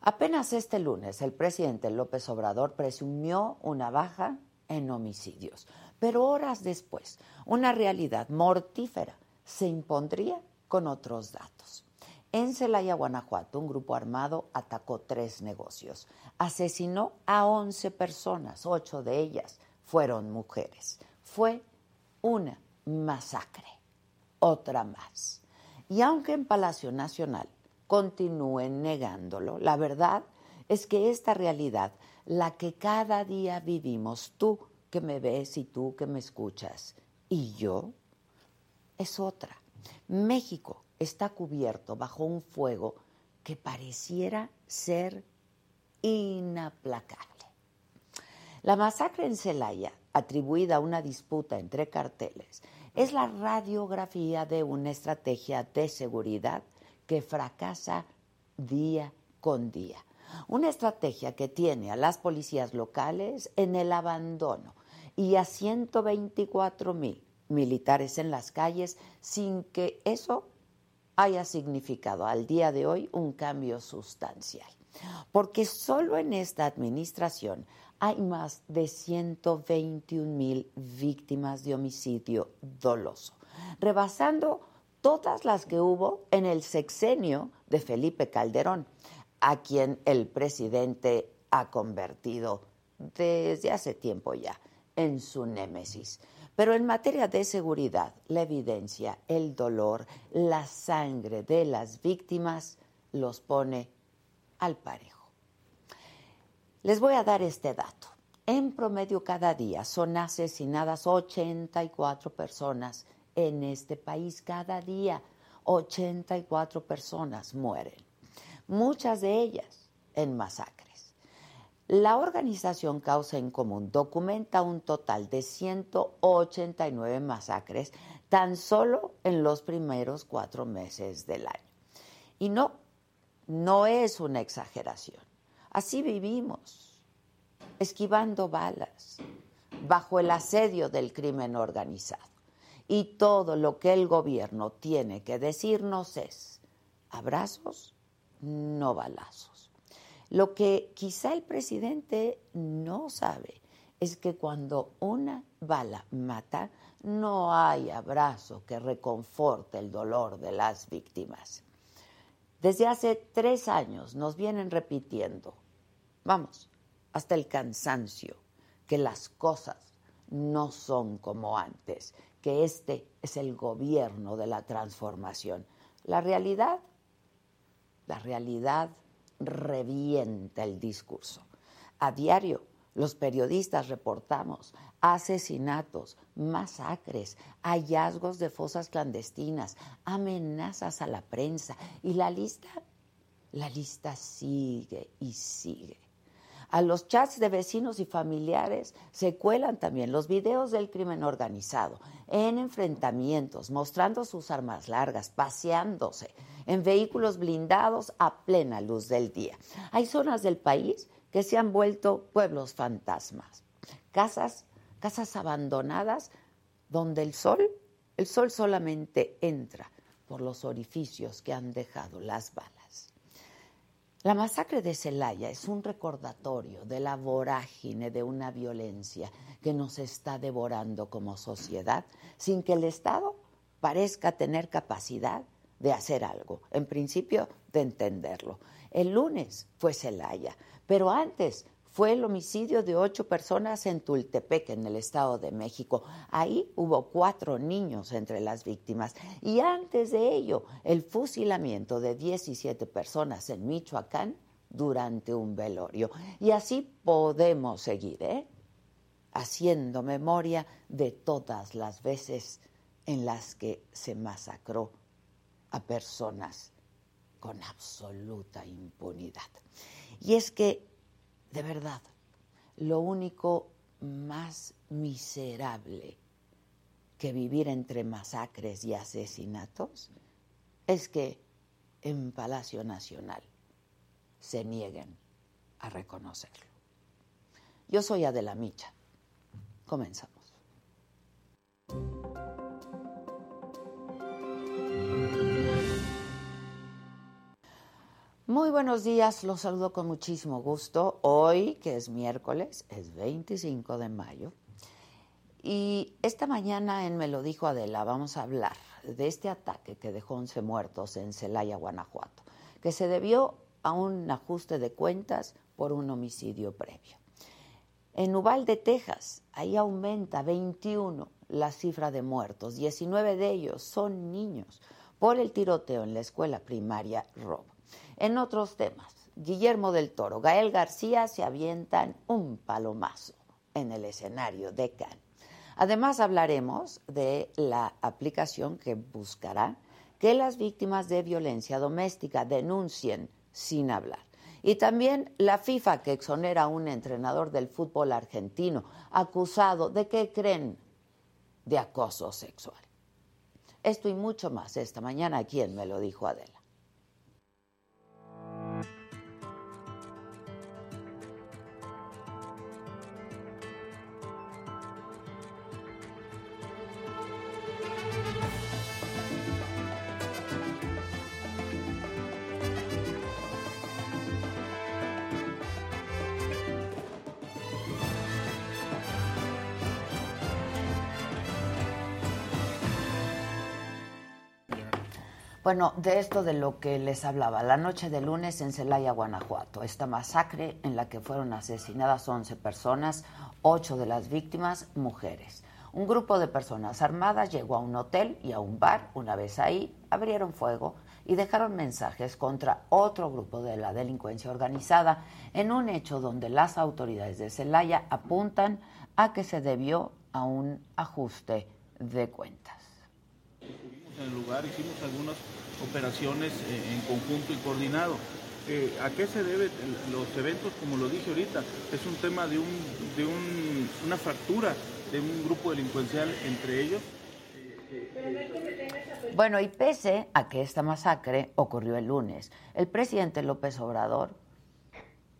Apenas este lunes el presidente López Obrador presumió una baja en homicidios, pero horas después una realidad mortífera se impondría con otros datos. En Celaya, Guanajuato, un grupo armado atacó tres negocios, asesinó a 11 personas, ocho de ellas fueron mujeres. Fue una masacre, otra más. Y aunque en Palacio Nacional continúen negándolo. La verdad es que esta realidad, la que cada día vivimos, tú que me ves y tú que me escuchas, y yo, es otra. México está cubierto bajo un fuego que pareciera ser inaplacable. La masacre en Celaya, atribuida a una disputa entre carteles, es la radiografía de una estrategia de seguridad que fracasa día con día. Una estrategia que tiene a las policías locales en el abandono y a 124 mil militares en las calles sin que eso haya significado al día de hoy un cambio sustancial. Porque solo en esta administración hay más de 121 mil víctimas de homicidio doloso, rebasando todas las que hubo en el sexenio de Felipe Calderón, a quien el presidente ha convertido desde hace tiempo ya en su némesis. Pero en materia de seguridad, la evidencia, el dolor, la sangre de las víctimas los pone al parejo. Les voy a dar este dato. En promedio cada día son asesinadas 84 personas en este país. Cada día 84 personas mueren, muchas de ellas en masacres. La organización Causa en Común documenta un total de 189 masacres tan solo en los primeros cuatro meses del año. Y no, no es una exageración. Así vivimos, esquivando balas, bajo el asedio del crimen organizado. Y todo lo que el gobierno tiene que decirnos es abrazos, no balazos. Lo que quizá el presidente no sabe es que cuando una bala mata, no hay abrazo que reconforte el dolor de las víctimas. Desde hace tres años nos vienen repitiendo, vamos, hasta el cansancio, que las cosas no son como antes, que este es el gobierno de la transformación. La realidad, la realidad revienta el discurso. A diario Los periodistas reportamos asesinatos, masacres, hallazgos de fosas clandestinas, amenazas a la prensa y la lista, la lista sigue y sigue. A los chats de vecinos y familiares se cuelan también los videos del crimen organizado en enfrentamientos, mostrando sus armas largas, paseándose en vehículos blindados a plena luz del día. Hay zonas del país que se han vuelto pueblos fantasmas, casas, casas abandonadas donde el sol, el sol solamente entra por los orificios que han dejado las balas. La masacre de Celaya es un recordatorio de la vorágine de una violencia que nos está devorando como sociedad sin que el Estado parezca tener capacidad de hacer algo, en principio de entenderlo. El lunes fue Celaya, pero antes fue el homicidio de ocho personas en Tultepec, en el Estado de México. Ahí hubo cuatro niños entre las víctimas. Y antes de ello, el fusilamiento de 17 personas en Michoacán durante un velorio. Y así podemos seguir, ¿eh? Haciendo memoria de todas las veces en las que se masacró a personas con absoluta impunidad. Y es que de verdad, lo único más miserable que vivir entre masacres y asesinatos es que en Palacio Nacional se nieguen a reconocerlo. Yo soy Adela Micha. Comenzamos. Muy buenos días, los saludo con muchísimo gusto. Hoy, que es miércoles, es 25 de mayo. Y esta mañana en Me lo dijo Adela vamos a hablar de este ataque que dejó 11 muertos en Celaya, Guanajuato, que se debió a un ajuste de cuentas por un homicidio previo. En Uvalde, Texas, ahí aumenta 21 la cifra de muertos, 19 de ellos son niños por el tiroteo en la escuela primaria Rob. En otros temas, Guillermo del Toro, Gael García se avientan un palomazo en el escenario de Cannes. Además hablaremos de la aplicación que buscará que las víctimas de violencia doméstica denuncien sin hablar. Y también la FIFA que exonera a un entrenador del fútbol argentino acusado de que creen de acoso sexual. Esto y mucho más esta mañana, ¿quién me lo dijo Adela? Bueno, de esto de lo que les hablaba, la noche de lunes en Celaya, Guanajuato, esta masacre en la que fueron asesinadas 11 personas, 8 de las víctimas mujeres. Un grupo de personas armadas llegó a un hotel y a un bar, una vez ahí, abrieron fuego y dejaron mensajes contra otro grupo de la delincuencia organizada en un hecho donde las autoridades de Celaya apuntan a que se debió a un ajuste de cuentas. En el lugar, hicimos operaciones eh, en conjunto y coordinado. Eh, ¿A qué se deben los eventos? Como lo dije ahorita, es un tema de, un, de un, una fractura de un grupo delincuencial entre ellos. Bueno, y pese a que esta masacre ocurrió el lunes, el presidente López Obrador,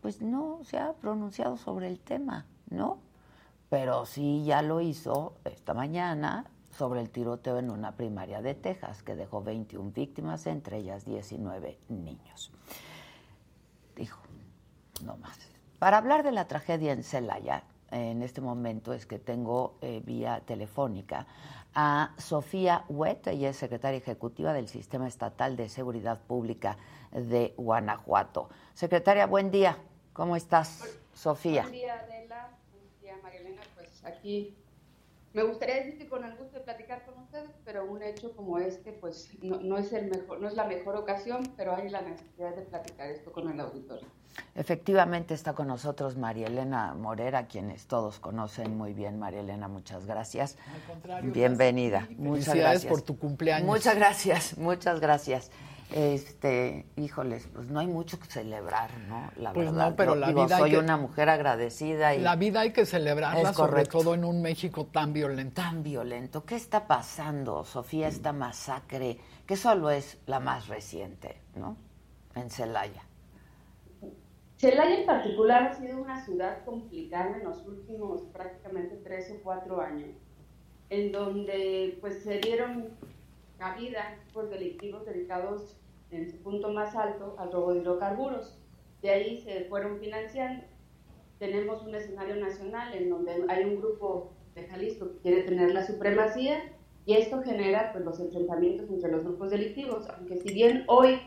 pues no se ha pronunciado sobre el tema, ¿no? Pero sí ya lo hizo esta mañana sobre el tiroteo en una primaria de Texas que dejó 21 víctimas, entre ellas 19 niños. Dijo, no más. Para hablar de la tragedia en Celaya, en este momento es que tengo eh, vía telefónica a Sofía Huet, ella es secretaria ejecutiva del Sistema Estatal de Seguridad Pública de Guanajuato. Secretaria, buen día. ¿Cómo estás, Sofía? Buen día, Adela. Buen día, Marilena. Pues aquí me gustaría decir que con el gusto de platicar con ustedes, pero un hecho como este, pues no, no, es el mejor, no es la mejor ocasión, pero hay la necesidad de platicar esto con el auditorio. Efectivamente está con nosotros María Elena Morera, quienes todos conocen muy bien. María Elena, muchas gracias. Al contrario. Bienvenida. Muchas gracias por tu cumpleaños. Muchas gracias, muchas gracias. Este, híjoles, pues no hay mucho que celebrar, ¿no? La pues verdad. No, pero la vida soy una mujer agradecida y la vida hay que celebrarla, sobre todo en un México tan violento. Tan violento. ¿Qué está pasando, Sofía? Esta masacre, que solo es la más reciente, ¿no? En Celaya. Celaya en particular ha sido una ciudad complicada en los últimos prácticamente tres o cuatro años, en donde pues se dieron cabida por delictivos dedicados en su punto más alto al robo de hidrocarburos. De ahí se fueron financiando. Tenemos un escenario nacional en donde hay un grupo de Jalisco que quiere tener la supremacía y esto genera pues, los enfrentamientos entre los grupos delictivos, aunque si bien hoy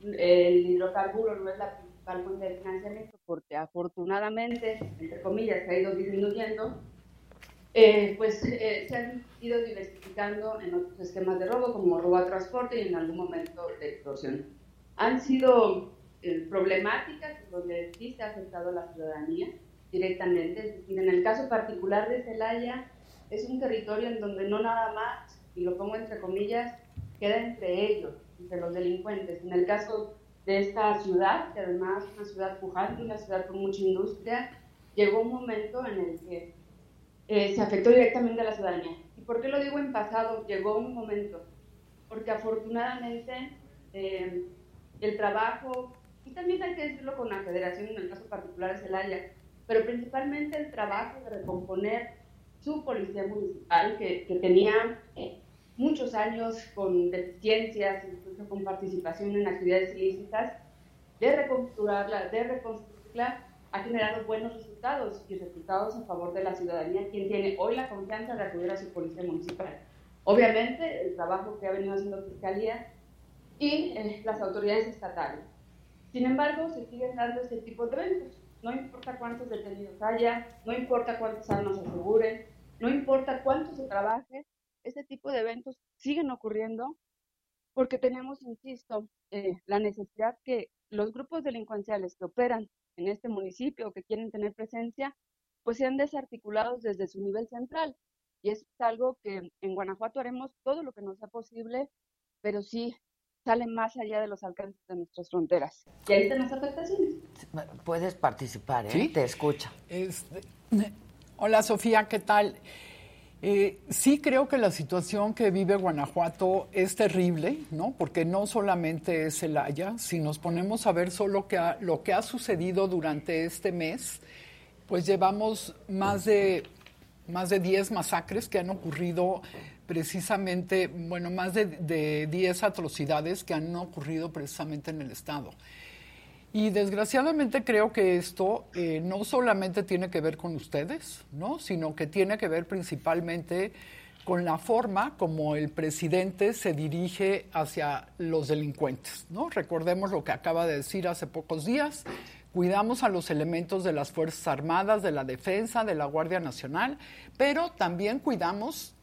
el hidrocarburo no es la principal fuente de financiamiento, porque afortunadamente, entre comillas, se ha ido disminuyendo, eh, pues eh, se han ido diversificando en otros esquemas de robo, como robo a transporte y en algún momento de extorsión. Han sido eh, problemáticas donde sí se ha afectado a la ciudadanía directamente. en el caso particular de Celaya, es un territorio en donde no nada más, y lo pongo entre comillas, queda entre ellos, entre los delincuentes. En el caso de esta ciudad, que además es una ciudad pujante, una ciudad con mucha industria, llegó un momento en el que eh, se afectó directamente a la ciudadanía. ¿Y por qué lo digo en pasado? Llegó un momento, porque afortunadamente eh, el trabajo, y también hay que decirlo con la federación en el caso particular de Celaya, pero principalmente el trabajo de recomponer su policía municipal, que, que tenía eh, muchos años con deficiencias, incluso con participación en actividades ilícitas, de reconstruirla, de reconstruirla, ha generado buenos resultados y resultados a favor de la ciudadanía, quien tiene hoy la confianza de acudir a su policía municipal. Obviamente, el trabajo que ha venido haciendo Fiscalía y eh, las autoridades estatales. Sin embargo, se siguen dando este tipo de eventos. No importa cuántos detenidos haya, no importa cuántas armas se aseguren, no importa cuánto se trabaje, este tipo de eventos siguen ocurriendo porque tenemos, insisto, eh, la necesidad que los grupos delincuenciales que operan en este municipio que quieren tener presencia, pues sean desarticulados desde su nivel central. Y es algo que en Guanajuato haremos todo lo que nos sea posible, pero sí sale más allá de los alcances de nuestras fronteras. Y ahí están las afectaciones. Puedes participar, ¿eh? ¿Sí? Te escucha. Este, hola Sofía, ¿qué tal? Eh, sí creo que la situación que vive Guanajuato es terrible, ¿no? Porque no solamente es el Haya, si nos ponemos a ver solo que lo que ha sucedido durante este mes, pues llevamos más de más de 10 masacres que han ocurrido precisamente, bueno, más de, de 10 atrocidades que han ocurrido precisamente en el Estado. Y desgraciadamente creo que esto eh, no solamente tiene que ver con ustedes, ¿no? sino que tiene que ver principalmente con la forma como el presidente se dirige hacia los delincuentes. ¿no? Recordemos lo que acaba de decir hace pocos días. Cuidamos a los elementos de las Fuerzas Armadas, de la Defensa, de la Guardia Nacional, pero también cuidamos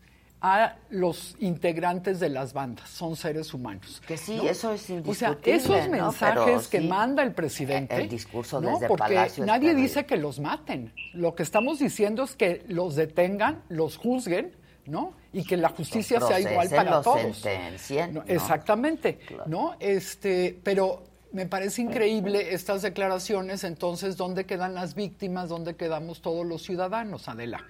a los integrantes de las bandas, son seres humanos. Que sí, eso es indiscutible. O sea, esos mensajes que manda el presidente. El discurso ¿no? desde Porque Palacio nadie dice que los maten. Lo que estamos diciendo es que los detengan, los juzguen, ¿no? Y que la justicia sea igual para los todos. Exactamente, ¿no? Este, pero me parece increíble estas declaraciones, entonces, ¿dónde quedan las víctimas? ¿Dónde quedamos todos los ciudadanos, Adela?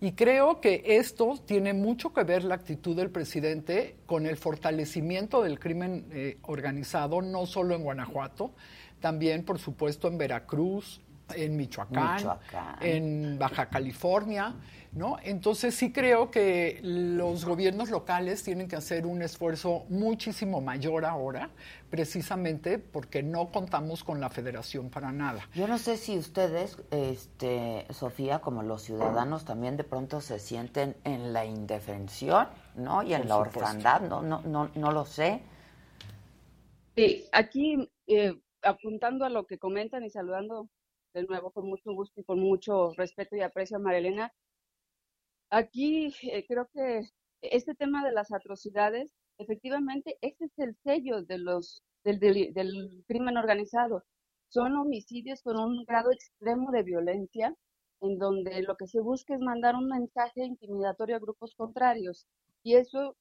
Y creo que esto tiene mucho que ver la actitud del presidente con el fortalecimiento del crimen eh, organizado, no solo en Guanajuato, también, por supuesto, en Veracruz, en Michoacán, en Baja California, ¿no? Entonces sí creo que los gobiernos locales tienen que hacer un esfuerzo muchísimo mayor ahora, precisamente porque no contamos con la federación para nada. Yo no sé si ustedes, este, Sofía, como los ciudadanos, también de pronto se sienten en la indefensión, ¿no? Y en la orfandad, no, no, no, no lo sé. Sí, aquí eh, apuntando a lo que comentan y saludando de nuevo con mucho gusto y con mucho respeto y aprecio a Marilena, aquí eh, creo que este tema de las atrocidades, efectivamente, ese es el sello de los, del, del crimen organizado. Son homicidios con un grado extremo de violencia, en donde lo que se busca es mandar un mensaje intimidatorio a grupos contrarios. Y eso,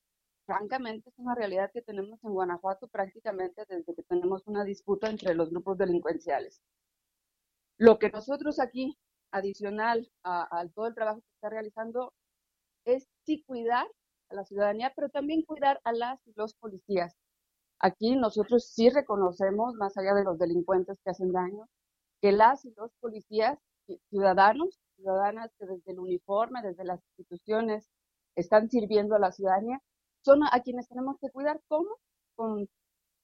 francamente, es una realidad que tenemos en Guanajuato prácticamente desde que tenemos una disputa entre los grupos delincuenciales. Lo que nosotros aquí, adicional a, todo el trabajo que está realizando, es sí cuidar a la ciudadanía, pero también cuidar a las y los policías. Aquí nosotros sí reconocemos, más allá de los delincuentes que hacen daño, que las y los policías, ciudadanos, ciudadanas que desde el uniforme, desde las instituciones, están sirviendo a la ciudadanía, son a quienes tenemos que cuidar. ¿Cómo?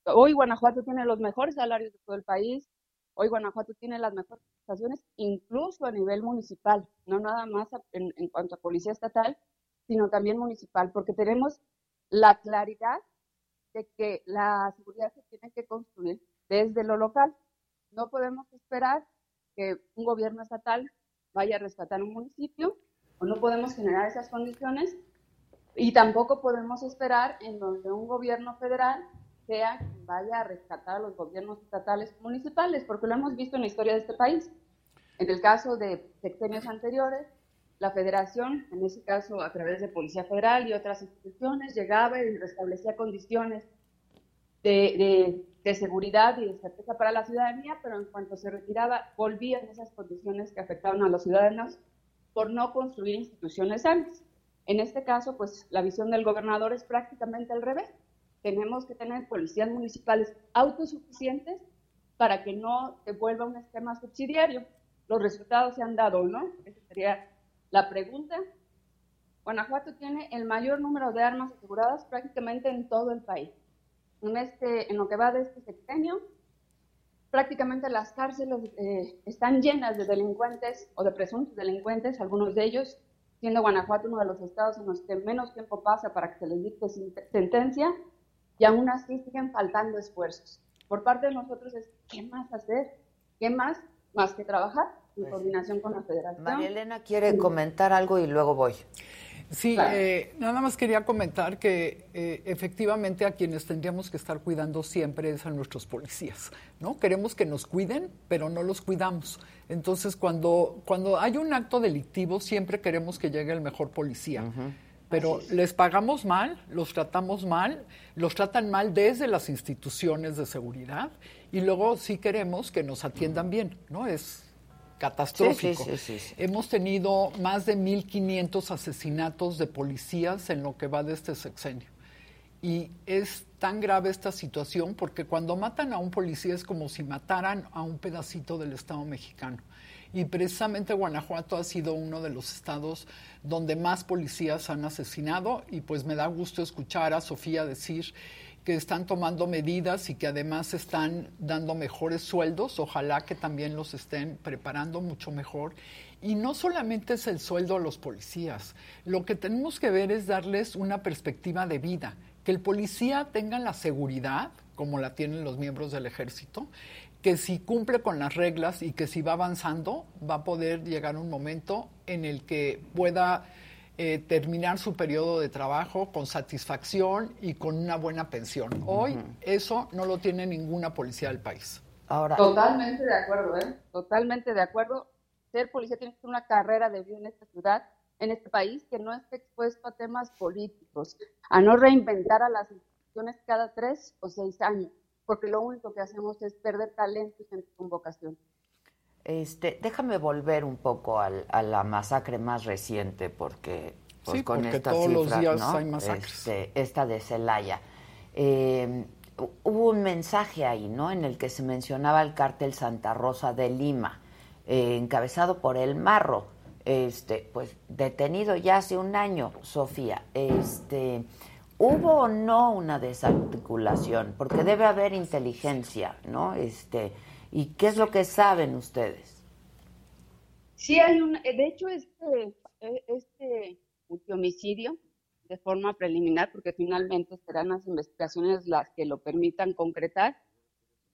Hoy Guanajuato tiene los mejores salarios de todo el país, Hoy Guanajuato tiene las mejores prestaciones, incluso a nivel municipal, no nada más en, cuanto a policía estatal, sino también municipal, porque tenemos la claridad de que la seguridad se tiene que construir desde lo local. No podemos esperar que un gobierno estatal vaya a rescatar un municipio o no podemos generar esas condiciones y tampoco podemos esperar en donde un gobierno federal sea quien vaya a rescatar a los gobiernos estatales municipales, porque lo hemos visto en la historia de este país. En el caso de sexenios anteriores, la federación, en ese caso a través de Policía Federal y otras instituciones, llegaba y restablecía condiciones de, de, seguridad y de certeza para la ciudadanía, pero en cuanto se retiraba, volvían esas condiciones que afectaban a los ciudadanos por no construir instituciones sanas. En este caso, pues la visión del gobernador es prácticamente al revés tenemos que tener policías municipales autosuficientes para que no se vuelva un esquema subsidiario. Los resultados se han dado, ¿no? Esa sería la pregunta. Guanajuato tiene el mayor número de armas aseguradas prácticamente en todo el país. En, este, en lo que va de este sexenio, prácticamente las cárceles eh, están llenas de delincuentes o de presuntos delincuentes, algunos de ellos, siendo Guanajuato uno de los estados en los que menos tiempo pasa para que se les dicte sentencia, y aún así siguen faltando esfuerzos. Por parte de nosotros es, ¿qué más hacer? ¿Qué más? Más que trabajar en pues coordinación con la federación. María Elena quiere comentar algo y luego voy. Sí, eh, nada más quería comentar que eh, efectivamente a quienes tendríamos que estar cuidando siempre es a nuestros policías, ¿no? Queremos que nos cuiden, pero no los cuidamos. Entonces, cuando, cuando hay un acto delictivo, siempre queremos que llegue el mejor policía pero les pagamos mal, los tratamos mal, los tratan mal desde las instituciones de seguridad y luego sí queremos que nos atiendan bien, ¿no? Es catastrófico. Hemos tenido más de 1.500 asesinatos de policías en lo que va de este sexenio. Y es tan grave esta situación porque cuando matan a un policía es como si mataran a un pedacito del Estado mexicano y precisamente Guanajuato ha sido uno de los estados donde más policías han asesinado. Y pues me da gusto escuchar a Sofía decir que están tomando medidas y que además están dando mejores sueldos, ojalá que también los estén preparando mucho mejor. Y no solamente es el sueldo a los policías, lo que tenemos que ver es darles una perspectiva de vida, que el policía tenga la seguridad, como la tienen los miembros del ejército, que si cumple con las reglas y que si va avanzando, va a poder llegar un momento en el que pueda eh, terminar su periodo de trabajo con satisfacción y con una buena pensión. Hoy eso no lo tiene ninguna policía del país. Ahora, Totalmente de acuerdo, ¿eh? Totalmente de acuerdo. Ser policía tiene que ser una carrera de vida en esta ciudad, en este país, que no esté expuesto a temas políticos, a no reinventar a las instituciones cada tres o seis años porque lo único que hacemos es perder talento y gente con vocación. Este, déjame volver un poco al, a la masacre más reciente, porque pues, con esta todos los días hay masacres. Este, esta de Celaya. Eh, hubo un mensaje ahí, ¿no? En el que se mencionaba el cártel Santa Rosa de Lima, eh, encabezado por el Marro, este, pues detenido ya hace un año, Sofía. Este, ¿Hubo o no una desarticulación? Porque debe haber inteligencia, ¿no? Este, ¿Y qué es lo que saben ustedes? Sí, hay un, de hecho, este, este homicidio, de forma preliminar, porque finalmente serán las investigaciones las que lo permitan concretar,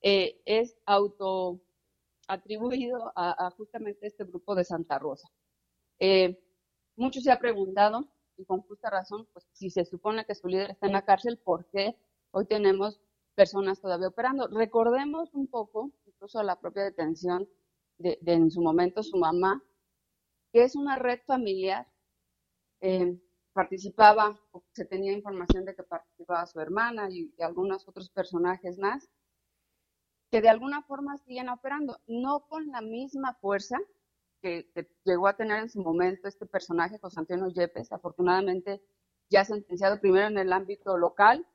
eh, es auto atribuido a, justamente este grupo de Santa Rosa. Eh, mucho se ha preguntado, y con justa razón, pues si se supone que su líder está en la cárcel, ¿por qué hoy tenemos personas todavía operando? Recordemos un poco, incluso la propia detención de, en su momento su mamá, que es una red familiar. Eh, participaba, se tenía información de que participaba su hermana y, y algunos otros personajes más, que de alguna forma siguen operando, no con la misma fuerza que, llegó a tener en su momento este personaje, José Antonio Yepes, afortunadamente ya sentenciado primero en el ámbito local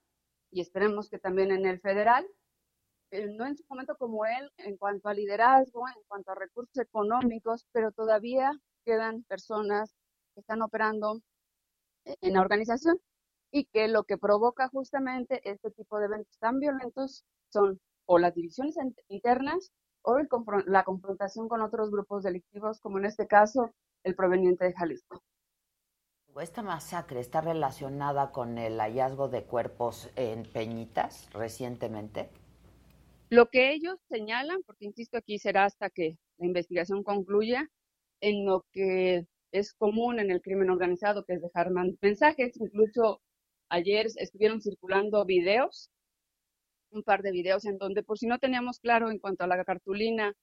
y esperemos que también en el federal, no en su momento como él en cuanto a liderazgo, en cuanto a recursos económicos, pero todavía quedan personas que están operando en la organización y que lo que provoca justamente este tipo de eventos tan violentos son o las divisiones internas o la confrontación con otros grupos delictivos, como en este caso el proveniente de Jalisco. ¿Esta masacre está relacionada con el hallazgo de cuerpos en Peñitas recientemente? Lo que ellos señalan, porque insisto aquí será hasta que la investigación concluya, en lo que es común en el crimen organizado, que es dejar mensajes. Incluso ayer estuvieron circulando videos un par de videos en donde por si no teníamos claro en cuanto a la cartulina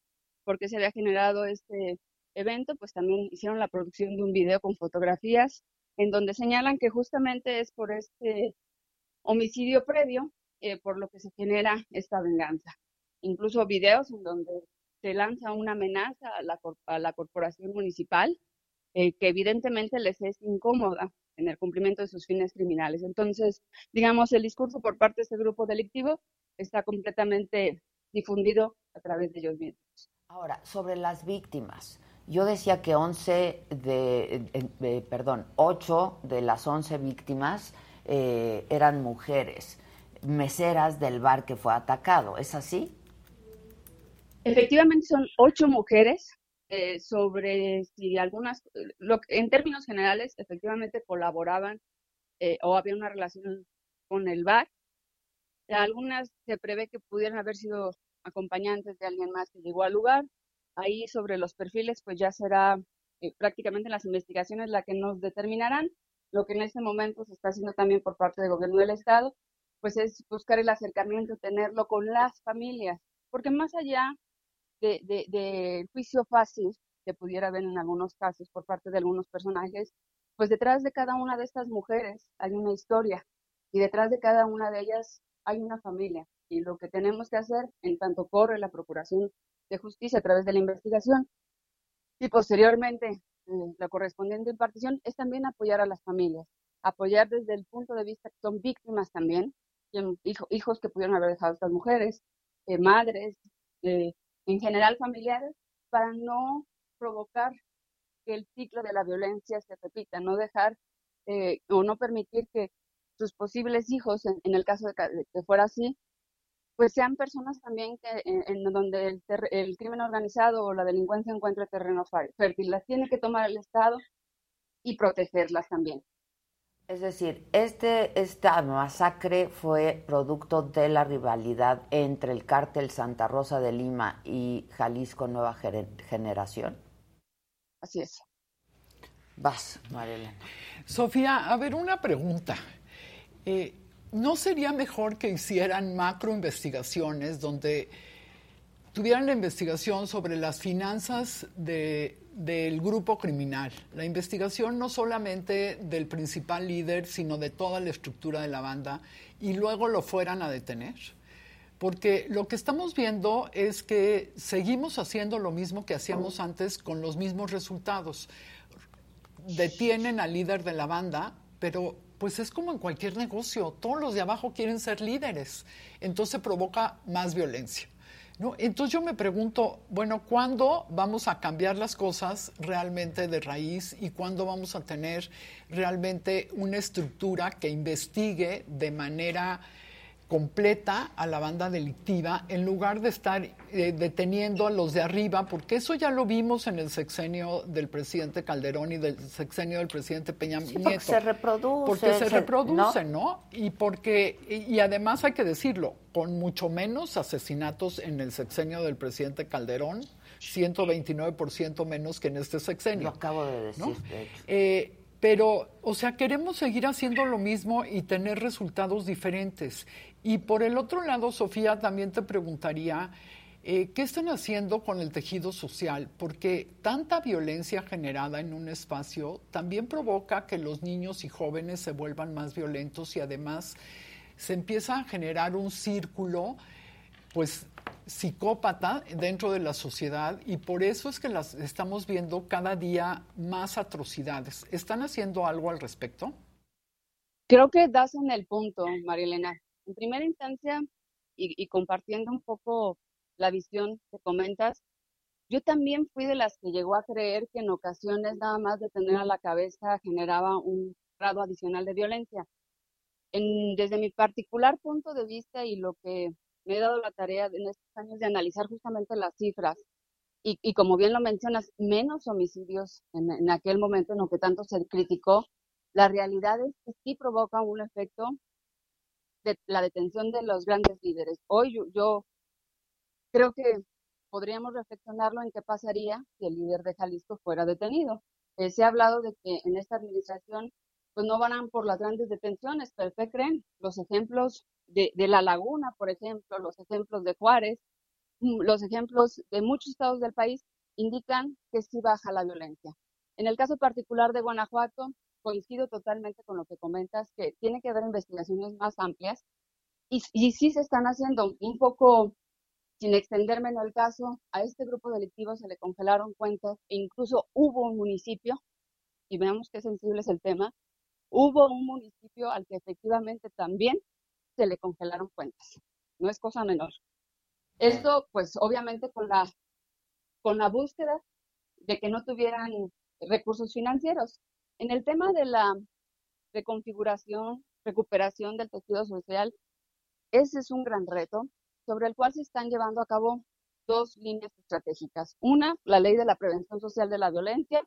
por qué se había generado este evento, pues también hicieron la producción de un video con fotografías en donde señalan que justamente es por este homicidio previo eh, por lo que se genera esta venganza. Incluso videos en donde se lanza una amenaza a la, a la corporación municipal eh, que evidentemente les es incómoda en el cumplimiento de sus fines criminales. Entonces, digamos, el discurso por parte de este grupo delictivo está completamente difundido a través de ellos mismos. Ahora, sobre las víctimas. Yo decía que 11 de, perdón, 8 de las 11 víctimas eh, eran mujeres, meseras del bar que fue atacado. ¿Es así? Efectivamente son 8 mujeres. Eh, sobre si algunas, lo, en términos generales, efectivamente colaboraban eh, o había una relación con el bar algunas se prevé que pudieran haber sido acompañantes de alguien más que llegó al lugar. Ahí sobre los perfiles, pues ya será eh, prácticamente las investigaciones la que nos determinarán. Lo que en este momento se está haciendo también por parte del gobierno del Estado, pues es buscar el acercamiento, tenerlo con las familias, porque más allá del de, juicio fácil que pudiera haber en algunos casos por parte de algunos personajes, pues detrás de cada una de estas mujeres hay una historia y detrás de cada una de ellas hay una familia y lo que tenemos que hacer en tanto corre la Procuración de Justicia a través de la investigación y posteriormente eh, la correspondiente impartición es también apoyar a las familias, apoyar desde el punto de vista que son víctimas también, hijos que pudieron haber dejado estas mujeres, eh, madres, eh, en general familiares, para no provocar que el ciclo de la violencia se repita, no dejar o no permitir que sus posibles hijos, en, el caso de que, fuera así, pues sean personas también que en, donde el, el, crimen organizado o la delincuencia encuentre terreno fértil. Las tiene que tomar el Estado y protegerlas también. Es decir, este, esta masacre fue producto de la rivalidad entre el cártel Santa Rosa de Lima y Jalisco Nueva Generación. Así es. Vas, Marilena. Sofía, a ver, una pregunta. Eh, ¿no sería mejor que hicieran macro investigaciones donde tuvieran la investigación sobre las finanzas del grupo criminal, la investigación no solamente del principal líder, sino de toda la estructura de la banda, y luego lo fueran a detener? Porque lo que estamos viendo es que seguimos haciendo lo mismo que hacíamos antes con los mismos resultados. Detienen al líder de la banda, pero pues es como en cualquier negocio, todos los de abajo quieren ser líderes, entonces provoca más violencia. ¿no? Entonces yo me pregunto, bueno, ¿cuándo vamos a cambiar las cosas realmente de raíz y cuándo vamos a tener realmente una estructura que investigue de manera completa a la banda delictiva en lugar de estar eh, deteniendo a los de arriba, porque eso ya lo vimos en el sexenio del presidente Calderón y del sexenio del presidente Peña Nieto. Porque se reproduce. Porque se, reproduce, ¿no? Y porque, y, además hay que decirlo, con mucho menos asesinatos en el sexenio del presidente Calderón, 129% menos que en este sexenio. Lo acabo de decir. Eh, pero, o sea, queremos seguir haciendo lo mismo y tener resultados diferentes. Y por el otro lado, Sofía, también te preguntaría, eh, ¿qué están haciendo con el tejido social? Porque tanta violencia generada en un espacio también provoca que los niños y jóvenes se vuelvan más violentos y además se empieza a generar un círculo, pues psicópata dentro de la sociedad y por eso es que las estamos viendo cada día más atrocidades. ¿Están haciendo algo al respecto? Creo que das en el punto, Marilena. En primera instancia, y, compartiendo un poco la visión que comentas, yo también fui de las que llegó a creer que en ocasiones nada más de tener a la cabeza generaba un grado adicional de violencia. desde mi particular punto de vista y lo que me he dado la tarea en estos años de analizar justamente las cifras y, como bien lo mencionas, menos homicidios en, en, aquel momento en lo que tanto se criticó, la realidad es que sí provoca un efecto de la detención de los grandes líderes. Hoy yo, creo que podríamos reflexionarlo en qué pasaría si el líder de Jalisco fuera detenido. Eh, se ha hablado de que en esta administración pues no van por las grandes detenciones, pero ¿qué creen? Los ejemplos de, La Laguna, por ejemplo, los ejemplos de Juárez, mm, los ejemplos de muchos estados del país indican que sí baja la violencia. En el caso particular de Guanajuato, coincido totalmente con lo que comentas, que tiene que haber investigaciones más amplias y, y sí se están haciendo un poco, sin extenderme en el caso, a este grupo delictivo se le congelaron cuentas e incluso hubo un municipio, y veamos qué sensible es el tema, hubo un municipio al que efectivamente también se le congelaron cuentas. No es cosa menor. Esto, pues, obviamente con la, con la búsqueda de que no tuvieran recursos financieros. En el tema de la reconfiguración, recuperación del tejido social, ese es un gran reto sobre el cual se están llevando a cabo dos líneas estratégicas. Una, la ley de la prevención social de la violencia,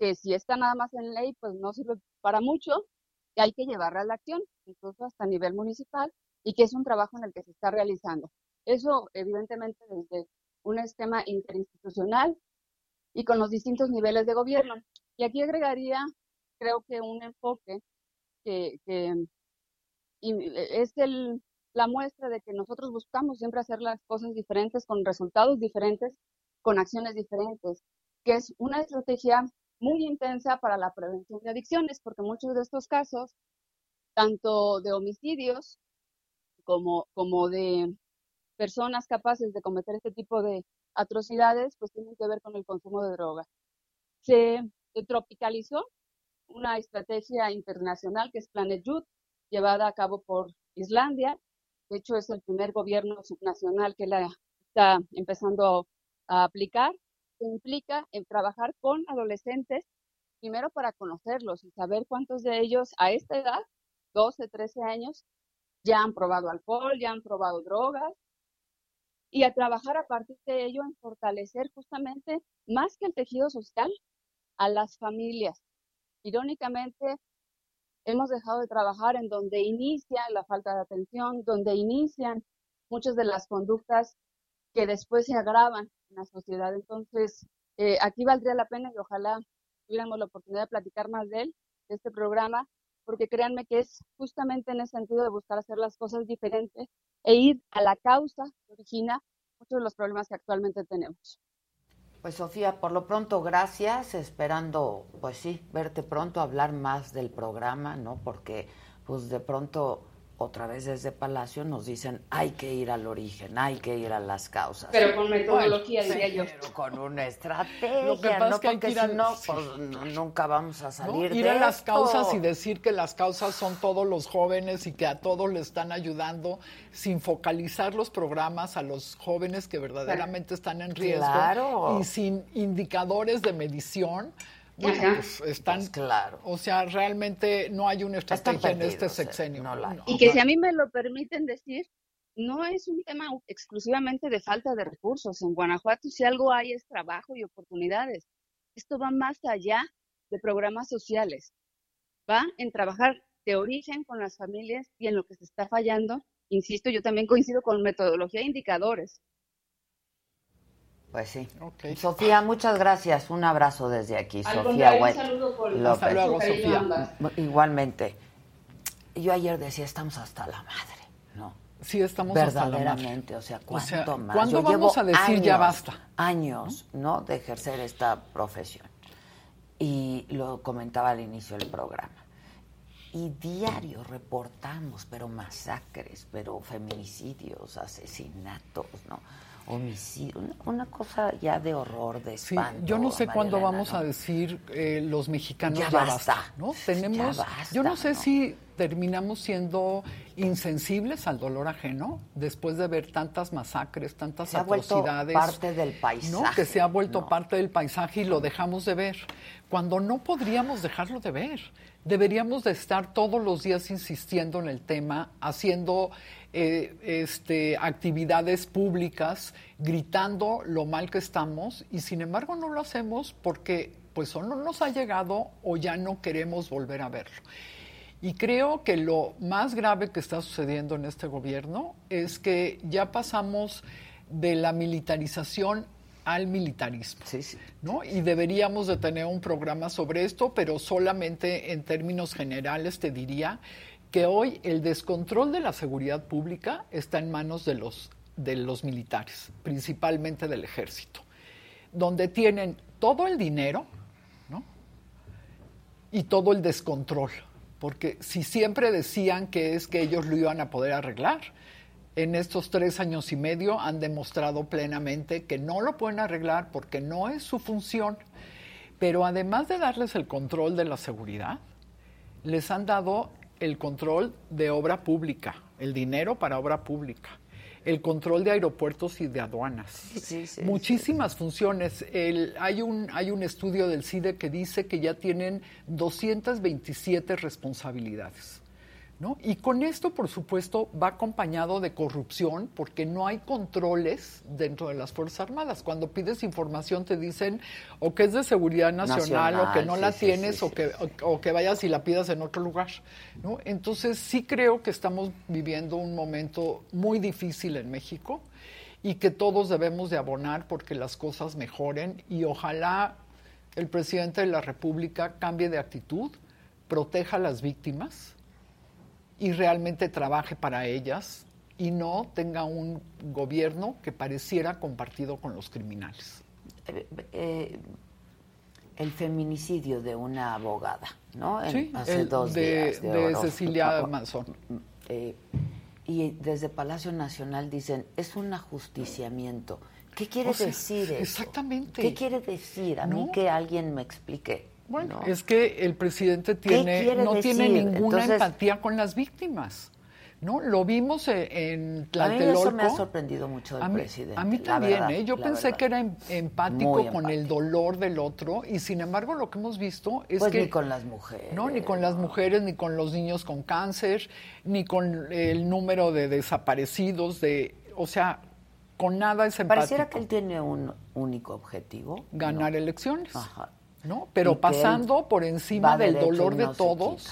que si está nada más en ley, pues no sirve para mucho, y hay que llevarla a la acción, incluso hasta a nivel municipal, y que es un trabajo en el que se está realizando. Eso, evidentemente, desde un esquema interinstitucional y con los distintos niveles de gobierno. Y aquí agregaría creo que un enfoque que, es el, la muestra de que nosotros buscamos siempre hacer las cosas diferentes, con resultados diferentes, con acciones diferentes, que es una estrategia muy intensa para la prevención de adicciones, porque muchos de estos casos, tanto de homicidios como, como de personas capaces de cometer este tipo de atrocidades, pues tienen que ver con el consumo de droga. Se tropicalizó una estrategia internacional que es Planet Youth, llevada a cabo por Islandia. De hecho, es el primer gobierno subnacional que la está empezando a aplicar. Implica en trabajar con adolescentes, primero para conocerlos y saber cuántos de ellos a esta edad, 12, 13 años, ya han probado alcohol, ya han probado drogas, y a trabajar a partir de ello en fortalecer justamente más que el tejido social a las familias, Irónicamente, hemos dejado de trabajar en donde inicia la falta de atención, donde inician muchas de las conductas que después se agravan en la sociedad. Entonces, eh, aquí valdría la pena y ojalá tuviéramos la oportunidad de platicar más de él, de este programa, porque créanme que es justamente en ese sentido de buscar hacer las cosas diferentes e ir a la causa que origina muchos de los problemas que actualmente tenemos. Pues Sofía, por lo pronto gracias, esperando, pues sí, verte pronto, hablar más del programa, ¿no? Porque pues de pronto otra vez desde Palacio nos dicen hay que ir al origen, hay que ir a las causas. Pero con metodología, diría yo. con una estrategia, Lo que pasa no, es que hay que ir a... no, pues nunca vamos a salir ir a las causas y decir que las causas son todos los jóvenes y que a todos le están ayudando sin focalizar los programas a los jóvenes que verdaderamente están en riesgo y sin indicadores de medición pues están, pues claro. O sea, realmente no hay una estrategia en este sexenio. y que si a mí me lo permiten decir, no es un tema exclusivamente de falta de recursos. En Guanajuato, si algo hay, es trabajo y oportunidades. Esto va más allá de programas sociales. Va en trabajar de origen con las familias y en lo que se está fallando. Insisto, yo también coincido con metodología e indicadores. Pues sí. Sofía, muchas gracias. Un abrazo desde aquí. Sofía Un saludo por Hasta luego, Sofía. Igualmente. Yo ayer decía, estamos hasta la madre, ¿no? Sí, estamos Verdaderamente, o sea, ¿cuánto más? ¿Cuándo vamos a decir ya basta? Años, ¿no? De ejercer esta profesión. Y lo comentaba al inicio del programa. Y diario reportamos, pero masacres, pero feminicidios, asesinatos, ¿no? Homicidio, una, cosa ya de horror, de espanto. yo no sé cuándo vamos a decir eh, los mexicanos ya, basta, ¿no? Tenemos, yo no sé si terminamos siendo insensibles al dolor ajeno después de ver tantas masacres, tantas se atrocidades. Ha vuelto parte del paisaje. ¿no? Que se ha vuelto parte del paisaje y lo dejamos de ver. Cuando no podríamos dejarlo de ver. Deberíamos de estar todos los días insistiendo en el tema, haciendo eh, este, actividades públicas, gritando lo mal que estamos y sin embargo no lo hacemos porque pues o no nos ha llegado o ya no queremos volver a verlo. Y creo que lo más grave que está sucediendo en este gobierno es que ya pasamos de la militarización al militarismo. ¿no? Y deberíamos de tener un programa sobre esto, pero solamente en términos generales te diría que hoy el descontrol de la seguridad pública está en manos de los, de los militares, principalmente del ejército, donde tienen todo el dinero ¿no? y todo el descontrol, porque si siempre decían que es que ellos lo iban a poder arreglar, en estos tres años y medio han demostrado plenamente que no lo pueden arreglar porque no es su función. Pero además de darles el control de la seguridad, les han dado el control de obra pública, el dinero para obra pública, el control de aeropuertos y de aduanas. Muchísimas funciones. hay, un, hay un estudio del CIDE que dice que ya tienen 227 responsabilidades. Y con esto, por supuesto, va acompañado de corrupción porque no hay controles dentro de las Fuerzas Armadas. Cuando pides información te dicen o que es de seguridad nacional, o que no la tienes o, que, o, que vayas y la pidas en otro lugar. ¿no? Entonces sí creo que estamos viviendo un momento muy difícil en México y que todos debemos de abonar porque las cosas mejoren y ojalá el presidente de la República cambie de actitud, proteja a las víctimas y realmente trabaje para ellas y no tenga un gobierno que pareciera compartido con los criminales. Eh, eh, el feminicidio de una abogada, ¿no? hace dos días. De, Cecilia Manzón. Eh, y desde Palacio Nacional dicen, es un ajusticiamiento. ¿Qué quiere decir eso? Exactamente. ¿Qué quiere decir? A mí que alguien me explique. Bueno, es que el presidente tiene, no tiene ninguna empatía con las víctimas. ¿no? Lo vimos e, en Tlatelolco. A mí eso me ha sorprendido mucho del presidente. A mí también, ¿eh? Yo pensé que era em, empático con el dolor del otro y sin embargo lo que hemos visto es pues que... ni con las mujeres. No, ni con las mujeres, ni con los niños con cáncer, ni con el número de desaparecidos, de... O sea, con nada es empático. Pareciera que él tiene un único objetivo. Ganar elecciones. Ajá. ¿No? Pero pasando por encima del dolor de todos.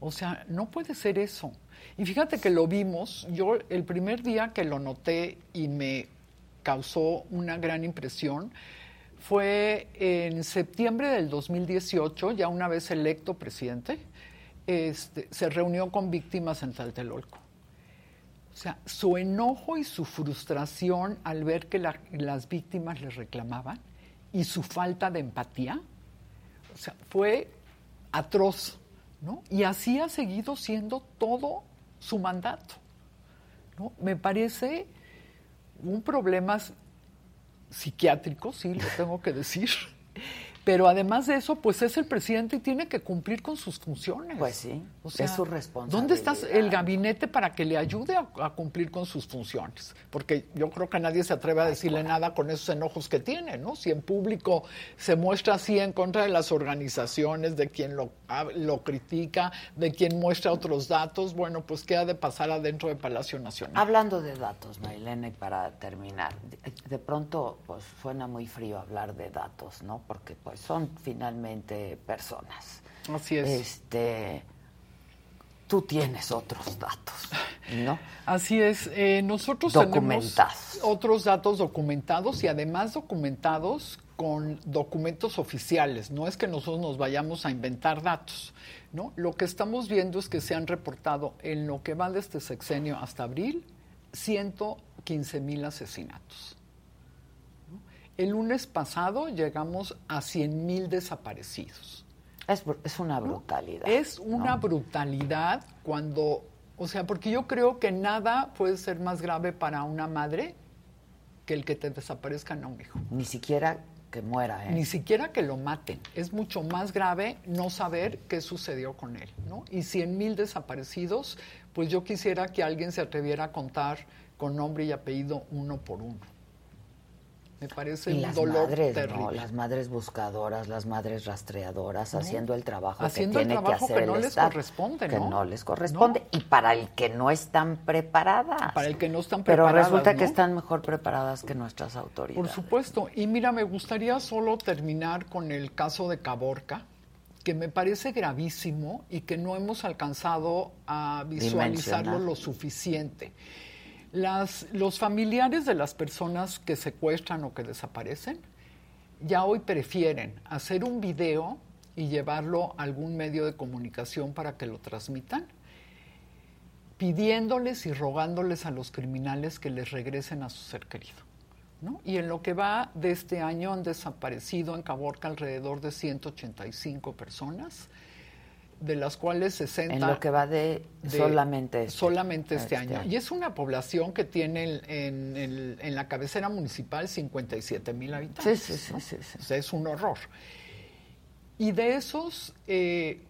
O sea, no puede ser eso. Y fíjate que lo vimos, yo el primer día que lo noté y me causó una gran impresión fue en septiembre del 2018, ya una vez electo presidente, este, se reunió con víctimas en Taltelolco. O sea, su enojo y su frustración al ver que las víctimas le reclamaban y su falta de empatía, o sea, fue atroz, ¿no? Y así ha seguido siendo todo su mandato, ¿no? Me parece un problema psiquiátrico, sí, lo tengo que decir, Pero además de eso, pues es el presidente y tiene que cumplir con sus funciones. Pues sí, es su responsabilidad. ¿Dónde está el gabinete para que le ayude a, cumplir con sus funciones? Porque yo creo que nadie se atreve a decirle nada con esos enojos que tiene, ¿no? Si en público se muestra así en contra de las organizaciones, de quien lo, lo critica, de quien muestra otros datos, bueno, pues qué ha de pasar adentro de Palacio Nacional. Hablando de datos, Marilena, y para terminar, de pronto pues suena muy frío hablar de datos, ¿no? Porque pues son finalmente personas. Así es. Este, tú tienes otros datos, ¿no? Así es. Eh, nosotros tenemos otros datos documentados y además documentados con documentos oficiales. No es que nosotros nos vayamos a inventar datos, ¿no? Lo que estamos viendo es que se han reportado en lo que va de este sexenio hasta abril 115 mil asesinatos. El lunes pasado llegamos a 100 mil desaparecidos. Es, una brutalidad. Es una brutalidad cuando, o sea, porque yo creo que nada puede ser más grave para una madre que el que te desaparezcan a un hijo. Ni siquiera que muera, ¿eh? Ni siquiera que lo maten. Es mucho más grave no saber qué sucedió con él, ¿no? Y 100 mil desaparecidos, pues yo quisiera que alguien se atreviera a contar con nombre y apellido uno por uno. Me parece un dolor madres, terrible. Las madres buscadoras, las madres rastreadoras, haciendo el trabajo haciendo que tiene el trabajo que hacer que no les corresponde, Que no les corresponde. Y para el que no están preparadas. Para el que no están preparadas. Pero resulta que están mejor preparadas que nuestras autoridades. Por supuesto. Y mira, me gustaría solo terminar con el caso de Caborca que me parece gravísimo y que no hemos alcanzado a visualizarlo lo suficiente. Los familiares de las personas que secuestran o que desaparecen ya hoy prefieren hacer un video y llevarlo a algún medio de comunicación para que lo transmitan, pidiéndoles y rogándoles a los criminales que les regresen a su ser querido. Y en lo que va de este año han desaparecido en Caborca alrededor de 185 personas de las cuales 60... En lo que va de, solamente este, solamente este, este, año. Y es una población que tiene en, en, la cabecera municipal 57 mil habitantes. Sí, sí, sí, O sea, es un horror. Y de esos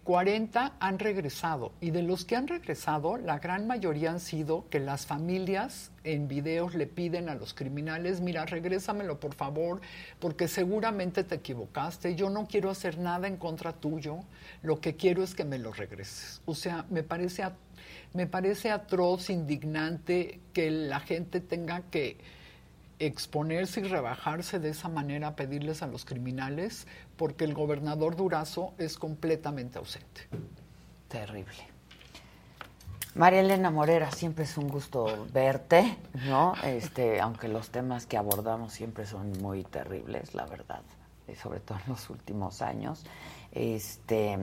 40 eh, han regresado. Y de los que han regresado, la gran mayoría han sido que las familias en videos le piden a los criminales, mira, regrésamelo por favor, porque seguramente te equivocaste. Yo no quiero hacer nada en contra tuyo. Lo que quiero es que me lo regreses. O sea, me parece, me parece atroz, indignante que la gente tenga que exponerse y rebajarse de esa manera a pedirles a los criminales porque el gobernador Durazo es completamente ausente. Terrible. María Elena Morera, siempre es un gusto verte, ¿no? Este, aunque los temas que abordamos siempre son muy terribles, la verdad, sobre todo en los últimos años. Este,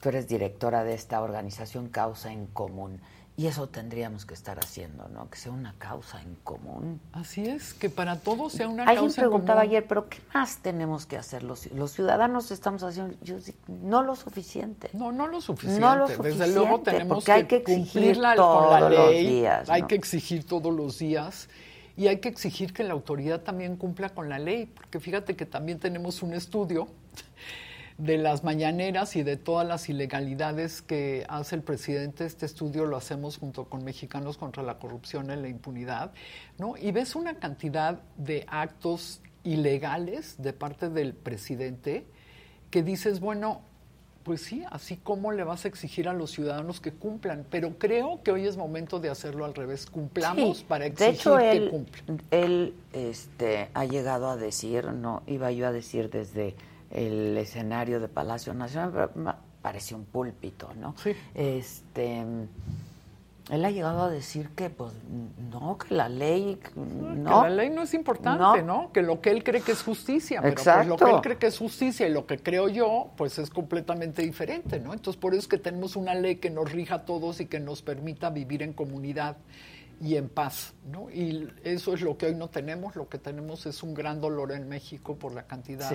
tú eres directora de esta organización Causa en Común. Y eso tendríamos que estar haciendo, ¿no? Que sea una causa en común. Así es, que para todos sea una causa en común. Alguien preguntaba ayer, ¿pero qué más tenemos que hacer? Los, los ciudadanos estamos haciendo, yo, no lo suficiente. No, no lo suficiente. No lo suficiente. Desde luego tenemos que, hay que cumplir la ley. Los días, Hay que exigir todos los días. Y hay que exigir que la autoridad también cumpla con la ley, porque fíjate que también tenemos un estudio de las mañaneras y de todas las ilegalidades que hace el presidente. Este estudio lo hacemos junto con Mexicanos contra la Corrupción y la Impunidad, ¿no? Y ves una cantidad de actos ilegales de parte del presidente que dices, bueno, pues sí, así como le vas a exigir a los ciudadanos que cumplan, pero creo que hoy es momento de hacerlo al revés, cumplamos para exigir que cumplan. Él este, ha llegado a decir, no, iba yo a decir desde el escenario de Palacio Nacional, parece un púlpito, ¿no? Sí. Este, él ha llegado a decir que, pues, no, que la ley, no. Que la ley no es importante, no. Que lo que él cree que es justicia, pero pues, lo que él cree que es justicia y lo que creo yo, pues es completamente diferente, ¿no? Entonces, por eso es que tenemos una ley que nos rija a todos y que nos permita vivir en comunidad y en paz, ¿no? Y eso es lo que hoy no tenemos, lo que tenemos es un gran dolor en México por la cantidad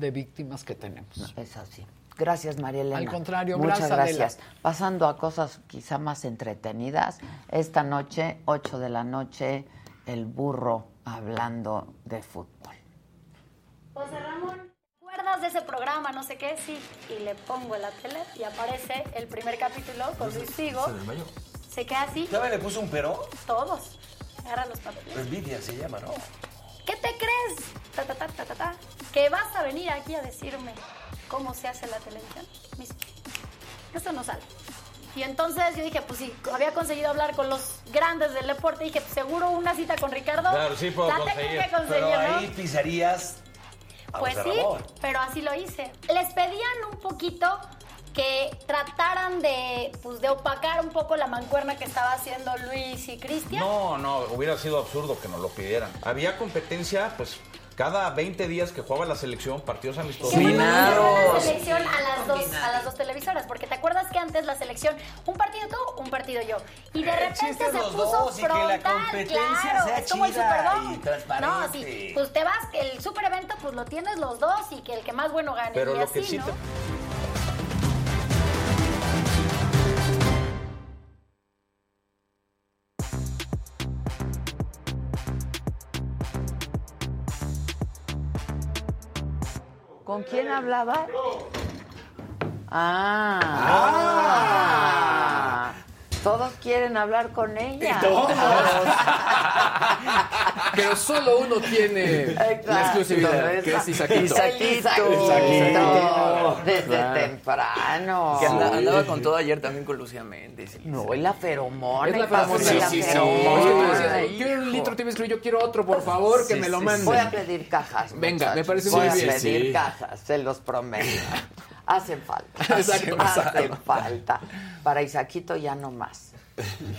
de víctimas que tenemos. es así. Gracias, María Elena. Al contrario, Muchas gracias. Pasando a cosas quizá más entretenidas, esta noche, 8 de la noche, el burro hablando de fútbol. José Ramón, ¿recuerdas de ese programa, no sé qué, sí. Y le pongo en la tele y aparece el primer capítulo con Luis Figo. Se desmayó. Se queda así, ¿Sabe le puso un pero? todos. Agarra los papeles. Envidia se llama, ¿no? ¿Qué te crees? Ta, ta, ta, ta, ta, ta. Que vas a venir aquí a decirme cómo se hace la televisión. Eso no sale. Y entonces yo dije, pues sí, había conseguido hablar con los grandes del deporte. Dije, pues seguro una cita con Ricardo. Claro, sí puedo la conseguir. que conseguir, pero ¿no? ahí pisarías. Pues sí, pero así lo hice. Les pedían un poquito que trataran de, pues, de opacar un poco la mancuerna que estaba haciendo Luis y Cristian. No, no, hubiera sido absurdo que nos lo pidieran. Había competencia, pues, cada 20 días que jugaba la selección, partidos amistosos. Hicieron la selección a las dos a las dos televisoras, porque te acuerdas que antes la selección un partido tú, un partido yo, y de El repente se puso dos y que la frontal, competencia claro, sea es como el Super Bowl. No, así, pues te vas, el super evento pues lo tienes los dos y que el que más bueno gane Pero y lo así, que sí ¿no? te- ¿Con quién hablaba? Ah. Todos quieren hablar con ella. Pero solo uno tiene Exacto, la exclusividad, que es Isaquito. Isaquito. Isaquito. Desde Claro. temprano. Que anda- andaba con todo ayer también con Lucía Méndez. No, y la feromona. Es la feromona. Sí, sí, sí. Es quiero un litro, tienes que yo quiero otro, por favor, que Sí, me lo manden. Voy a pedir cajas. Venga, me parece Voy muy a bien. pedir Sí. cajas, se los prometo. Hacen falta. Exacto, Hacen falta. Para Isaquito ya no más.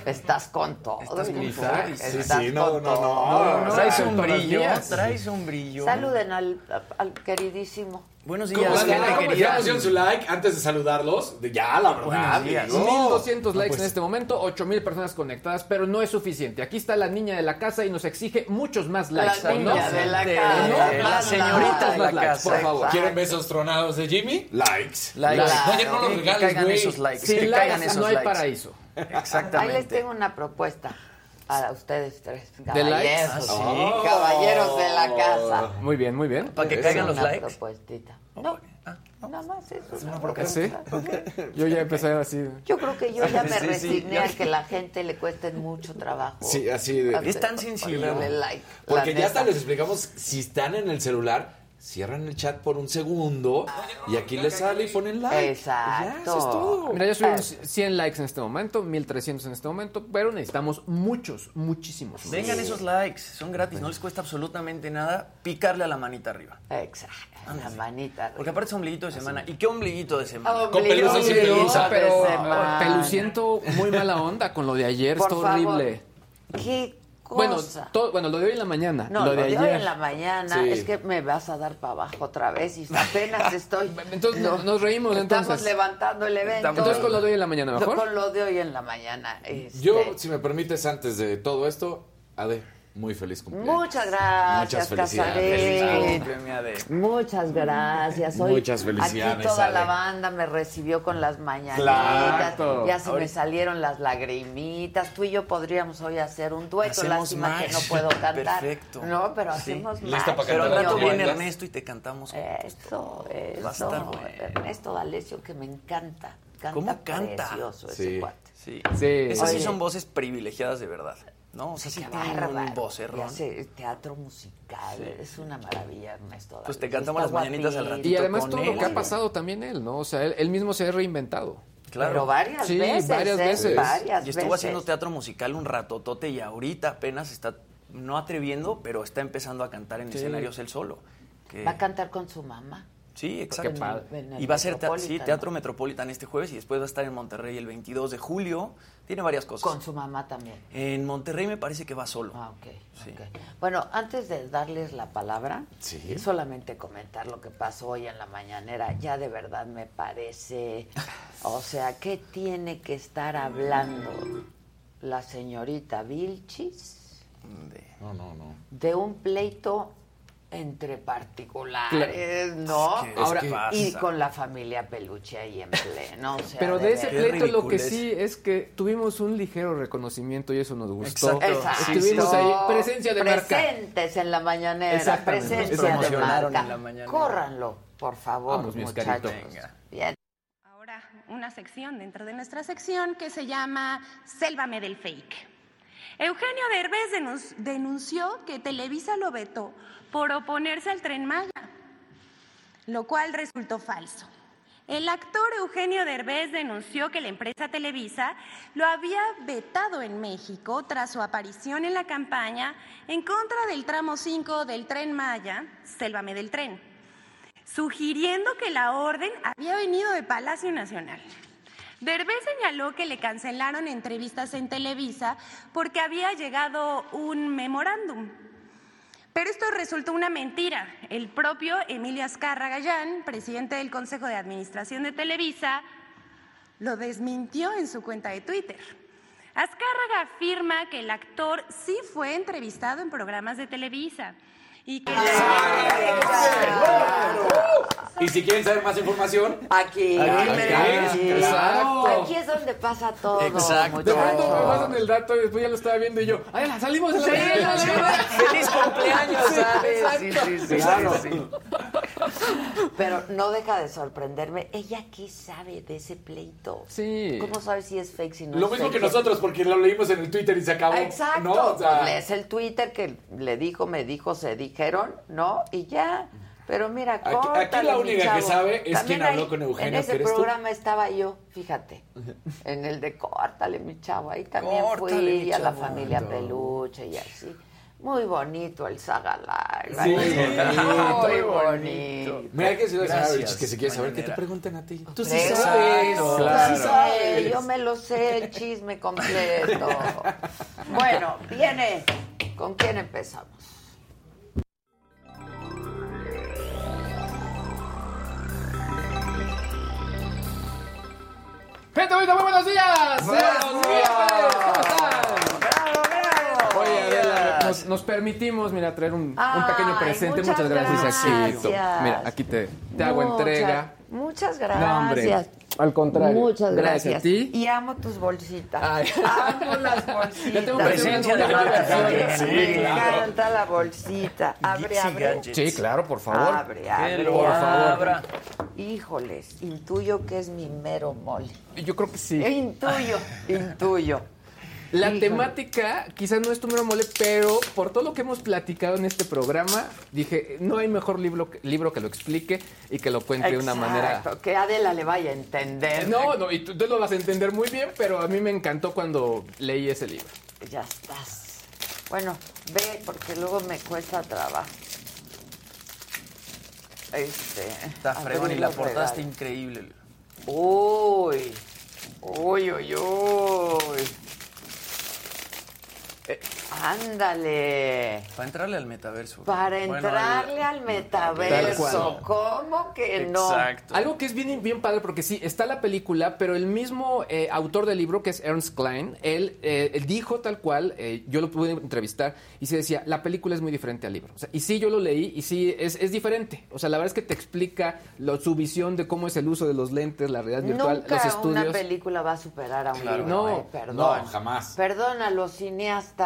Estás con todo. Estás Sí, sí, no, con no, no, todo. no, no, traes un brillo, traes un brillo. Saluden al, al queridísimo. Buenos ¿Cómo días, están? gente ¿Cómo querida. están? pusieron su like antes de saludarlos. De- Ya, la verdad. Buenos días. digo. 1200 likes pues- en este momento, 8000 personas conectadas, pero no es suficiente. Aquí está la niña de la casa y nos exige muchos más likes. La ¿o niña no? de la ¿O casa. no? La Más señorita likes, de más la likes, por favor. ¿Quieren besos tronados de Jimmy? Likes. Likes. Oye, no los Que regales, caigan esos likes. Sin que likes caigan esos no hay likes. paraíso. Ahí les Exactamente. tengo una propuesta a ustedes tres. ¿De likes? Caballeros. Ah, sí. Oh. Caballeros de la casa. Muy bien, muy bien. Para que Es caigan los una likes. propuestita. No, nada más eso. Es una ¿Sí? Yo ya empecé así. Yo creo que yo ya me Sí, sí, resigné ya. a que la gente le cueste mucho trabajo. Sí, así de- Es tan ponerle like, Porque ya hasta neta. les explicamos, si están en el celular, cierran el chat por un segundo y aquí les sale y ponen like. Exacto. Ya, eso es todo. Mira, ya subimos 100 likes en este momento, 1300 en este momento, pero necesitamos muchos, muchísimos. Vengan esos likes, son gratis, no les cuesta absolutamente nada picarle a la manita arriba. Exacto. La manita. Porque aparte es ombliguito de semana. ¿Y qué ombliguito de semana? Con pelusa sin Pero, pelusa. pero peluciento muy mala onda con lo de ayer, Por está favor. horrible. ¿Qué Bueno, cosa? todo- bueno, lo de hoy en la mañana, no, lo de hoy ayer. en la mañana Sí. es que me vas a dar para abajo otra vez y apenas estoy. Entonces no- nos reímos Estamos entonces. levantando el evento. Entonces con lo de hoy en la mañana, ¿mejor? Con lo de hoy en la mañana. este, Yo, si me permites, antes de todo esto, Ade, muy feliz cumpleaños. Muchas gracias, Muchas felicidades. Muchas gracias. Hoy Muchas felicidades, Aquí toda Ale. la banda me recibió con las mañanitas. Claro. Ya se me salieron las lagrimitas. Tú y yo podríamos hoy hacer un dueto. Hacemos Lástima que no puedo cantar. Perfecto. No, pero Sí. hacemos ¿Lista match. para Pero al cantar? rato ¿No viene? Ernesto y te cantamos. Eso, eso. Va a estar bueno. Ernesto D'Alessio, que me encanta. Canta ¿Cómo canta? precioso ese Sí. cuate. Sí. Sí. Esas sí son voces privilegiadas de verdad. ¿No? O sea, sí bárbaro. un vocerrón. Hace teatro musical. Es una maravilla, Ernesto. Pues te cantamos las mañanitas al guapísimo. Y además con todo lo que ha pasado también él, ¿no? O sea, él, él mismo se ha reinventado. Claro. Pero varias Sí, veces. varias ¿eh? veces. Varias Y estuvo veces. haciendo teatro musical un ratotote y ahorita apenas está, no atreviendo, pero está empezando a cantar en Sí. escenarios él solo. Que- Va a cantar con su mamá. Sí, exacto. En Y va a ser te- sí, Teatro ¿no? Metropolitan este jueves y después va a estar en Monterrey el 22 de julio. Tiene varias cosas. Con su mamá también. En Monterrey me parece que va solo. Ah, ok. Sí. ok. Bueno, antes de darles la palabra, Sí. solamente comentar lo que pasó hoy en la mañanera. Ya de verdad me parece. O sea, ¿qué tiene que estar hablando la señorita Vilchis De- No, no, no. de un pleito entre particulares, ¿no? Es que- es Ahora, y con la familia Peluche ahí en pleno. o sea, Pero de ese pleito lo que sí es que tuvimos un ligero reconocimiento y eso nos gustó. Exacto. Estuvimos ahí, presencia de marca. Presentes en la mañanera, presencia de marca. en la mañanera. Córranlo, por favor, Vamos, muchachos. Venga. Bien. Ahora, una sección dentro de nuestra sección que se llama Sélvame del Fake. Eugenio Derbez denun- denunció que Televisa lo vetó por oponerse al tren Maya, lo cual resultó falso. El actor Eugenio Derbez denunció que la empresa Televisa lo había vetado en México tras su aparición en la campaña en contra del tramo 5 del tren Maya, Sélvame del Tren sugiriendo que la orden había venido de Palacio Nacional. Derbez señaló que le cancelaron entrevistas en Televisa porque había llegado un memorándum. Pero esto resultó una mentira. El propio Emilio Azcarra Gallán, presidente del Consejo de Administración de Televisa, lo desmintió en su cuenta de Twitter. Azcárraga afirma que el actor sí fue entrevistado en programas de Televisa y que... Y si quieren saber más información, Aquí, Aquí, aquí, exacto. Aquí es donde pasa todo. De pronto me pasan el dato y después ya lo estaba viendo y yo, ¡ay, la salimos de la Sí. ¡Feliz cumpleaños! Sí, ¿sabes? sí, sí, sí, Claro. sí, sí. Pero no deja de sorprenderme. ¿Ella qué sabe de ese pleito? Sí. ¿Cómo sabe si es fake, si no lo es mismo fake? que nosotros, porque lo leímos en el Twitter y se acabó. Exacto. ¿no? O sea, Pues lees el Twitter que le dijo, me dijo, se dijeron, ¿no? Y ya. Pero mira, Aquí- córtale, aquí la única que sabe es También quién habló con Eugenio, En ese eres tú. programa estaba yo, fíjate. En el de Córtale, mi chavo. Ahí también Córtale, fui a la familia Peluche y así. Muy bonito el Saga Live. Sí. Muy bonito. Mira, hay que decirle que si quieres saber que te pregunten a ti. Tú sí sabes. Claro. tú sí sabes, Sabes. yo me lo sé, el chisme completo. Bueno, viene. ¿Con quién empezamos? Gente bonita, muy buenos días. Buenos días. ¿Cómo están? Oye, Adela, nos, nos permitimos, mira, traer un, un pequeño Ay, presente. muchas Muchas gracias, gracias. Mira, aquí te, te hago Muchas- entrega. Muchas No, hombre, gracias. Al contrario. Muchas Gracias gracias. a ti. Y amo tus bolsitas. Ay. Amo las bolsitas. Ya tengo presencia de marca. Sí, me claro. encanta la bolsita. Abre, Dixie abre. Gadgets. Sí, claro, por favor. Abre, abre. lo abra. Híjoles, intuyo que es mi mero mole. Yo creo que sí. Intuyo, intuyo. La Híjole. temática quizás no es tu mero mole, pero por todo lo que hemos platicado en este programa, dije, no hay mejor libro, que- libro que lo explique y que lo cuente de una manera... Exacto, que Adela le vaya a entender. No, no, y tú, tú lo vas a entender muy bien, pero a mí me encantó cuando leí ese libro. Ya estás. Bueno, ve, porque luego me cuesta trabajo. Este. Está fregón y la portada está increíble. Uy. Uy, uy, uy. Eh, ándale. Para entrarle al metaverso. Para Bueno, entrarle al metaverso. ¿Cómo que no? Exacto. Algo que es bien, bien padre, porque sí, está la película, pero el mismo eh, autor del libro, que es Ernst Klein, él, eh, él dijo tal cual, eh, yo lo pude entrevistar, y se decía, la película es muy diferente al libro. O sea, y sí, yo lo leí, y sí, es, es diferente. O sea, la verdad es que te explica lo- su visión de cómo es el uso de los lentes, la realidad virtual, Nunca los una estudios. película va a superar a un Claro. libro. No, eh, perdón. No, jamás. Perdón a los cineastas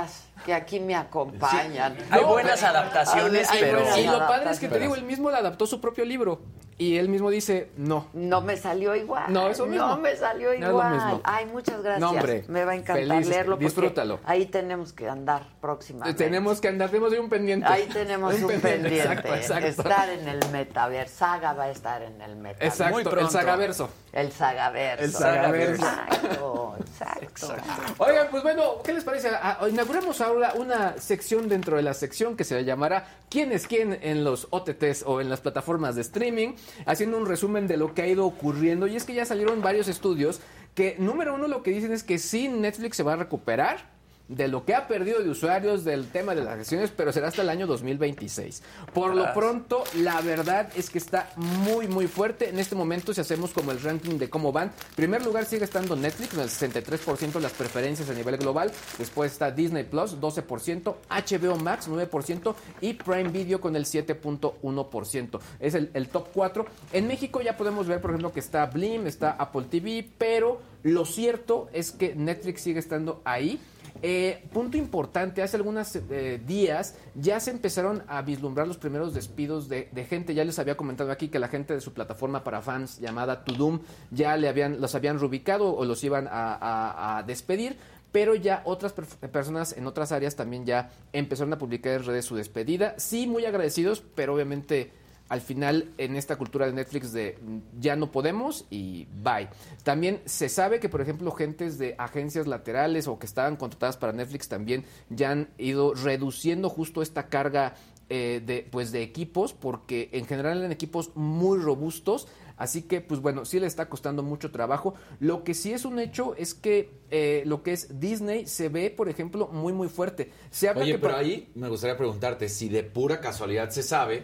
que aquí me acompañan. Hay No, buenas pero- adaptaciones, hay pero... buenas Y lo padre es que te digo, él mismo le adaptó su propio libro. Y él mismo dice, no. No me salió igual. No, eso mismo. No me salió No es lo igual. mismo. Ay, muchas gracias. No, hombre. Me va a encantar Feliz. leerlo. Disfrútalo. Ahí tenemos que andar próximamente. Tenemos que andar, tenemos ahí un pendiente. Ahí tenemos un pendiente. Exacto, exacto. Estar en el metaverso. Saga va a estar en el metaverso. Exacto, Muy el sagaverso. El sagaverso. El sagaverso. Exacto, exacto. Oigan, pues bueno, ¿qué les parece? Ah, inauguramos ahora una sección dentro de la sección que se llamará ¿Quién es quién en los OTTs o en las plataformas de streaming? Haciendo un resumen de lo que ha ido ocurriendo. Y es que ya salieron varios estudios que, número uno, lo que dicen es que sí, Netflix se va a recuperar. De lo que ha perdido de usuarios del tema de las acciones, pero será hasta el año 2026. Por lo pronto, la verdad es que está muy, muy fuerte. En este momento, si hacemos como el ranking de cómo van, en primer lugar sigue estando Netflix, con el 63% de las preferencias a nivel global. Después está Disney Plus, 12%, HBO Max, 9% y Prime Video con el 7.1%. Es el, el top 4. En México ya podemos ver, por ejemplo, que está Blim, está Apple TV, pero lo cierto es que Netflix sigue estando ahí. Eh, punto importante, hace algunos eh, días ya se empezaron a vislumbrar los primeros despidos de, gente. Ya les había comentado aquí que la gente de su plataforma para fans llamada Tudum ya le habían, los habían reubicado o los iban a, a- despedir. Pero ya otras per- personas en otras áreas también ya empezaron a publicar en redes su despedida. Sí, muy agradecidos, pero obviamente al final en esta cultura de Netflix de ya no podemos y bye. También se sabe que, por ejemplo, gentes de agencias laterales o que estaban contratadas para Netflix también ya han ido reduciendo justo esta carga eh, de, pues, de equipos, porque en general eran equipos muy robustos. Así que, pues bueno, sí le está costando mucho trabajo. Lo que sí es un hecho es que eh, lo que es Disney se ve, por ejemplo, muy, muy fuerte. Se habla Oye, que pero ahí me gustaría preguntarte si de pura casualidad se sabe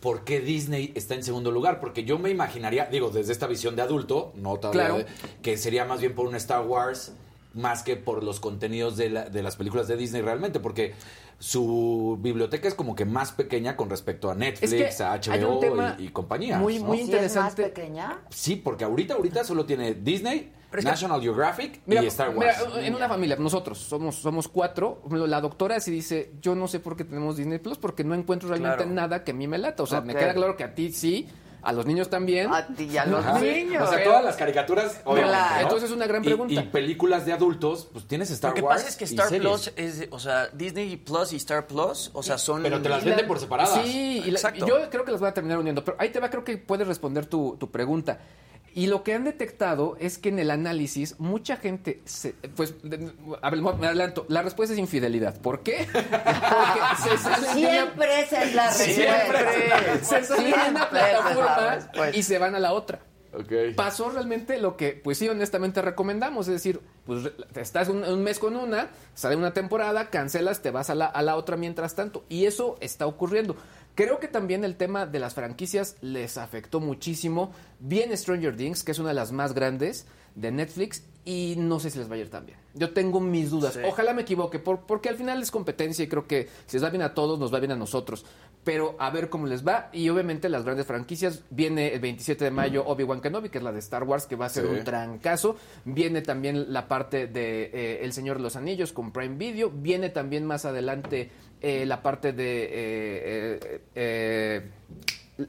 por qué Disney está en segundo lugar. Porque yo me imaginaría, digo, desde esta visión de adulto, no todavía, Claro. de- que sería más bien por un Star Wars más que por los contenidos de, la- de las películas de Disney realmente, porque su biblioteca es como que más pequeña con respecto a Netflix, Es que a HBO y, y compañía. muy, ¿no? muy ¿Sí es más interesante. pequeña? Sí, porque ahorita, ahorita solo tiene Disney, Pero es que- National Geographic Mira, y Star Wars. mira, en una familia, nosotros somos, somos cuatro. La doctora sí dice, yo no sé por qué tenemos Disney Plus, porque no encuentro realmente Claro. nada que a mí me lata. O sea, me queda claro que a ti sí, a los niños también. A ti y a los Ajá. niños. O sea, todas las caricaturas, obviamente. Claro. ¿no? Entonces es una gran Y- pregunta. Y, películas de adultos, pues tienes Star Lo que Wars. pasa es que Star. Plus es, o sea, Disney Plus y Star Plus, o sea, son... Pero te las la- venden por separadas. Sí, y la- Exacto. yo creo que las voy a terminar uniendo. Pero ahí te va, creo que puedes responder tu, tu pregunta. Y lo que han detectado es que en el análisis mucha gente, se- pues, de- a ver, me adelanto, la respuesta es infidelidad. ¿Por qué? Porque se salen de una- Siempre esa es la Siempre. respuesta. Se salen de una plataforma y se van a la otra. Ok. Pasó realmente lo que, pues sí, honestamente recomendamos. Es decir, pues estás un, un mes con una, sale una temporada, cancelas, te vas a la, a la otra mientras tanto. Y eso está ocurriendo. Creo que también el tema de las franquicias les afectó muchísimo. Viene Stranger Things, que es una de las más grandes de Netflix, y no sé si les va a ir tan bien. Yo tengo mis dudas. Sí. Ojalá me equivoque, por- porque al final es competencia y creo que si les va bien a todos, nos va bien a nosotros. Pero a ver cómo les va. Y obviamente las grandes franquicias. Viene el 27 de mayo Obi-Wan Kenobi, que es la de Star Wars, que va a ser Sí. un trancazo. Viene también la parte de eh, El Señor de los Anillos con Prime Video. Viene también más adelante eh, la parte de... eh, eh, eh,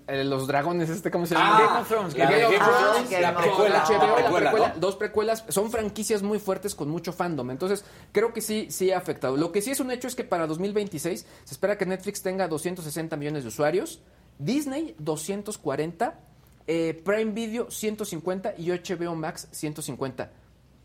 eh, los dragones, este, ¿cómo se llama? Ah, Game of Thrones, la Game of Game of Thrones, la precuela, HBO, la la precuela, dos precuelas, son franquicias muy fuertes con mucho fandom. Entonces, creo que sí, sí ha afectado. Lo que sí es un hecho es que para 2026 se espera que Netflix tenga 260 millones de usuarios, Disney 240, eh, Prime Video 150 y HBO Max 150.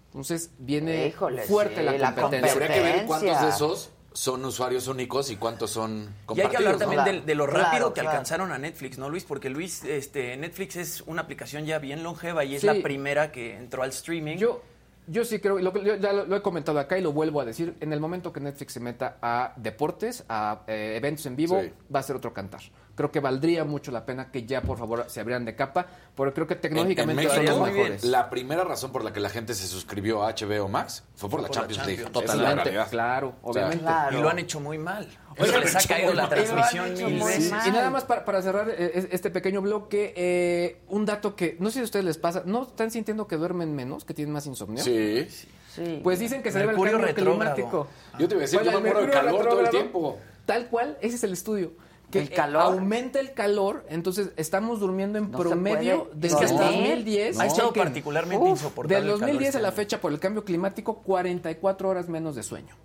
Entonces, viene Híjole, fuerte sí, la la competencia. Habría que ver cuántos de esos son usuarios únicos y cuántos son Y hay compartidos. que hablar también Claro, de, de lo claro, rápido que claro. alcanzaron a Netflix, ¿no, Luis? Porque Luis, este, Netflix es una aplicación ya bien longeva y es Sí. la primera que entró al streaming. Yo, yo sí creo, lo, que- yo ya lo, lo he comentado acá y lo vuelvo a decir, en el momento que Netflix se meta a deportes, a eh, eventos en vivo, Sí. va a ser otro cantar. Creo que valdría mucho la pena que ya, por favor, se abrieran de capa, porque creo que En, en tecnológicamente son México, los mejores. la primera razón por la que la gente se suscribió a HBO Max fue por la por la Champions League. La Totalmente, claro, obviamente. Claro. Y lo han hecho muy mal. Oye, Oye, les ha caído la transmisión. Y nada más para, para cerrar eh, es- este pequeño bloque, eh, un dato que no sé si a ustedes les pasa, ¿no están sintiendo que duermen menos, que tienen más insomnio? Sí. Sí. Pues dicen que se debe al cambio retrógrado. climático. Yo te iba a decir, yo me muero de calor todo el tiempo. Tal cual, ese es el estudio. Que ¿El eh, calor? aumenta el calor, entonces estamos durmiendo en No promedio desde el dormir. 2010. Ha estado particularmente Uf, insoportable Del el calor 2010 este a la fecha por el cambio climático, 44 horas menos de sueño.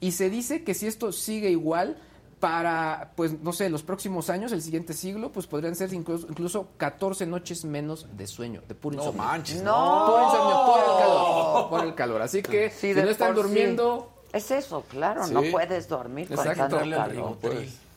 Y se dice que si esto sigue igual, para, pues, no sé, los próximos años, el siguiente siglo, pues podrían ser incluso, incluso 14 noches menos de sueño, de puro No insomnio. manches. No. Por insomnio, por el calor. Por el calor. Así que Sí, si no están por sí. durmiendo, Es eso, claro, Sí. no puedes dormir con Exacto. tanto Darle al calor.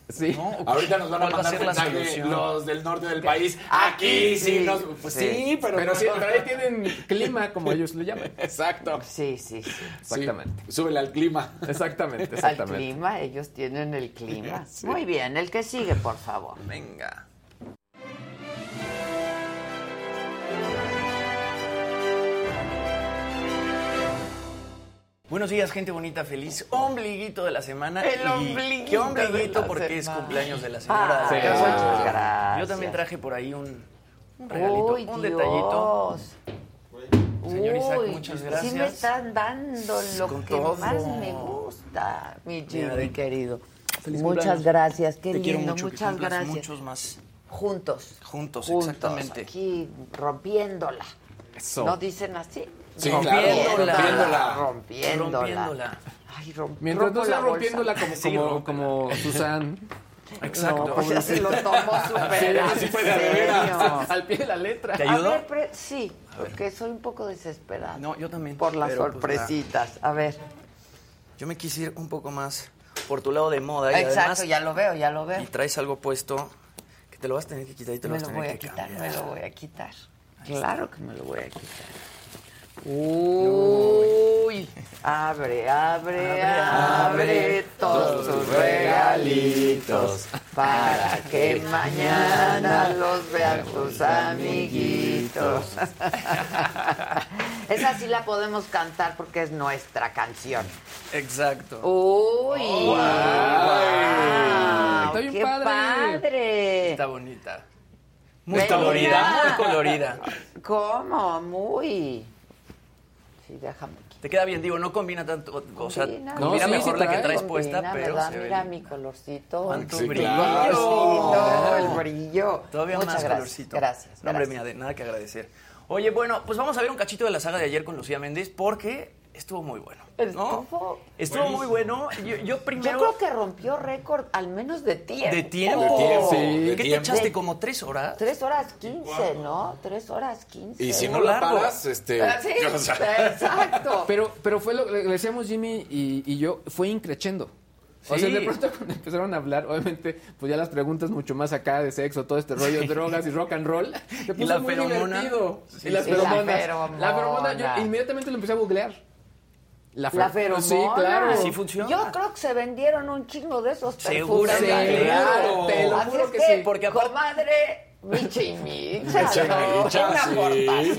Sí. ¿no? ¿O Ahorita nos van a va mandar mensaje solución? los del norte del país. Aquí Aquí sí, sí. nos- pues Sí. sí, pero, Pero, no- sí, pero ahí tienen clima, como ellos lo llaman. Exacto. Sí, sí, sí. Exactamente. Sí, súbele al clima. Exactamente, Al exactamente. clima, ellos tienen el clima. Sí. Muy bien, el que sigue, por favor. Venga. Buenos días, gente bonita, feliz ombliguito de la semana. El ombliguito ¿Qué ombliguito? de Porque es cumpleaños de la señora. Ah, de sí. la casa. muchas gracias. Yo también traje por ahí un, un regalito, Uy, un Dios. detallito. Señor Isaac, Uy, muchas Sí gracias. me están dando lo Con que todo. más me gusta, mi Jimmy, de- querido. Feliz muchas cumpleaños. gracias, qué Te quiero lindo, mucho, muchas gracias. Muchos más. Juntos. Juntos, Juntos, exactamente. aquí rompiéndola. Eso. ¿No dicen así? Sí, claro, rompiéndola. Rompiéndola. Rompiéndola. Ay, rom- Mientras no sea bolsa. rompiéndola como, Sí, como, como Susan. Exacto. No, pues ya se lo tomo súper sí fue de a veras, al pie de la letra. ¿Te A ayudo? ver, pre- sí, porque soy un poco desesperada. No, yo también. Por las pero, pues, sorpresitas. A ver. Yo me quise ir un poco más por tu lado de moda. Y Exacto, además, ya lo veo, ya lo veo. Y traes algo puesto que te lo vas a tener que quitar y te lo Me vas a lo tener voy a que quitar, cambiar. me lo voy a quitar. Claro que me lo voy a quitar. Uy, abre, abre, abre todos tus regalitos para que mañana los vean tus amiguitos. Esa sí la podemos cantar porque es nuestra canción. Exacto. Uy, wow, bien qué padre. padre. Está bonita. Muy colorida, muy colorida. ¿Cómo? Muy. Sí, déjame aquí. Te queda bien, digo, no combina tanto, o sea, Combina, combina No, mejor sí la que trae. traes Combina, puesta, pero ve Mira mi colorcito. Cuánto Sí, brillo. el brillo. Todavía Muchas más gracias. colorcito. Gracias. No, hombre, mira, de nada que agradecer. Oye, bueno, pues vamos a ver un cachito de la saga de ayer con Lucía Méndez porque estuvo muy bueno. ¿no? Estuvo Estuvo muy bueno. Yo, yo primero... Yo creo que rompió récord, al menos de tiempo. ¿De tiempo? De tiempo, Sí. de ¿Qué te tiempo. echaste? ¿Como tres horas? Tres horas quince, ¿no? Tres horas quince. Y si no la paras, este... Ah, Sí, o sea, exacto. Pero, pero fue lo que le decíamos Jimmy y, y yo, fue increchendo. O sea, de pronto cuando empezaron a hablar, obviamente, pues ya las preguntas mucho más acá de sexo, todo este rollo, drogas y rock and roll, se puso la muy feromona. divertido. Sí, y las. La feromonas. feromona. La feromona, yo inmediatamente lo empecé a googlear. La, La feromona. Sí, claro. Así funciona. Yo creo que se vendieron un chingo de esos Seguramente. perfumes. Claro, te lo Así juro es que que, sí. Porque aparte- comadre, Micha y Micha, Micha y Una sí.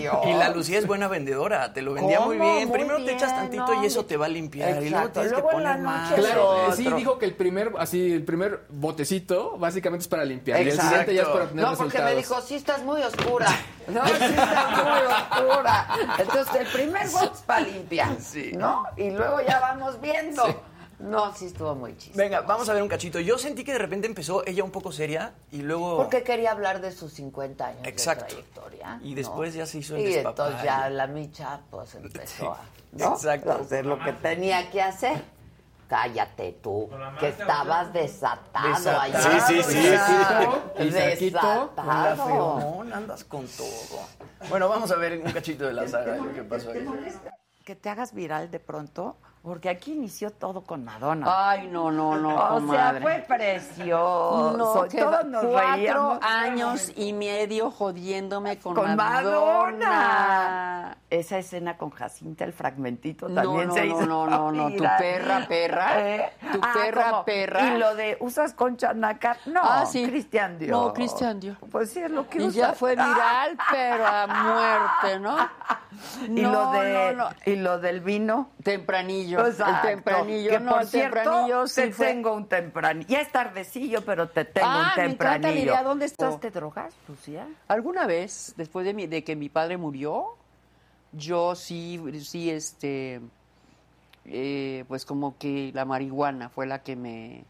aportación. Y la Lucía es buena vendedora, te lo vendía muy bien. Muy Primero te echas tantito no, y eso te va a limpiar. Y luego Exacto. tienes Luego que en la poner más. noche Claro, otro. sí dijo que el primer, así, el primer botecito básicamente es para limpiar. Y el Exacto. siguiente ya es para obtener No, porque me dijo, sí estás muy oscura. No, sí estás muy oscura. Entonces, el primer bote es para limpiar, Sí. ¿no? Y luego ya vamos viendo. No, sí estuvo muy chistoso. Venga, vamos a ver un cachito. Yo sentí que de repente empezó ella un poco seria y luego... Porque quería hablar de sus 50 años Exacto. de trayectoria. Y ¿no? después ya se hizo el Y despapalle. entonces ya la micha pues empezó a ¿no? Exacto. a hacer lo que tenía que hacer. Cállate tú, que estabas desatado, Desatado. allá. Sí, sí, sí. El saquito, Con la Desatado. andas con todo. Bueno, vamos a ver un cachito de la saga. ¿Qué pasó ahí? Que te hagas viral de pronto, porque aquí inició todo con Madonna. Ay, no, no, no, o comadre. sea, fue precioso. No, Todos nos cuatro reíamos. años y medio jodiéndome con, con Madonna. Madonna. Esa escena con Jacinta, el fragmentito No, también no, se no, hizo no, no, no, tu viral. perra, perra, tu perra, ¿cómo? perra. Y lo de usas concha nácar. No, Ah, sí. Cristian Dior. No, Cristian Dior. Pues sí, es lo que Y usas. ya fue viral, pero a muerte, ¿no? Y, No, lo de, no, no. y lo del vino. Tempranillo. Exacto. El tempranillo, que no, por el cierto, tempranillo sí te fue. tengo un tempranillo. Ya es tardecillo, pero te tengo Ah, un me encanta la tempranillo. idea. ¿Dónde está? ¿Estás te drogas, Lucía? ¿Alguna vez, después de, mi, de que mi padre murió, yo sí, sí, este, eh, pues como que la marihuana fue la que me...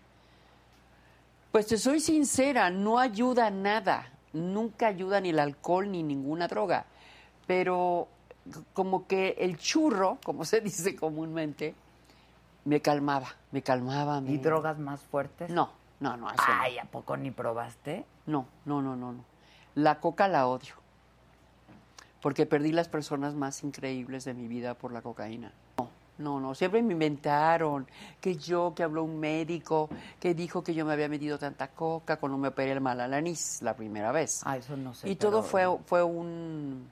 Pues te soy sincera, no ayuda nada, nunca ayuda ni el alcohol ni ninguna droga, pero como que el churro, como se dice comúnmente, me calmaba, me calmaba. ¿Y drogas más fuertes? No, no, no, eso no. Ay, ¿a poco ni probaste? No, no, no, no, no. La coca la odio. Porque perdí las personas más increíbles de mi vida por la cocaína. No, No, no, siempre me inventaron que yo, que habló un médico, que dijo que yo me había metido tanta coca cuando me operé el mal a la anís la primera vez. Ah, eso no sé. y todo fue, fue un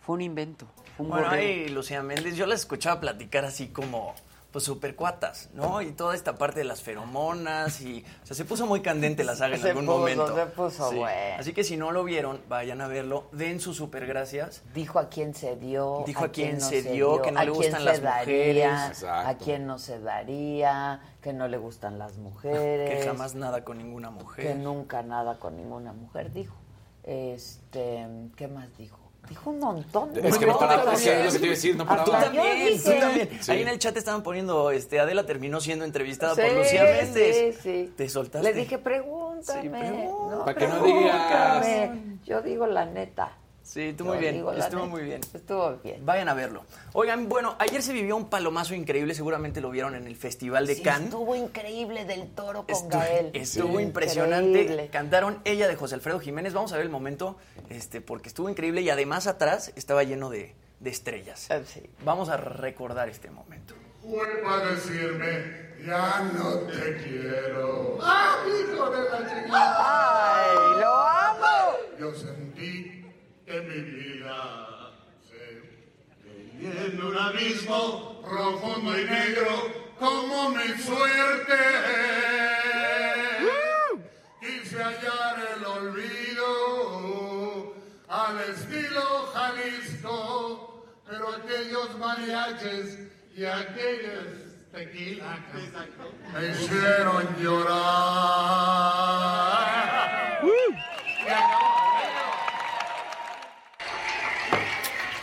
fue un invento. Un Bueno, ahí Lucía Méndez, yo la escuchaba platicar así como, pues super cuatas, ¿no? Y toda esta parte de las feromonas y, o sea, se puso muy candente la saga en Se algún puso, momento. se puso Sí. Así que si no lo vieron, vayan a verlo, den sus super gracias. Dijo a quién se dio. Dijo a quién no se dio, que no le gustan las daría, mujeres. Exacto. A quién no se daría, que no le gustan las mujeres. Que jamás nada con ninguna mujer. Que nunca nada con ninguna mujer, dijo. Este, ¿qué más dijo? Dijo un montón de Es que no paraba, es lo que te iba a decir, no Hasta paraba. Tú también, tú también. Sí. Ahí en el chat estaban poniendo, este, Adela terminó siendo entrevistada Sí, por Lucía Méndez. sí, sí. Te soltaste. Le dije, pregúntame. Sí, pregúntame. Para que no pregúntame. Yo digo la neta. Sí, estuvo Yo muy bien, estuvo neta. muy bien. Estuvo bien. Vayan a verlo. Oigan, bueno, ayer se vivió un palomazo increíble, seguramente lo vieron en el Festival de Sí, Cannes. Estuvo increíble del toro con Estuvo, Gael. estuvo Sí. impresionante. Increíble. Cantaron ella de José Alfredo Jiménez. Vamos a ver el momento, este, porque estuvo increíble y además atrás estaba lleno de, de estrellas. Ah, Vamos a recordar este momento. Fue para decirme, ya no te quiero. ¡Ah, hijo de la chingada! ¡Ay, lo amo! Yo sentí que mi vida se en un abismo profundo y negro como mi suerte. Quise hallar el olvido al estilo Jalisco, pero aquellos mariachis y aquellas tequilas me hicieron llorar.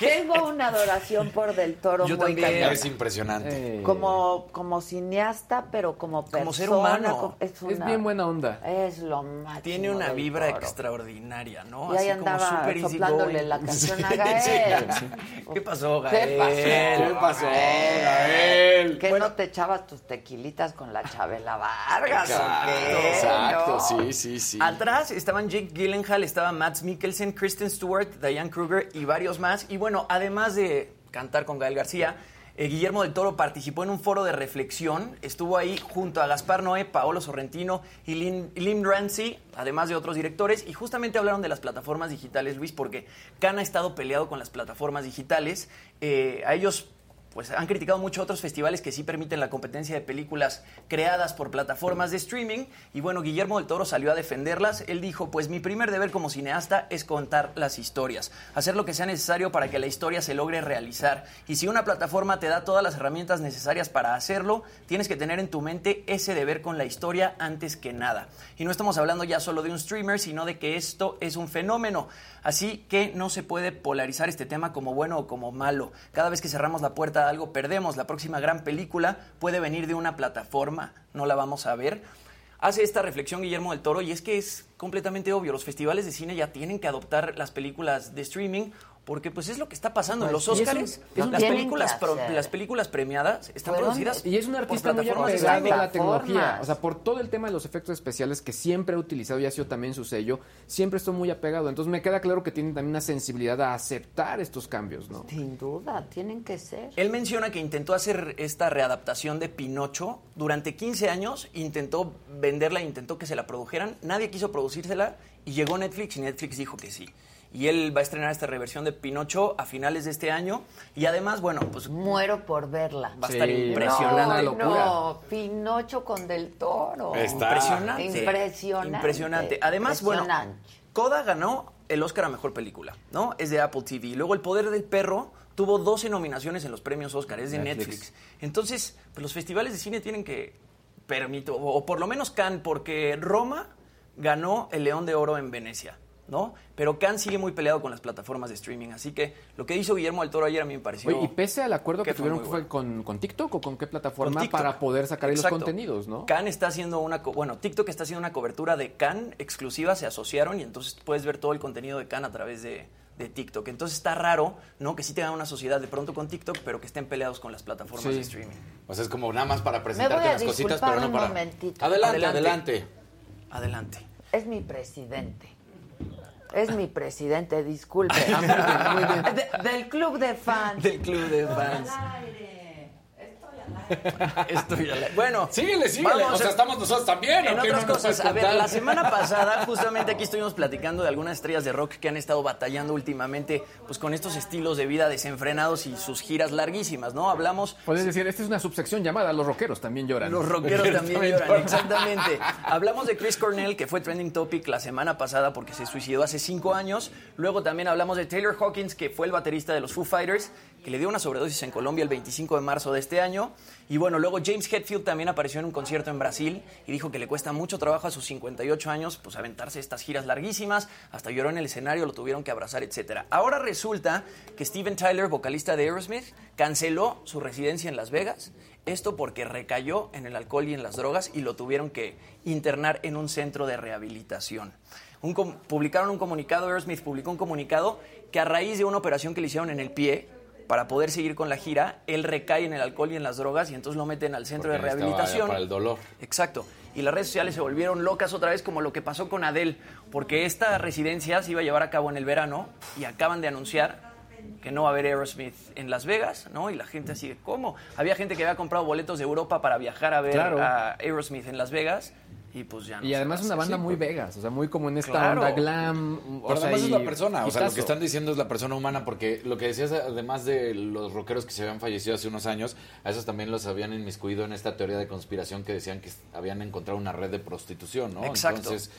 Tengo una adoración por Del Toro Yo muy también. Es impresionante. Como, como cineasta, pero como persona. Como ser humano. como- es, bien buena onda. Es lo máximo. Tiene una del vibra Toro. extraordinaria, ¿no? Y ahí Así como andaba súper easy soplándole la canción Sí, a Gael. sí. ¿Qué pasó, ¿Qué Gael? pasó? ¿Qué pasó, Gael? ¿Que no te echabas tus tequilitas con la Chabela Vargas Exacto, qué? exacto, No. sí, sí, sí. Atrás estaban Jake Gyllenhaal, estaba Matt Mikkelsen, Kristen Stewart, Diane Kruger y varios más. Y bueno, además de cantar con Gael García, eh, Guillermo del Toro participó en un foro de reflexión. Estuvo ahí junto a Gaspar Noé, Paolo Sorrentino y Lin, Lim Ramsey, además de otros directores. Y justamente hablaron de las plataformas digitales, Luis, porque Cannes ha estado peleado con las plataformas digitales. Eh, a ellos pues han criticado mucho otros festivales que sí permiten la competencia de películas creadas por plataformas de streaming y bueno, Guillermo del Toro salió a defenderlas. Él dijo, pues mi primer deber como cineasta es contar las historias, hacer lo que sea necesario para que la historia se logre realizar. Y si una plataforma te da todas las herramientas necesarias para hacerlo, tienes que tener en tu mente ese deber con la historia antes que nada. Y no estamos hablando ya solo de un streamer, sino de que esto es un fenómeno. Así que no se puede polarizar este tema como bueno o como malo. Cada vez que cerramos la puerta algo, perdemos. La próxima gran película puede venir de una plataforma, no la vamos a ver. Hace esta reflexión Guillermo del Toro y es que es completamente obvio, los festivales de cine ya tienen que adoptar las películas de streaming porque pues es lo que está pasando en Pues, los y es un- Oscars. es un- las, películas pro- las películas premiadas están Fueron- producidas y es un artista muy apegado a la tecnología. O sea, por todo el tema de los efectos especiales que siempre ha utilizado y ha sido también su sello, siempre estoy muy apegado. Entonces me queda claro que tienen también una sensibilidad a aceptar estos cambios, ¿no? Sin duda, tienen que ser. Él menciona que intentó hacer esta readaptación de Pinocho durante 15 años, intentó venderla, intentó que se la produjeran, nadie quiso producírsela y llegó Netflix y Netflix dijo que sí. Y él va a estrenar esta reversión de Pinocho a finales de este año y además, bueno, pues Muero por verla. va a estar impresionante. No, no, Pinocho con Del Toro. Impresionante. Impresionante. Impresionante. Además, bueno, Impresionante. Coda ganó el Oscar a Mejor Película, ¿no? Es de Apple TV. Luego El Poder del Perro tuvo 12 nominaciones en los premios Oscar, es de Netflix. Netflix. Entonces, pues los festivales de cine tienen que permitir, o, o por lo menos Cannes, porque Roma ganó el León de Oro en Venecia. ¿No? Pero Cannes sigue muy peleado con las plataformas de streaming, así que lo que hizo Guillermo del Toro ayer a mí me pareció... Oye, y pese al acuerdo que, tuvieron fue con, con TikTok o con qué plataforma Con para poder sacar ahí los contenidos, ¿no? Cannes está haciendo una, bueno, TikTok está haciendo una cobertura de Cannes exclusiva, se asociaron y entonces puedes ver todo el contenido de Cannes a través de, de TikTok. Entonces está raro, ¿no? Que sí tengan una sociedad de pronto con TikTok, pero que estén peleados con las plataformas Sí. de streaming. O sea, es como nada más para presentarte las cositas, pero no un para. momentito. Adelante, adelante. Adelante. Es mi presidente. Es mi presidente, disculpe. Muy bien, muy bien. De- del club de fans. Del club de fans. Al aire. Es Esto ya la- Bueno, Síguele, síguele. vamos o sea, a- estamos nosotros también. En ¿o qué otras no cosas, a ver, la semana pasada justamente aquí estuvimos platicando de algunas estrellas de rock que han estado batallando últimamente pues con estos estilos de vida desenfrenados y sus giras larguísimas, ¿no? Hablamos Puedes decir, esta es una subsección llamada Los Rockeros también lloran. Los rockeros también lloran, exactamente. Hablamos de Chris Cornell, que fue trending topic la semana pasada porque se suicidó hace cinco años. Luego también hablamos de Taylor Hawkins, que fue el baterista de los Foo Fighters, que le dio una sobredosis en Colombia el 25 de marzo de este año. Y bueno, luego James Hetfield también apareció en un concierto en Brasil y dijo que le cuesta mucho trabajo a sus 58 años pues aventarse estas giras larguísimas, hasta lloró en el escenario, lo tuvieron que abrazar, etcétera. Ahora resulta que Steven Tyler, vocalista de Aerosmith, canceló su residencia en Las Vegas esto porque recayó en el alcohol y en las drogas y lo tuvieron que internar en un centro de rehabilitación. Un publicaron un comunicado, Aerosmith publicó un comunicado que a raíz de una operación que le hicieron en el pie, para poder seguir con la gira, él recae en el alcohol y en las drogas y entonces lo meten al centro Porque de rehabilitación. Para el dolor. Exacto. Y las redes sociales se volvieron locas otra vez como lo que pasó con Adele, porque esta residencia se iba a llevar a cabo en el verano y acaban de anunciar que no va a haber Aerosmith en Las Vegas, ¿no? Y la gente así de, ¿cómo? Había gente que había comprado boletos de Europa para viajar a ver Claro. a Aerosmith en Las Vegas y pues ya no Y se además una banda muy pues. Vegas, o sea, muy como en esta Claro. onda glam. o Pero sea, además es la persona, o sea, lo que están diciendo es la persona humana, porque lo que decías, además de los rockeros que se habían fallecido hace unos años, a esos también los habían inmiscuido en esta teoría de conspiración que decían que habían encontrado una red de prostitución, ¿no? Exacto. Entonces,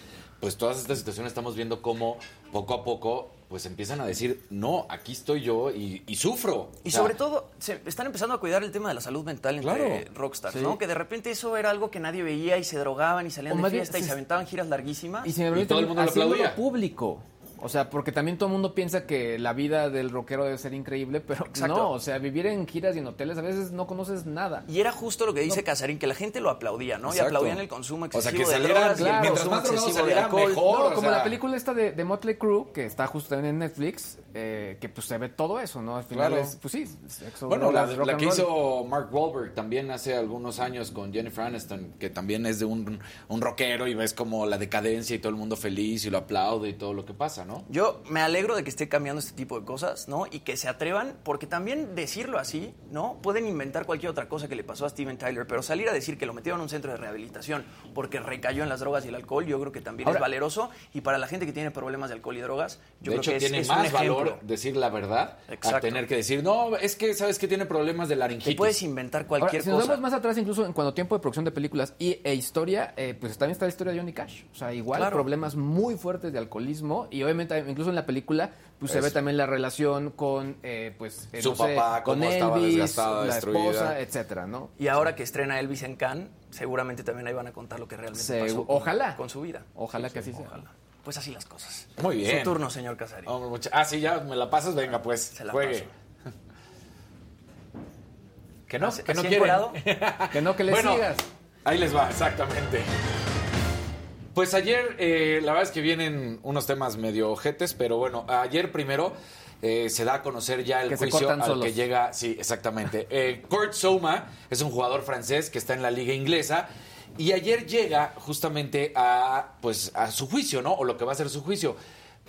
pues todas estas situaciones estamos viendo cómo poco a poco pues empiezan a decir, no, aquí estoy yo y, y sufro. Y O sea, sobre todo, se están empezando a cuidar el tema de la salud mental entre Claro. rockstars, Sí. ¿no? Que de repente eso era algo que nadie veía y se drogaban y salían O de bien, fiesta y se aventaban giras larguísimas. Y, me permiten, todo el mundo lo aplaudía. público. O sea, porque también todo el mundo piensa que la vida del rockero debe ser increíble, pero Exacto. no, o sea, vivir en giras y en hoteles a veces no conoces nada. Y era justo lo que dice Casarín, que la gente lo aplaudía, ¿no? Exacto. Y aplaudían el consumo O sea, excesivo que de salieran, drogas y el claro, mientras consumo excesivo de salieran, alcohol. mejor. No, o como sea- la película esta de, de Motley Crue, que está justo en Netflix, eh, que pues se ve todo eso, ¿no? Al final Claro. es, pues sí, sexo, Bueno, la, rock que roll. hizo Mark Wahlberg también hace algunos años con Jennifer Aniston, que también es de un, un rockero y ves como la decadencia y todo el mundo feliz y lo aplaude y todo lo que pasa, ¿no? Yo me alegro de que esté cambiando este tipo de cosas, ¿no? Y que se atrevan, porque también decirlo así, ¿no? Pueden inventar cualquier otra cosa que le pasó a Steven Tyler, pero salir a decir que lo metieron en un centro de rehabilitación porque recayó en las drogas y el alcohol, yo creo que también Ahora- es valeroso. Y para la gente que tiene problemas de alcohol y drogas, yo creo hecho, que es, tiene es un más ejemplo. valor decir la verdad a Exacto. tener que decir, no, es que sabes que tiene problemas de laringitis. Te puedes inventar Ahora, cualquier si nos cosa. vemos más atrás, incluso en cuanto a tiempo de producción de películas y, e historia, eh, pues también está la historia de Johnny Cash. O sea, igual Claro. problemas muy fuertes de alcoholismo y obviamente incluso en la película pues se ve también la relación con pues eh, Su no sé, papá, con Elvis, la destruida. esposa, etcétera, ¿no? Y ahora que estrena Elvis en Cannes, seguramente también ahí van a contar lo que realmente Se- pasó con, ojalá. con su vida. Ojalá que así sea. Pues así las cosas. Muy bien. Su turno, señor. Hombre, mucha- Ah, sí, ya me la pasas, venga, pues. la juegue. Que no, ¿Así- que no quieren. Que no, que le Bueno, sigas. Ahí les va, exactamente. Pues ayer, eh, la verdad es que vienen unos temas medio ojetes, pero bueno, ayer primero eh, se da a conocer ya el Que se juicio al solos. que llega, sí, exactamente. Eh, Kurt Souma es un jugador francés que está en la liga inglesa y ayer llega justamente a, pues, a su juicio, ¿no? O lo que va a ser su juicio.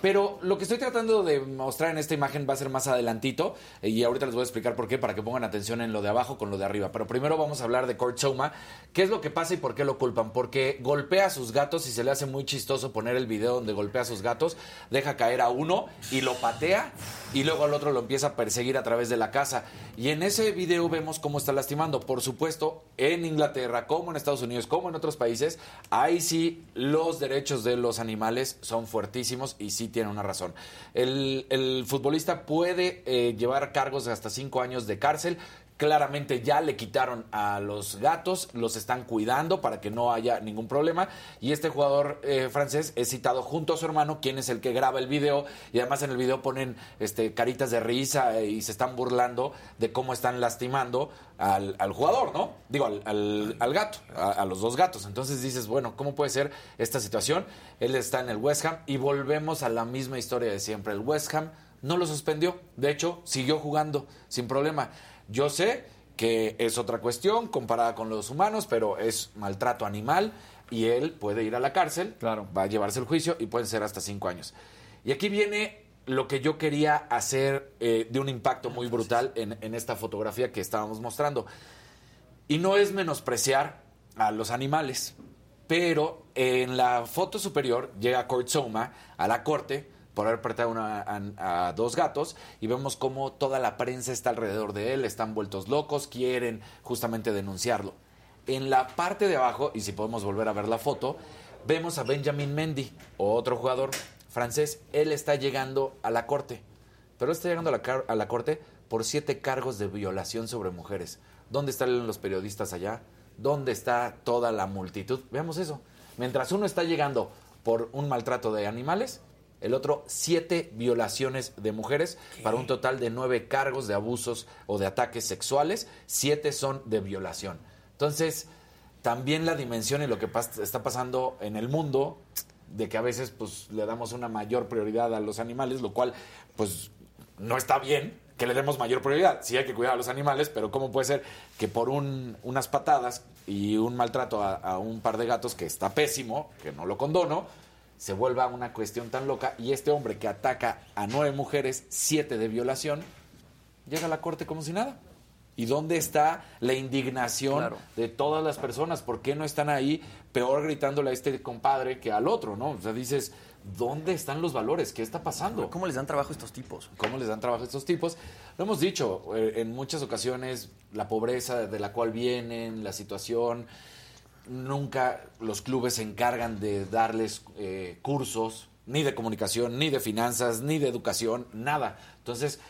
Pero lo que estoy tratando de mostrar en esta imagen va a ser más adelantito eh, y ahorita les voy a explicar por qué, para que pongan atención en lo de abajo con lo de arriba. Pero primero vamos a hablar de Kurt Souma. ¿Qué es lo que pasa y por qué lo culpan? Porque golpea a sus gatos y se le hace muy chistoso poner el video donde golpea a sus gatos, deja caer a uno y lo patea y luego al otro lo empieza a perseguir a través de la casa. Y en ese video vemos cómo está lastimando. Por supuesto, en Inglaterra, como en Estados Unidos, como en otros países, ahí sí los derechos de los animales son fuertísimos y sí tienen una razón. El, el futbolista puede eh, llevar cargos de hasta cinco años de cárcel. Claramente ya le quitaron a los gatos, los están cuidando para que no haya ningún problema. Y este jugador eh, francés es citado junto a su hermano, quien es el que graba el video. Y además en el video ponen este, caritas de risa eh, y se están burlando de cómo están lastimando al, al jugador, ¿no? Digo, al, al- al gato, a, a los dos gatos. Entonces dices, bueno, ¿cómo puede ser esta situación? Él está en el West Ham y volvemos a la misma historia de siempre. El West Ham no lo suspendió. De hecho, siguió jugando sin problema. Yo sé que es otra cuestión comparada con los humanos, pero es maltrato animal y él puede ir a la cárcel, Claro. va a llevarse el juicio y pueden ser hasta cinco años. Y aquí viene lo que yo quería hacer eh, de un impacto muy brutal en, en esta fotografía que estábamos mostrando. Y no es menospreciar a los animales, pero en la foto superior llega Kurt Soma a la corte por haber una- a, dos gatos y vemos cómo toda la prensa está alrededor de él, están vueltos locos, quieren justamente denunciarlo. En la parte de abajo, y si podemos volver a ver la foto, vemos a Benjamin Mendy, otro jugador francés. Él está llegando a la corte, pero está llegando a la, a la corte por siete cargos de violación sobre mujeres. ¿Dónde están los periodistas allá? ¿Dónde está toda la multitud? Veamos eso. Mientras uno está llegando por un maltrato de animales, el otro siete violaciones de mujeres para un total de nueve cargos de abusos o de ataques sexuales. Siete son de violación. Entonces, también la dimensión y lo que pas- está pasando en el mundo de que a veces pues le damos una mayor prioridad a los animales, lo cual pues no está bien que le demos mayor prioridad. Sí hay que cuidar a los animales, pero ¿cómo puede ser que por un- unas patadas y un maltrato a, a un par de gatos que está pésimo, que no lo condono, se vuelva una cuestión tan loca y este hombre que ataca a nueve mujeres, siete de violación, llega a la corte como si nada? ¿Y dónde está la indignación Claro. de todas las personas? ¿Por qué no están ahí peor gritándole a este compadre que al otro, no? O sea, dices, ¿dónde están los valores? ¿Qué está pasando? ¿Cómo les dan trabajo a estos tipos? ¿Cómo les dan trabajo a estos tipos? Lo hemos dicho eh, en muchas ocasiones, la pobreza de la cual vienen, la situación, nunca los clubes se encargan de darles eh, cursos, ni de comunicación, ni de finanzas, ni de educación, nada. Entonces,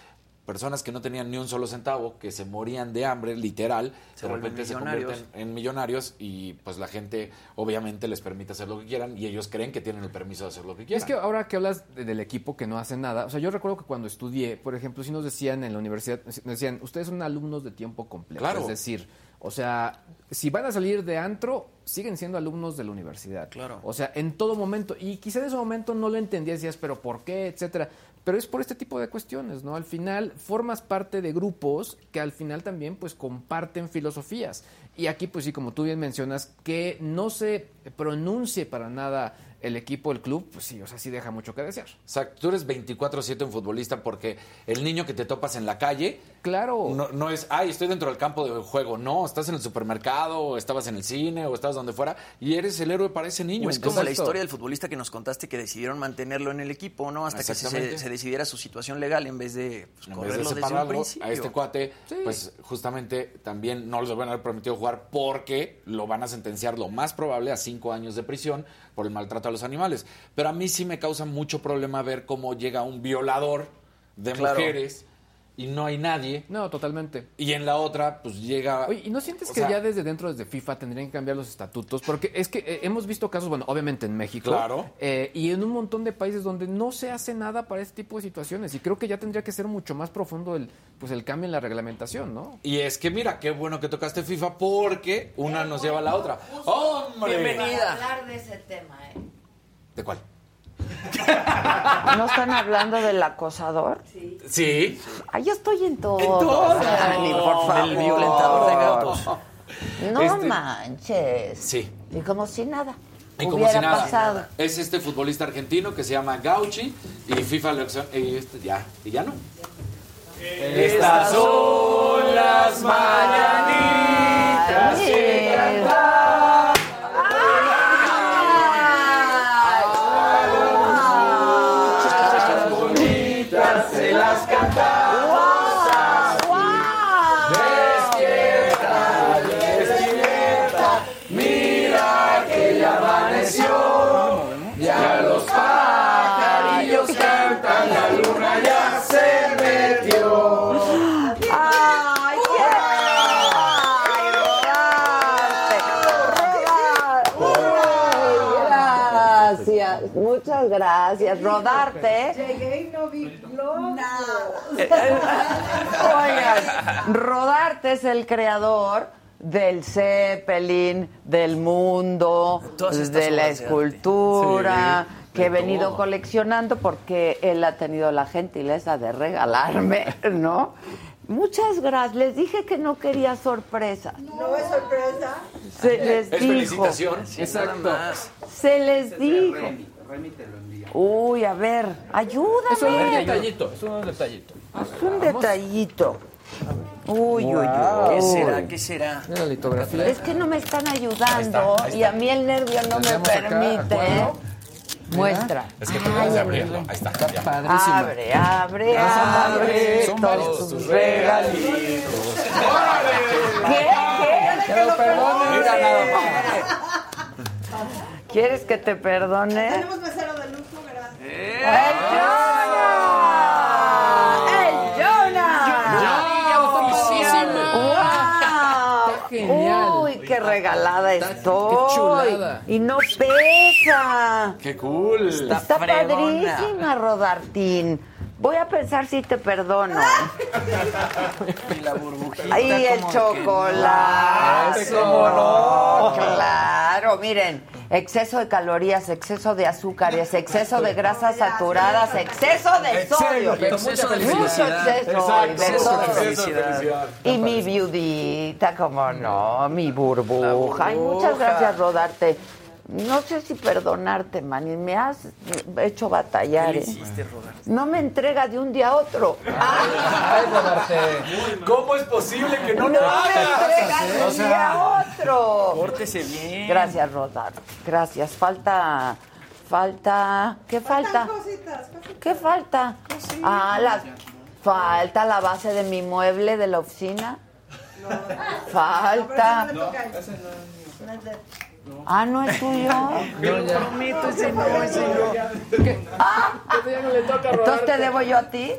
personas que no tenían ni un solo centavo, que se morían de hambre, literal, Se de repente se convierten en millonarios y pues la gente obviamente les permite hacer lo que quieran y ellos creen que tienen el permiso de hacer lo que Y quieran. es que ahora que hablas de- del equipo que no hace nada, o sea, yo recuerdo que cuando estudié, por ejemplo, si nos decían en la universidad, nos decían, ustedes son alumnos de tiempo completo. Claro. Es decir, o sea, si van a salir de antro, siguen siendo alumnos de la universidad. Claro. O sea, en todo momento. Y quizá en ese momento no lo entendías, decías, pero ¿por qué? Etcétera. Pero es por este tipo de cuestiones, ¿no? Al final formas parte de grupos que al final también pues comparten filosofías. Y aquí pues sí, como tú bien mencionas, que no se pronuncie para nada el equipo, el club, pues sí, o sea, sí deja mucho que desear. Exacto, tú eres 24/7 un futbolista porque el niño que te topas en la calle, claro, no, no es, ay, estoy dentro del campo de juego, no, estás en el supermercado, o estabas en el cine, o estabas donde fuera, y eres el héroe para ese niño. Es como la historia del futbolista que nos contaste que decidieron mantenerlo en el equipo, ¿no? Hasta que se, decidiera su situación legal en vez de pues, en vez de correrlo desde un separarlo principio. a este cuate, pues justamente también no les van a haber permitido jugar porque lo van a sentenciar lo más probable a cinco años de prisión por el maltrato a los animales. Pero a mí sí me causa mucho problema ver cómo llega un violador de Claro. mujeres y no hay nadie. No, totalmente. Y en la otra, pues llega... Oye, ¿y no sientes que sea, ya desde dentro, desde FIFA, tendrían que cambiar los estatutos? Porque es que eh, hemos visto casos, bueno, obviamente en México. Claro. eh, y en un montón de países donde no se hace nada para este tipo de situaciones. Y creo que ya tendría que ser mucho más profundo el, pues, el cambio en la reglamentación, ¿no? Y es que mira, qué bueno que tocaste FIFA porque una nos lleva a la otra. ¡Hombre! Para hablar de ese tema, ¿eh? ¿De cuál? ¿No están hablando del acosador? Sí. Sí. Ay, yo estoy en todo. En todo. Dani, por favor. Del violentador de gatos. No Este- manches. Sí. Y como si nada. Y como si nada. pasado. Es este futbolista argentino que se llama Gauchi y FIFA lo y este, ya, y ya no. Estas son las mañanitas que cantan. Gracias. Rodarte. Llegué y no vi nada. Oigan, Rodarte es el creador del Zeppelin, del mundo, de la escultura, Sí, que he venido todo. coleccionando porque él ha tenido la gentileza de regalarme, ¿no? Muchas gracias. Les dije que no quería sorpresas. No es sorpresa. Se les Es dijo. felicitación. Exacto. Se les dijo. Uy, a ver, ayúdame. Es un detallito, es un detallito. Es un detallito. Uy, uy, uy. ¿Qué será? ¿Qué será? Mira la litografía. Es que no me están ayudando ahí está. y a mí el nervio no me acá, permite. ¿acuerdo? Muestra. Es que tú de el- abrirlo. Ahí está. Padrísima. Abre, abre, abre. Son todos varios. tus regalitos. ¿Qué? ¿Qué? Mira nada ¿Quieres que te perdone? Tenemos mesero de lujo, ¿verdad? ¡El Jonah! ¡El Jonah! Genial. ¡Uy, qué regalada Está- qué estoy! chulada. Y no pesa. ¡Qué cool! Está, padrísima, Rodartín. Voy a pensar si te perdono. Y la burbujita. Ahí el chocolate. Eso. ¿Cómo no? Claro, miren, exceso de calorías, exceso de azúcares, exceso de grasas saturadas, exceso de sodio. Exceso de Mucho felicidad. Y mi viudita, como no, mi burbuja. Ay, muchas gracias, Rodarte. No sé si perdonarte, Manny. Me has hecho batallar. ¿Qué ¿eh? le hiciste, Rodar? No me entrega de un día a otro. Ay, Rodarte. ¿Cómo es posible que No no me lo hagas? entrega de O un sea, día a otro. Pórtese bien. Gracias, Rodarte. Gracias. Falta. Falta. ¿Qué falta? Cositas, cositas. ¿Qué falta? Ah, la, falta la base de mi mueble de la oficina. Falta. No, ese no No Ah, no es tuyo. Te lo prometo, ese no, ese no. Entonces te debo yo a ti.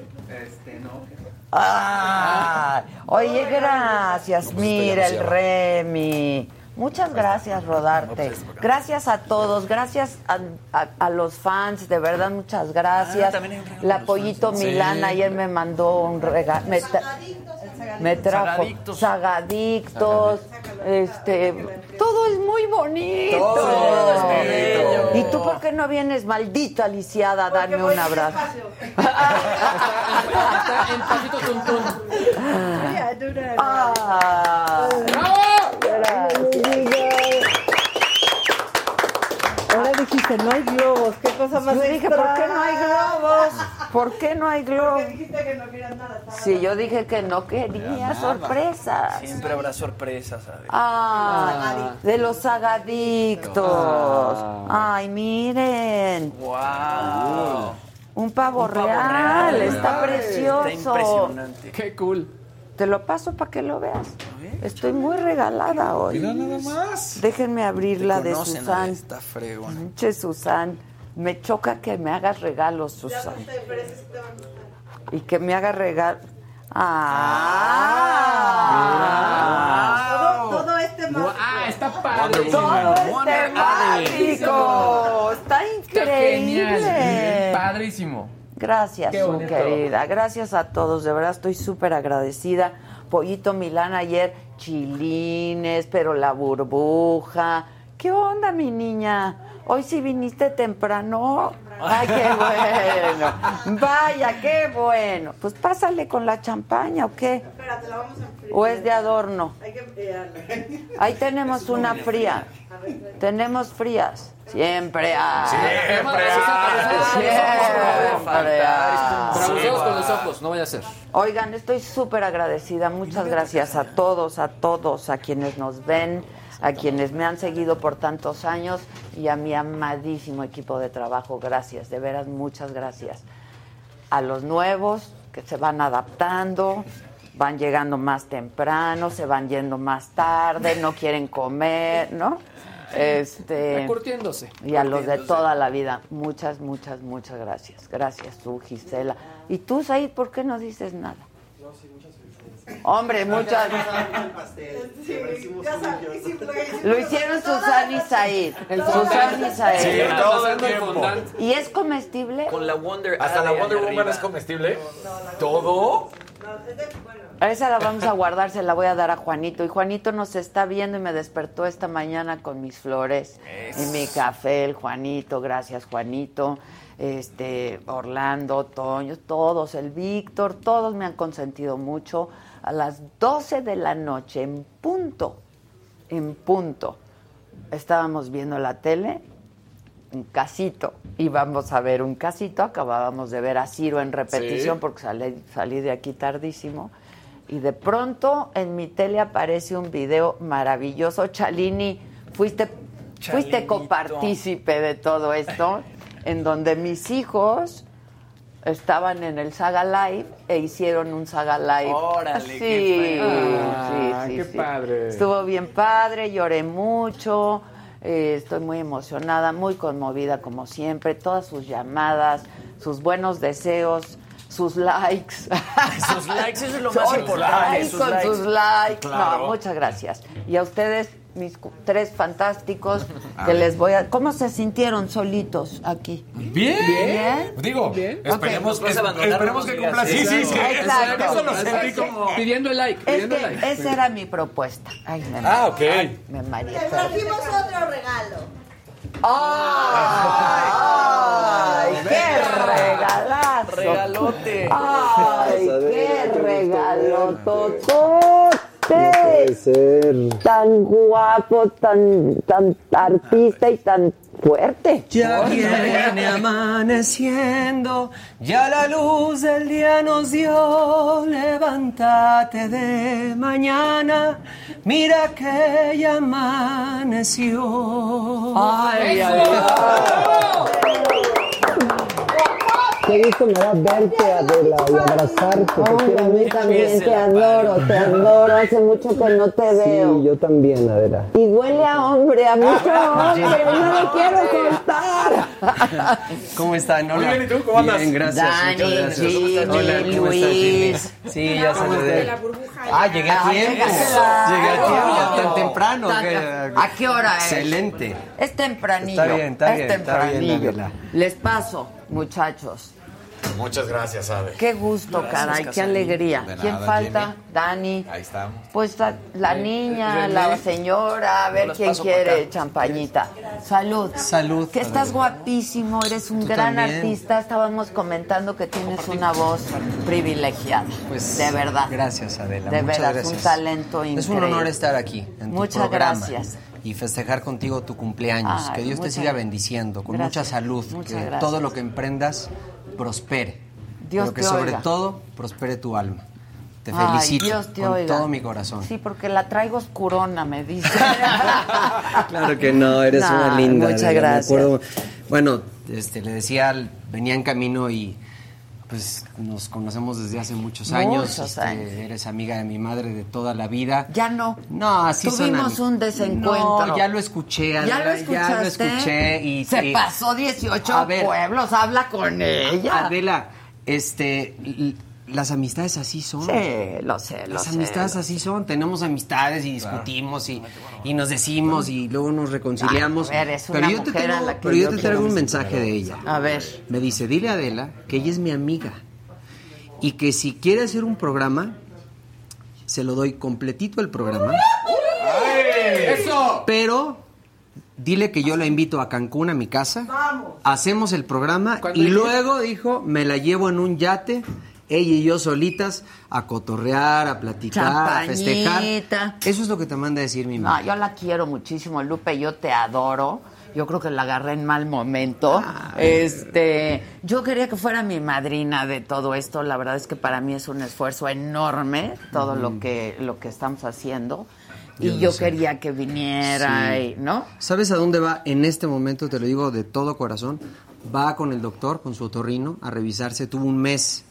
Ah, oye, gracias. Mira el Remy. Muchas gracias, Rodarte. Gracias a todos, gracias a, a- a los fans, de verdad, muchas gracias. Ah, también hay un regalo La Pollito fans. Milán Sí. ayer me mandó un regalo. Me, tra- me trajo Sagadictos. sagadictos, este, todo es muy bonito. Todo es bello. ¿Y tú por qué no vienes, maldita lisiada, a darme un abrazo? Ah, Ahora dijiste, no hay globos. Qué cosa más Yo dije, ¿por qué no hay globos? ¿Por qué no hay globos? Porque dijiste que no querías nada. Sí, yo dije que no quería sorpresas. Siempre habrá sorpresas, ¿sabes? Ah, de los sagadictos. Ay, miren. ¡Wow! Un pavo, Un pavo real. real. Está Ay, precioso. Está impresionante. Qué cool. Te lo paso para que lo veas. Estoy muy regalada hoy. Mira nada más. Déjenme abrir la de Susan. esta fregona. Che, Susan. Me choca que me hagas regalos, Ya Susan. no sé, pero ese sí te va a gustar. Y que me haga regalos. Ah. Todo, todo este más. Ah, está padre. Todo es Wonder temático. Está Está genial. increíble. Padrísimo. Gracias, su querida. Gracias a todos. De verdad estoy súper agradecida. Pollito Milán ayer, chilines, pero la burbuja. ¿Qué onda, mi niña? Hoy sí viniste temprano. Ay, qué bueno. Vaya, qué bueno. Pues pásale con la champaña o qué. Espérate, la vamos a enfriar. ¿O es de adorno? Hay que enfriarla. Ahí tenemos una fría. Tenemos frías. Siempre hay. Siempre Siempre con los ojos, no vaya a ser. Oigan, estoy súper agradecida. Muchas gracias a todos, a todos, a quienes nos ven, a quienes me han seguido por tantos años y a mi amadísimo equipo de trabajo. Gracias, de veras, muchas gracias. A los nuevos que se van adaptando, van llegando más temprano, se van yendo más tarde, no quieren comer, ¿no? Este, Curtiéndose. y a los de toda la vida, muchas, muchas, muchas gracias. Gracias tú, Gisela. ¿Y tú, Said, por qué no dices nada? Hombre, muchas. Sí, lo hicieron Susana y Said. Susana y Said. Sí, todo el tiempo. ¿Y es comestible? Con la Wonder Hasta la Wonder Woman es comestible. ¿Todo? Bueno, Esa la vamos a guardar, se la voy a dar a Juanito. Y Juanito nos está viendo y me despertó esta mañana con mis flores y mi café, el Juanito. Gracias, Juanito. Este, Orlando, Toño, todos, el Víctor, todos me han consentido mucho. A las 12 de la noche, en punto, en punto, estábamos viendo la tele un casito. Íbamos a ver un casito, acabábamos de ver a Ciro en repetición Sí. porque salí, salí de aquí tardísimo. Y de pronto en mi tele aparece un video maravilloso. Chalini, fuiste, fuiste copartícipe de todo esto, en donde mis hijos estaban en el Saga Live e hicieron un Saga Live. Órale, sí, qué sí, Ah, sí, qué sí. padre. Estuvo bien padre, lloré mucho, eh, estoy muy emocionada, muy conmovida como siempre, todas sus llamadas, sus buenos deseos, sus likes. Sus likes, eso es lo más Sus importante, likes sus con likes. sus likes. Claro. No, muchas gracias. Y a ustedes, mis tres fantásticos, A que ver. les voy a... ¿Cómo se sintieron solitos aquí? Bien. Bien. Digo, esperemos, Ok. Nos vas a es- abandonar, esperemos que digas cumpla. Sí, sí, sí. Exacto. Eso lo sentí que- como. Pidiendo el like, Es pidiendo que like. esa era mi propuesta. Ay, me Ah, ok. Ay, me mareé. Les trajimos otro regalo. ¡Ay! ¡Qué regalazo! Regalote. ¡Ay, qué ser. Tan guapo, tan, tan artista y tan fuerte. Ya viene amaneciendo, ya la luz del día nos dio. Levántate de mañana, mira que ya amaneció. Ay, ay, Qué gusto me da verte, Adela, y abrazarte. Te quiero a mí mucho. también te adoro, te adoro. Hace mucho que no te veo. Sí, yo también, Adela. Y huele a hombre, a mucho hombre, no lo quiero contar. ¿Cómo están? Hola. Muy bien, ¿y tú? ¿Cómo andas? Bien, gracias. Dani, gracias. Jimmy, Hola, ¿cómo estás. Jimmy? Sí, ya saludé. Ah, llegué a Ah, tiempo. Llegué a tiempo, tan temprano. Tan- que- ¿A qué hora es? Excelente. Es tempranillo. Está bien, está es bien, está bien, tempranillo. Adela. Les paso, muchachos. Muchas gracias, Ave. Qué gusto, Gracias, caray, qué alegría. ¿Quién falta? Jimmy. Dani. Ahí estamos. Pues la, la niña, René. la señora, a ver quién quiere champañita. Salud. Salud. Que estás guapísimo, eres un Tú gran también. artista. Estábamos comentando que tienes una voz privilegiada. Pues, de verdad. Gracias, Adela. De Muchas veras, gracias. un talento increíble. Es un honor estar aquí en tu Muchas programa gracias. y festejar contigo tu cumpleaños. Ay, que Dios te siga bendiciendo con Gracias. mucha salud. Muchas que gracias. todo lo que emprendas prospere. Dios pero que te sobre oiga. todo prospere tu alma. Te Ay, felicito Dios te con oiga. todo mi corazón. Sí, porque la traigo oscurona, me dice. Claro que no, eres una linda. muchas me gracias. acuerdo- bueno, este, le decía, venía en camino y pues nos conocemos desde hace muchos años. Muchos este, años. Eres amiga de mi madre de toda la vida. Ya no. No, así Tuvimos un desencuentro. No, ya lo escuché, ¿Ya Adela, lo escuchaste? Ya lo escuché y Se pasó 18 A ver. pueblos, habla con ella. Adela, este, las amistades así son. Sí, lo sé, lo Las sé, amistades lo así son. Tenemos amistades y discutimos y, y nos decimos y luego nos reconciliamos. Ay, a ver, es pero una yo te mujer a tengo- la que pero yo yo te traigo un mensaje de ella. A ver. Me dice, dile a Adela que ella es mi amiga y que si quiere hacer un programa, se lo doy completito el programa. ¡Eso! Pero dile que yo la invito a Cancún, a mi casa. Vamos. Hacemos el programa ¿Cuándo y luego, dijo, me la llevo en un yate, ella y yo solitas, a cotorrear, a platicar, a festejar. Eso es lo que te manda a decir mi No, mamá. yo la quiero muchísimo, Lupe, yo te adoro. Yo creo que la agarré en mal momento. Este, yo quería que fuera mi madrina de todo esto. La verdad es que para mí es un esfuerzo enorme todo lo que lo que estamos haciendo. Yo y yo sé. quería que viniera, Sí. y, ¿no? ¿Sabes a dónde va en este momento? Te lo digo de todo corazón. Va con el doctor, con su otorrino, a revisarse. Tuvo un mes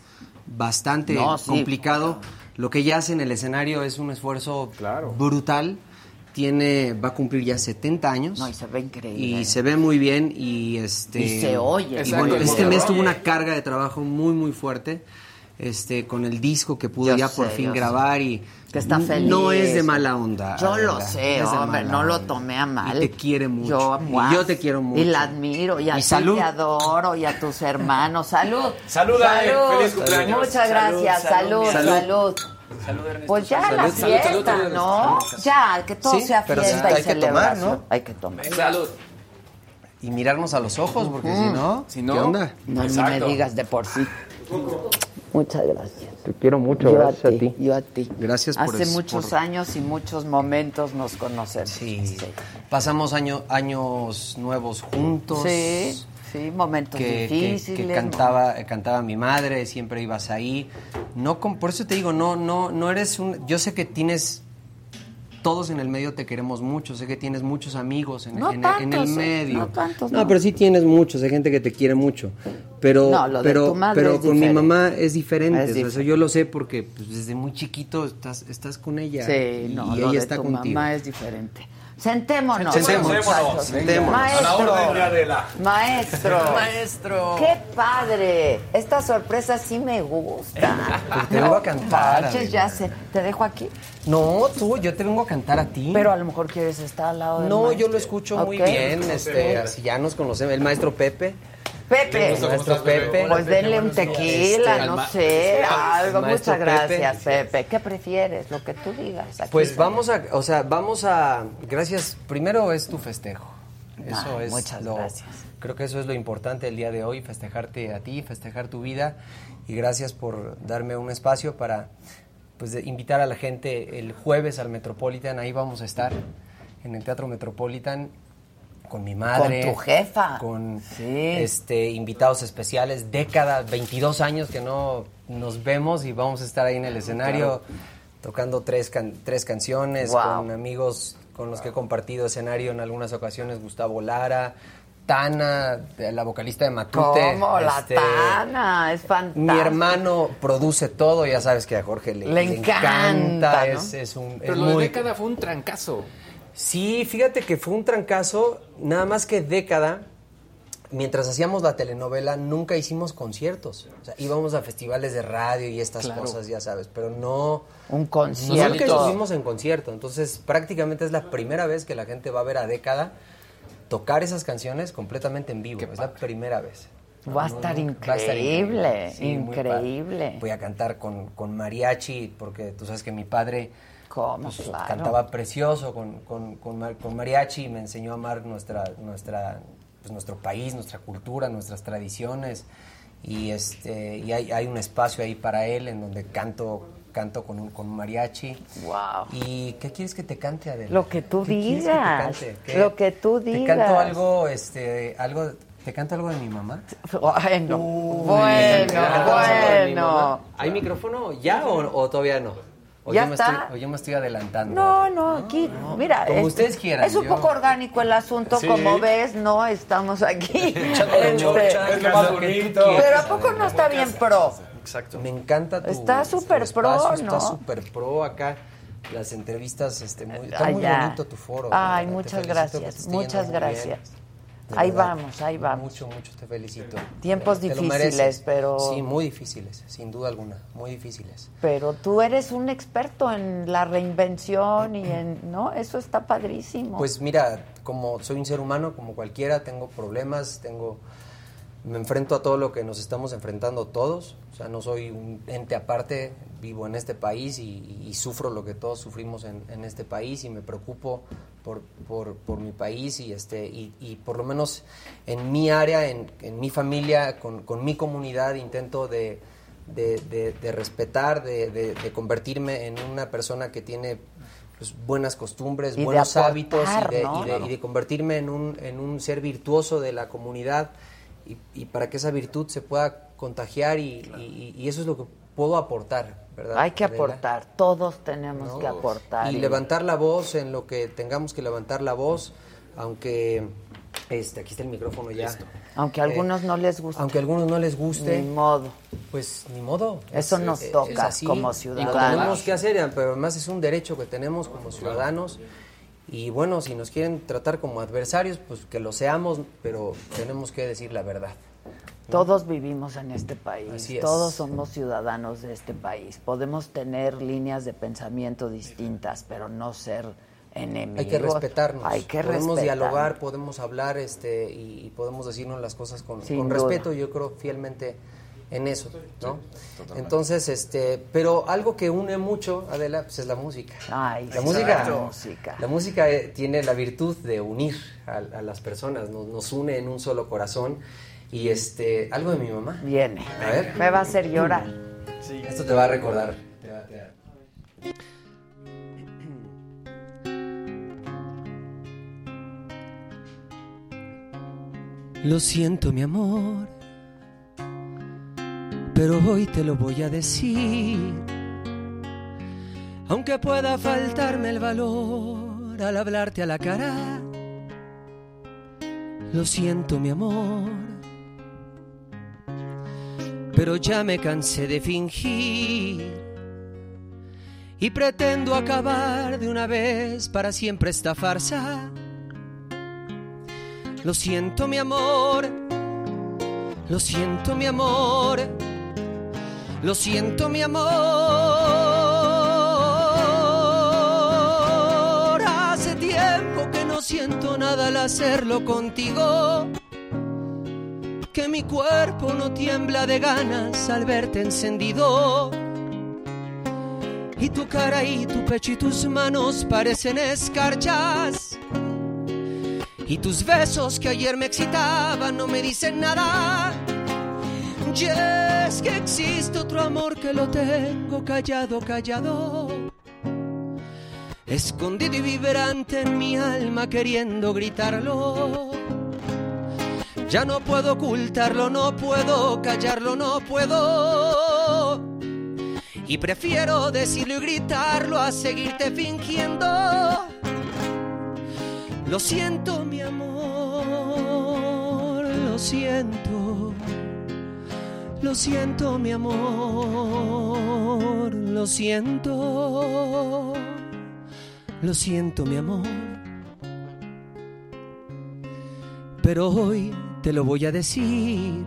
bastante No, sí. complicado. Lo que ella hace en el escenario es un esfuerzo brutal. Tiene, va a cumplir ya 70 años. No, y se ve increíble. Y se ve muy bien y este Y se oye. y bueno, este mes tuvo una carga de trabajo muy muy fuerte. Este con el disco que pudo Yo ya sé, por fin sé. grabar y Que está feliz. No es de mala onda. Yo lo sé, de hombre, no lo tomé a mal. Y te quiere mucho. Yo, Y yo te quiero mucho. Y la admiro, y a Y ti salud. te adoro, y a tus hermanos. Salud. Salud, Ale. Salud. Feliz cumpleaños. Muchas gracias. Salud, Salud, salud. Salud. Pues ya Salud, la fiesta, salud, salud, ¿no? Ya, que todo Sí, sea pero fiesta y hay que tomar. ¿no? Hay que tomar. Salud. Y mirarnos a los ojos porque si no, Si no, ¿qué onda? No, ni me digas de por sí. Muchas gracias. Te quiero mucho, Yo gracias a ti. Yo a ti. Gracias por Hace muchos por- años y muchos momentos nos conocemos. Sí. Pasamos año- años nuevos juntos. Sí. Sí, momentos que, difíciles. que cantaba, cantaba mi madre, siempre ibas ahí. No, con- por eso te digo, no, no, no eres un. Yo sé que tienes. Todos en el medio te queremos mucho, sé que tienes muchos amigos en, No en- en el tantos, eh, medio. no tantos, No, no. pero sí tienes muchos, hay gente que te quiere mucho. Pero, No, lo de pero, tu madre pero es con mi mamá es diferente. Es o sea, yo lo sé porque pues, desde muy chiquito estás, estás con ella. Sí, y no, ella lo de está tu contigo. mamá es diferente. Sentémonos. Sentémonos. muchachos. Sentémonos. Maestro. A la orden de Adela. Maestro. Maestro. Qué padre. Esta sorpresa sí me gusta. Pues te vengo a cantar, manches, ya sé. ¿Te dejo aquí? No, tú, yo te vengo a cantar a ti. Pero a lo mejor quieres estar al lado del No, yo lo escucho muy bien, este, así ya nos conocemos. El maestro Pepe. Pepe. El maestro Pepe. Pues denle un tequila, Este, no sé, algo. al maestro Muchas gracias, Pepe. Pepe. ¿Qué prefieres? Lo que tú digas. Aquí Pues vamos a, o sea, vamos a, gracias, primero es tu festejo. Eso Ay, es muchas lo, gracias. Creo que eso es lo importante el día de hoy, festejarte a ti, festejar tu vida y gracias por darme un espacio para pues de- invitar a la gente el jueves al Metropolitan, ahí vamos a estar en el Teatro Metropolitan con mi madre, Con tu jefa. con este invitados especiales, décadas, 22 años que no nos vemos y vamos a estar ahí en el escenario tocando tres, can- tres canciones Wow. con amigos con los que he compartido escenario en algunas ocasiones, Gustavo Lara, Tana, la vocalista de Matute. ¿Cómo? La este, Tana, es fantástico. Mi hermano produce todo, ya sabes que a Jorge le, Le encanta, ¿no? es, es un, Pero es lo de década fue un trancazo. Sí, fíjate que fue un trancazo, nada más que década. Mientras hacíamos la telenovela, nunca hicimos conciertos. O sea, íbamos a festivales de radio y estas Claro. cosas, ya sabes, pero no. Un concierto. Nunca estuvimos en concierto. Entonces, prácticamente es la primera vez que la gente va a ver a década tocar esas canciones completamente en vivo. Es la primera vez. Va a No, estar no, va a estar increíble, Sí, increíble. Voy a cantar con, con mariachi, porque tú sabes que mi padre ¿Cómo? pues, Claro. cantaba precioso con, con, con mar- con mariachi y me enseñó a amar nuestra, nuestra, pues, nuestro país, nuestra cultura, nuestras tradiciones. Y, este, y hay, hay un espacio ahí para él en donde canto, canto con, un, con un mariachi. Wow. ¿Y qué quieres que te cante, Adela? Lo que tú ¿Qué quieres que te digas. cante? ¿Qué? Lo que tú ¿Te digas. canto algo, este, algo, te canto algo de mi mamá? Bueno, Uy, bueno. ¿Hay micrófono ya o, o todavía no? ¿O Ya me está. Estoy, o yo me estoy adelantando. No, no, aquí, mira. Como es- ustedes quieran, Es un yo- poco orgánico el asunto, Sí. como ves, no estamos aquí. Este, es lo más bonito. Pero ¿a poco no está bien pro? Exacto. Me encanta tu Está súper pro, ¿no? Está súper pro acá. Las entrevistas, este, muy, está muy Allá. bonito tu foro. Ay, muchas gracias, muchas muy gracias. De Ahí verdad. vamos, ahí vamos. Mucho, mucho te felicito. Tiempos difíciles, pero- Sí, muy difíciles, sin duda alguna, muy difíciles. Pero tú eres un experto en la reinvención y en, ¿no? Eso está padrísimo. Pues mira, como soy un ser humano, como cualquiera, tengo problemas, tengo me enfrento a todo lo que nos estamos enfrentando todos. O sea, no soy un ente aparte, vivo en este país y, y sufro lo que todos sufrimos en, en este país y me preocupo por, por, por mi país y, este, y, y por lo menos en mi área, en, en mi familia, con, con mi comunidad, intento de, de, de- de respetar, de, de- de convertirme en una persona que tiene pues, buenas costumbres, buenos aportar, hábitos y de, ¿no? y de- y de convertirme en un, en un ser virtuoso de la comunidad y, y para que esa virtud se pueda contagiar y, y- y eso es lo que puedo aportar, ¿verdad? Hay que Adela? aportar, todos tenemos ¿no? que aportar. Y levantar la voz en lo que tengamos que levantar la voz, aunque este, aquí está el micrófono ya. Aunque a algunos no les guste. Aunque a algunos no les guste. Ni modo. Pues ni modo. Eso Es- nos es- toca es así. como Y ciudadanos. tenemos que hacer, pero además es un derecho que tenemos como ciudadanos. Y bueno, si nos quieren tratar como adversarios, pues que lo seamos, pero tenemos que decir la verdad. Todos vivimos en este país, Así es. todos somos ciudadanos de este país. Podemos tener líneas de pensamiento distintas, pero no ser enemigos. Hay que respetarnos. Hay que podemos respetar. dialogar, podemos hablar este, y, y podemos decirnos las cosas con, con respeto. Yo creo fielmente en eso, ¿no? Entonces, este, pero algo que une mucho, Adela, pues es la música. Ay, la sí, música, la música. la música eh, tiene la virtud de unir a, a las personas, nos, nos une en un solo corazón. Y este, algo de mi mamá. Viene. A ver. Me va a hacer llorar. Esto te va a recordar. te va- te va- Lo siento, mi amor, pero hoy te lo voy a decir. Aunque pueda faltarme el valor al hablarte a la cara. Lo siento, mi amor, pero ya me cansé de fingir. Y pretendo acabar de una vez para siempre esta farsa. Lo siento, mi amor. Lo siento, mi amor. Lo siento, mi amor. Hace tiempo que no siento nada al hacerlo contigo. Que mi cuerpo no tiembla de ganas al verte encendido. Y tu cara y tu pecho y tus manos parecen escarchas. Y tus besos que ayer me excitaban no me dicen nada. Y es que existe otro amor que lo tengo callado, callado. Escondido y vibrante en mi alma queriendo gritarlo. Ya no puedo ocultarlo, no puedo callarlo, no puedo. Y prefiero decirlo y gritarlo a seguirte fingiendo. Lo siento, mi amor, lo siento. Lo siento, mi amor, lo siento. Lo siento, mi amor. Pero hoy te lo voy a decir.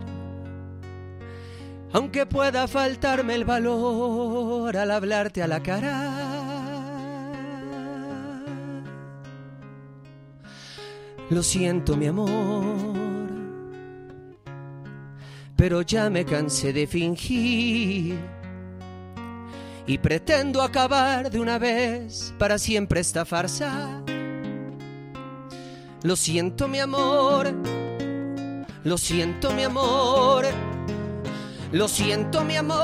Aunque pueda faltarme el valor al hablarte a la cara. Lo siento, mi amor, pero ya me cansé de fingir y pretendo acabar de una vez para siempre esta farsa. Lo siento, mi amor, lo siento, mi amor, lo siento, mi amor.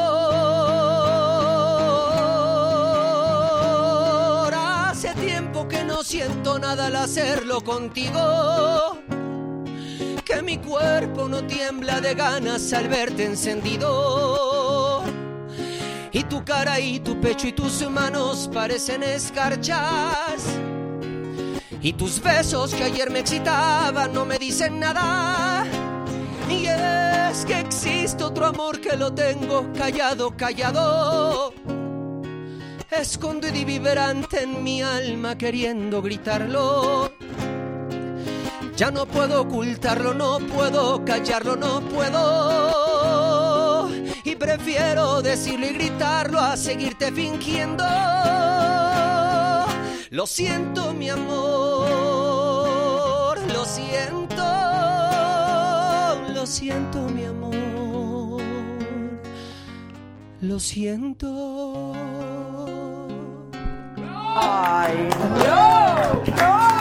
Hace tiempo que no siento nada al hacerlo contigo. Que mi cuerpo no tiembla de ganas al verte encendido. Y tu cara y tu pecho y tus manos parecen escarchas. Y tus besos que ayer me excitaban no me dicen nada. Y es que existe otro amor que lo tengo callado, callado. Escondido y vibrante en mi alma queriendo gritarlo. Ya no puedo ocultarlo, no puedo callarlo, no puedo. Y prefiero decirlo y gritarlo a seguirte fingiendo. Lo siento, mi amor, lo siento, lo siento, mi amor, lo siento. ¡Ay, no!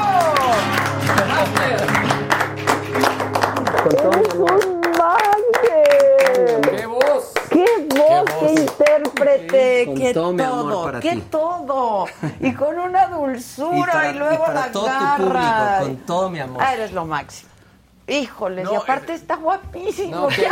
¡Qué voz! ¡Qué voz! ¡Qué intérprete! ¡Qué todo ¡Qué todo! Y con una dulzura y, para- luego para la todo tu garra. público, con todo mi amor. Ah, eres lo máximo. Híjoles, y aparte está guapísimo. No, qué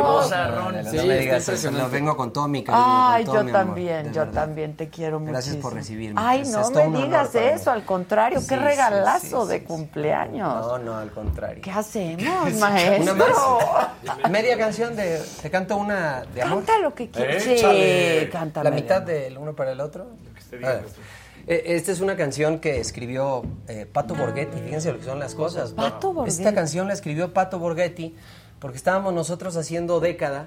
vozarrón. No, no me digas eso, lo vengo con todo mi cariño. Ay, con todo yo mi amor, también, de yo verdad. también te quiero mucho. Gracias por recibirme. Ay, Es- no me digas eso, al contrario, Sí, qué regalazo sí, de sí, cumpleaños. No, no, al contrario. ¿Qué hacemos, maestro? Una más. Media canción de. Te canto una de amor. Canta lo que quieras. Sí, cántame La mitad del uno para el otro. A ver. Eh, Esta es una canción que escribió eh, Pato Borghetti. Fíjense lo que son las cosas. Pato Borghetti. Esta canción la escribió Pato Borghetti porque estábamos nosotros haciendo década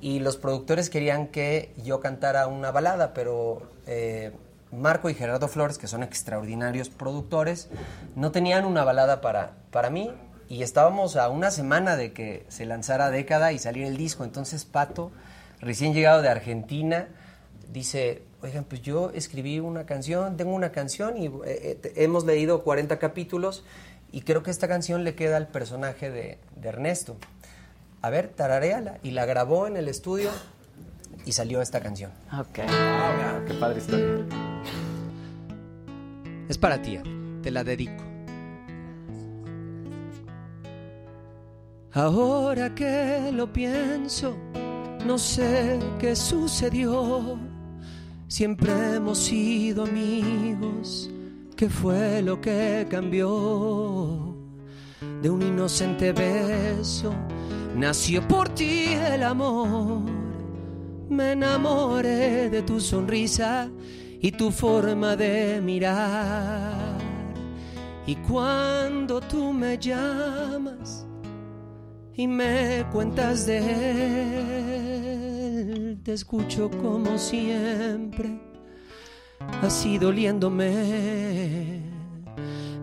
y los productores querían que yo cantara una balada, pero eh, Marco y Gerardo Flores, que son extraordinarios productores, no tenían una balada para, para mí y estábamos a una semana de que se lanzara década y saliera el disco. Entonces Pato, recién llegado de Argentina, dice, oigan, pues yo escribí una canción, tengo una canción y eh, eh, te- hemos leído 40 capítulos y creo que esta canción le queda al personaje de, de Ernesto. A ver, tarareala. Y la grabó en el estudio y salió esta canción. Ok. qué padre historia. Es para ti, te la dedico. Ahora que lo pienso, no sé qué sucedió. Siempre hemos sido amigos. ¿Qué fue lo que cambió? De un inocente beso nació por ti el amor. Me enamoré de tu sonrisa y tu forma de mirar. Y cuando tú me llamas y me cuentas de él, te escucho como siempre, así doliéndome.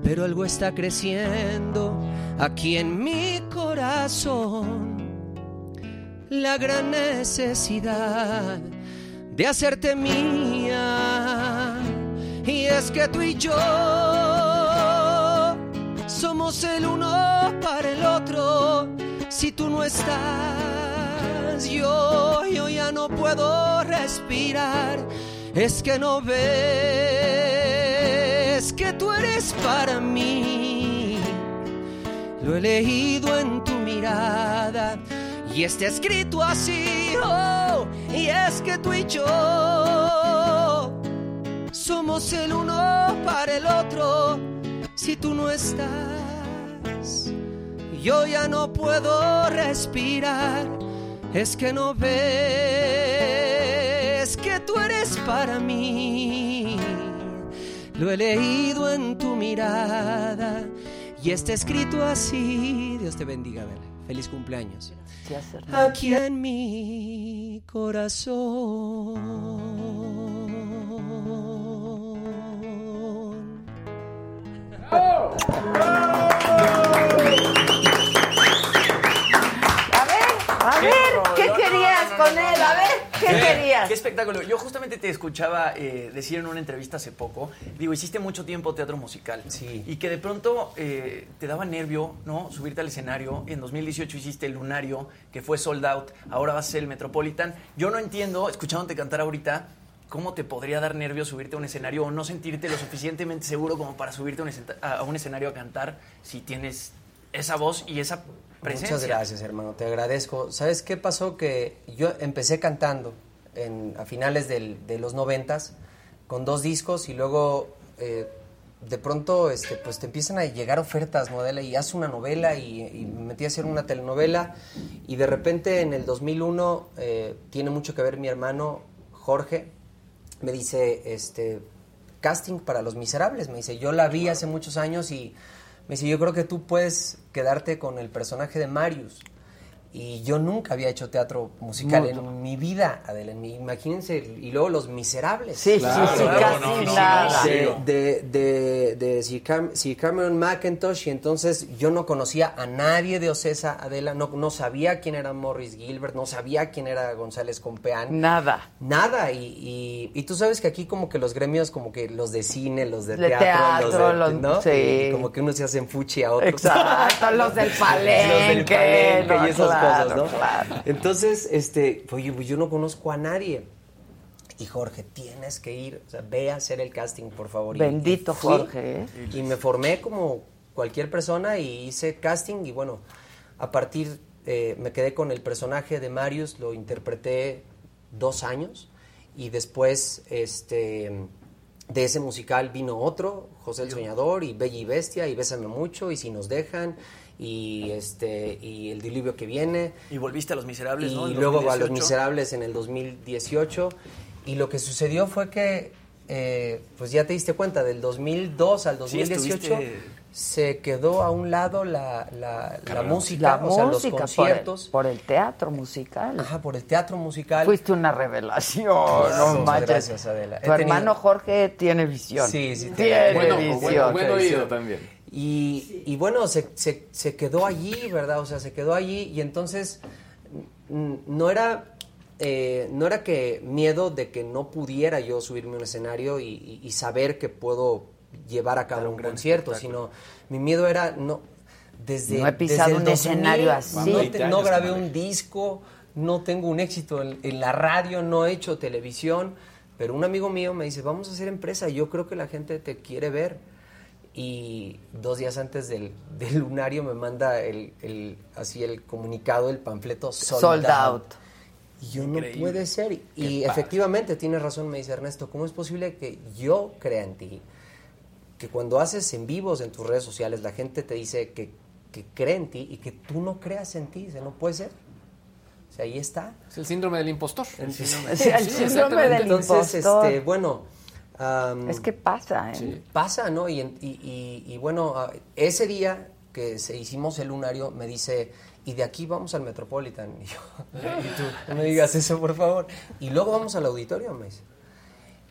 Pero algo está creciendo aquí en mi corazón. La gran necesidad de hacerte mía. Y es que tú y yo somos el uno para el otro. Si tú no estás, yo, yo ya no puedo respirar. Es que no ves que tú eres para mí. Lo he leído en tu mirada y está escrito así. Oh, y es que tú y yo somos el uno para el otro. Si tú no estás, yo ya no puedo respirar. Es que no ves que tú eres para mí. Lo he leído en tu mirada y está escrito así. Dios te bendiga, Bele. Feliz cumpleaños. Aquí en mi corazón. A ver, ¿qué querías con él? A ver, ¿qué querías? Qué espectáculo. Yo justamente te escuchaba eh, decir en una entrevista hace poco, digo, hiciste mucho tiempo teatro musical. Sí. Y que de pronto eh, te daba nervio, ¿no? Subirte al escenario. En 2018 hiciste el Lunario, que fue sold out. Ahora vas a ser el Metropolitan. Yo no entiendo, escuchándote cantar ahorita, cómo te podría dar nervio subirte a un escenario o no sentirte lo suficientemente seguro como para subirte a un, escena- a un escenario a cantar si tienes esa voz y esa presencia. Muchas gracias, hermano. Te agradezco. ¿Sabes qué pasó? Que yo empecé cantando en- a finales del- de los noventas con dos discos y luego eh, de pronto este, pues te empiezan a llegar ofertas, modela, y haz una novela y, y me metí a hacer una telenovela y de repente en el 2001 eh, tiene mucho que ver mi hermano Jorge, me dice, este, casting para Los Miserables, me dice, yo la vi hace muchos años y me dice, yo creo que tú puedes quedarte con el personaje de Marius. Y yo nunca había hecho teatro musical No, en mi vida, Adela. imagínense, y luego Los Miserables. Sí, sí, Claro, sí, claro, casi no, no, nada. De, de, de, de Sir, Cam- Sir Cameron McIntosh, y entonces yo no conocía a nadie de Ocesa, Adela, no, no sabía quién era Morris Gilbert, no sabía quién era González Compeán. Nada. Nada, y, y, y tú sabes que aquí como que los gremios, como que los de cine, los de De teatro, teatro, los de, los- ¿no? sí. Como que unos se hacen fuchi a otros. Exacto, los del palenque, Los del palenque no, y esas claro, cosas, ¿no? claro. Entonces, este, oye, pues yo no conozco a nadie. Y Jorge, tienes que ir, o sea, ve a hacer el casting, por favor. Bendito y Jorge, ¿eh? Y me formé como cualquier persona y hice casting y bueno, a partir, eh, me quedé con el personaje de Marius, lo interpreté dos años y después, este, de ese musical vino otro, José el Soñador y Bella y Bestia y Bésame Mucho y Si nos dejan y este y el diluvio que viene Y volviste a Los Miserables, y ¿no? En luego a Los 2018. Miserables en el 2018 y lo que sucedió fue que eh, pues ya te diste cuenta del 2002 al Sí, 2018 estuviste- se quedó a un lado la, la, la música, La o sea, los música, por el- conciertos. Por el, teatro musical. Ajá, por el teatro musical. Fuiste una revelación, no manches. gracias, Adela. Tu He tenido- hermano Jorge tiene visión. Sí, sí, tiene Bueno, visión. bueno, buen oído también. Y, y bueno, se, se, se quedó allí, ¿verdad? O sea, se quedó allí y entonces no era, eh, no era que miedo de que no pudiera yo subirme a un escenario y, y- y saber que puedo llevar a cabo un, concierto, sino mi miedo era no desde No he pisado desde el un escenario así. no, te- 20 no años, grabé un disco, no tengo un éxito en, en la radio, no he hecho televisión, pero un amigo mío me dice, vamos a hacer empresa, yo creo que la gente te quiere ver. Y dos días antes del, del lunario me manda el, el- así el comunicado, el panfleto sold, Sold out. out. Y yo no Increíble. puede ser. Y efectivamente tienes razón, me dice Ernesto, ¿cómo es posible que yo crea en ti? Que cuando haces en vivos en tus redes sociales la gente te dice que, que cree en ti y que tú no creas en ti. Dice, no puede ser. O sea, ahí está. Es el síndrome del impostor. El síndrome, Sí, el síndrome del Entonces, impostor. este, bueno. Am, Es que pasa, ¿eh? Pasa, ¿no? Y, en- y- y- y bueno, ah, ese día que se hicimos el lunario, me dice, y de aquí vamos al Metropolitan. Y yo, "Y tú, no me digas eso, por favor. Y luego vamos al auditorio, me dice.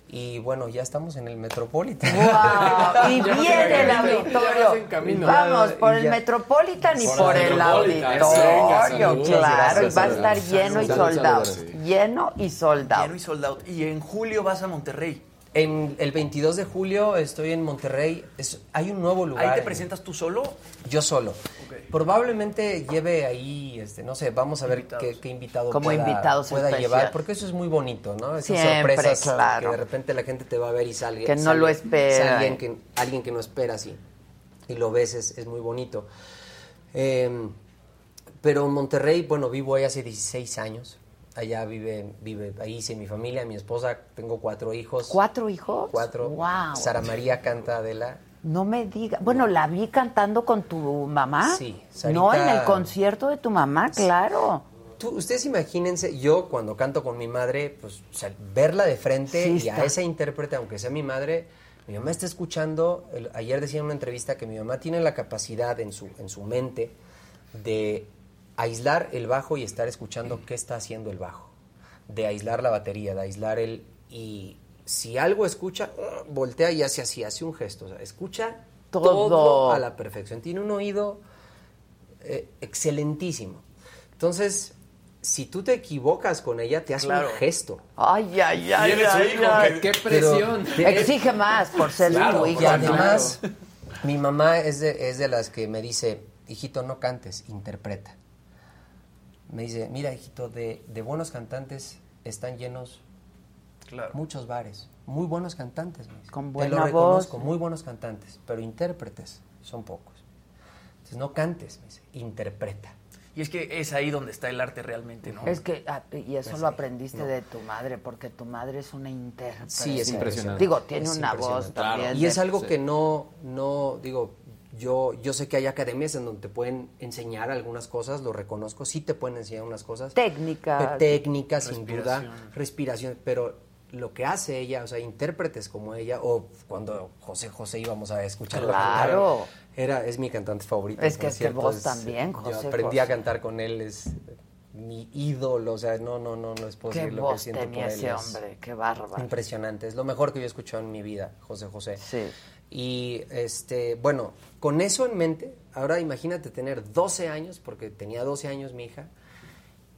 Y bueno, ya estamos en el Metropolitan. Wow, y viene en el auditorio. Vamos, por y el ya- Metropolitan y Por por, el auditorio, venga, claro, y va a estar lleno y Saludos, sold out. saludos. Lleno y sold out. Lleno y sold out. Y en julio vas a Monterrey. En el 22 de julio estoy en Monterrey. Es- hay un nuevo lugar. ¿Ahí te en- presentas tú solo? Yo solo. Probablemente lleve ahí, este, no sé, vamos a ver qué, qué invitado Como pueda, invitados pueda llevar, porque eso es muy bonito, ¿no? Esas Siempre, sorpresas claro. que de repente la gente te va a ver y sale. Que no sale- lo espera, alguien, que, alguien que no espera, sí. Y lo ves, es, es muy bonito. Eh, pero en Monterrey, bueno, vivo ahí hace 16 años. Allá vive, vive, ahí hice mi familia, mi esposa, tengo cuatro hijos. ¿Cuatro hijos? Cuatro. Wow. Sara María canta Adela. No me diga. Bueno, la vi cantando con tu mamá. Sí, No, Sarita- en el concierto de tu mamá, claro. Tú, ustedes imagínense, yo cuando canto con mi madre, pues, o sea, verla de frente Sí, y a esa intérprete, aunque sea mi madre, mi mamá está escuchando, el- ayer decía en una entrevista que mi mamá tiene la capacidad en su, en su mente de aislar el bajo y estar escuchando qué está haciendo el bajo, de aislar la batería, de aislar el... y si algo escucha, ¡ah! voltea y hace así, hace un gesto, o sea, escucha Todo. todo a la perfección, tiene un oído eh, excelentísimo. Entonces, si tú te equivocas con ella, te hace Claro. un gesto. Ay, ay, ay. Ay, hijo, ay. que- Qué presión. Exige más por ser tu Y hija. además, mi mamá es de, es de las que me dice, hijito, no cantes, interpreta. Me dice, mira, hijito, de, de buenos cantantes están llenos muchos bares. Muy buenos cantantes. me dice. Con Te buena lo reconozco, voz. muy buenos cantantes, pero intérpretes son pocos. Entonces, no cantes, me dice, interpreta. Y es que es ahí donde está el arte realmente, ¿no? Es que, ah, y eso Pues lo sí, aprendiste no. de tu madre, porque tu madre es una intérprete. Sí, es impresionante. Digo, tiene Es una voz también. Y es algo que no, no, digo, yo, yo sé que hay academias en donde te pueden enseñar algunas cosas, lo reconozco, sí te pueden enseñar unas cosas. Técnicas. Pe- Técnicas, sin duda, Respiración. pero lo que hace ella, o sea, intérpretes como ella, o cuando José José íbamos a escucharlo Claro. cantar, era, es mi cantante favorito. Es que es que vos es- también, Yo José aprendí a cantar con él, es mi ídolo, o sea, no, no, no, no es Qué posible lo que voz siento tenía por él. ese es- hombre, qué bárbaro. Impresionante, es lo mejor que yo he escuchado en mi vida, José José. Sí. Y este, bueno, con eso en mente, ahora imagínate tener 12 años, porque tenía 12 años mi hija,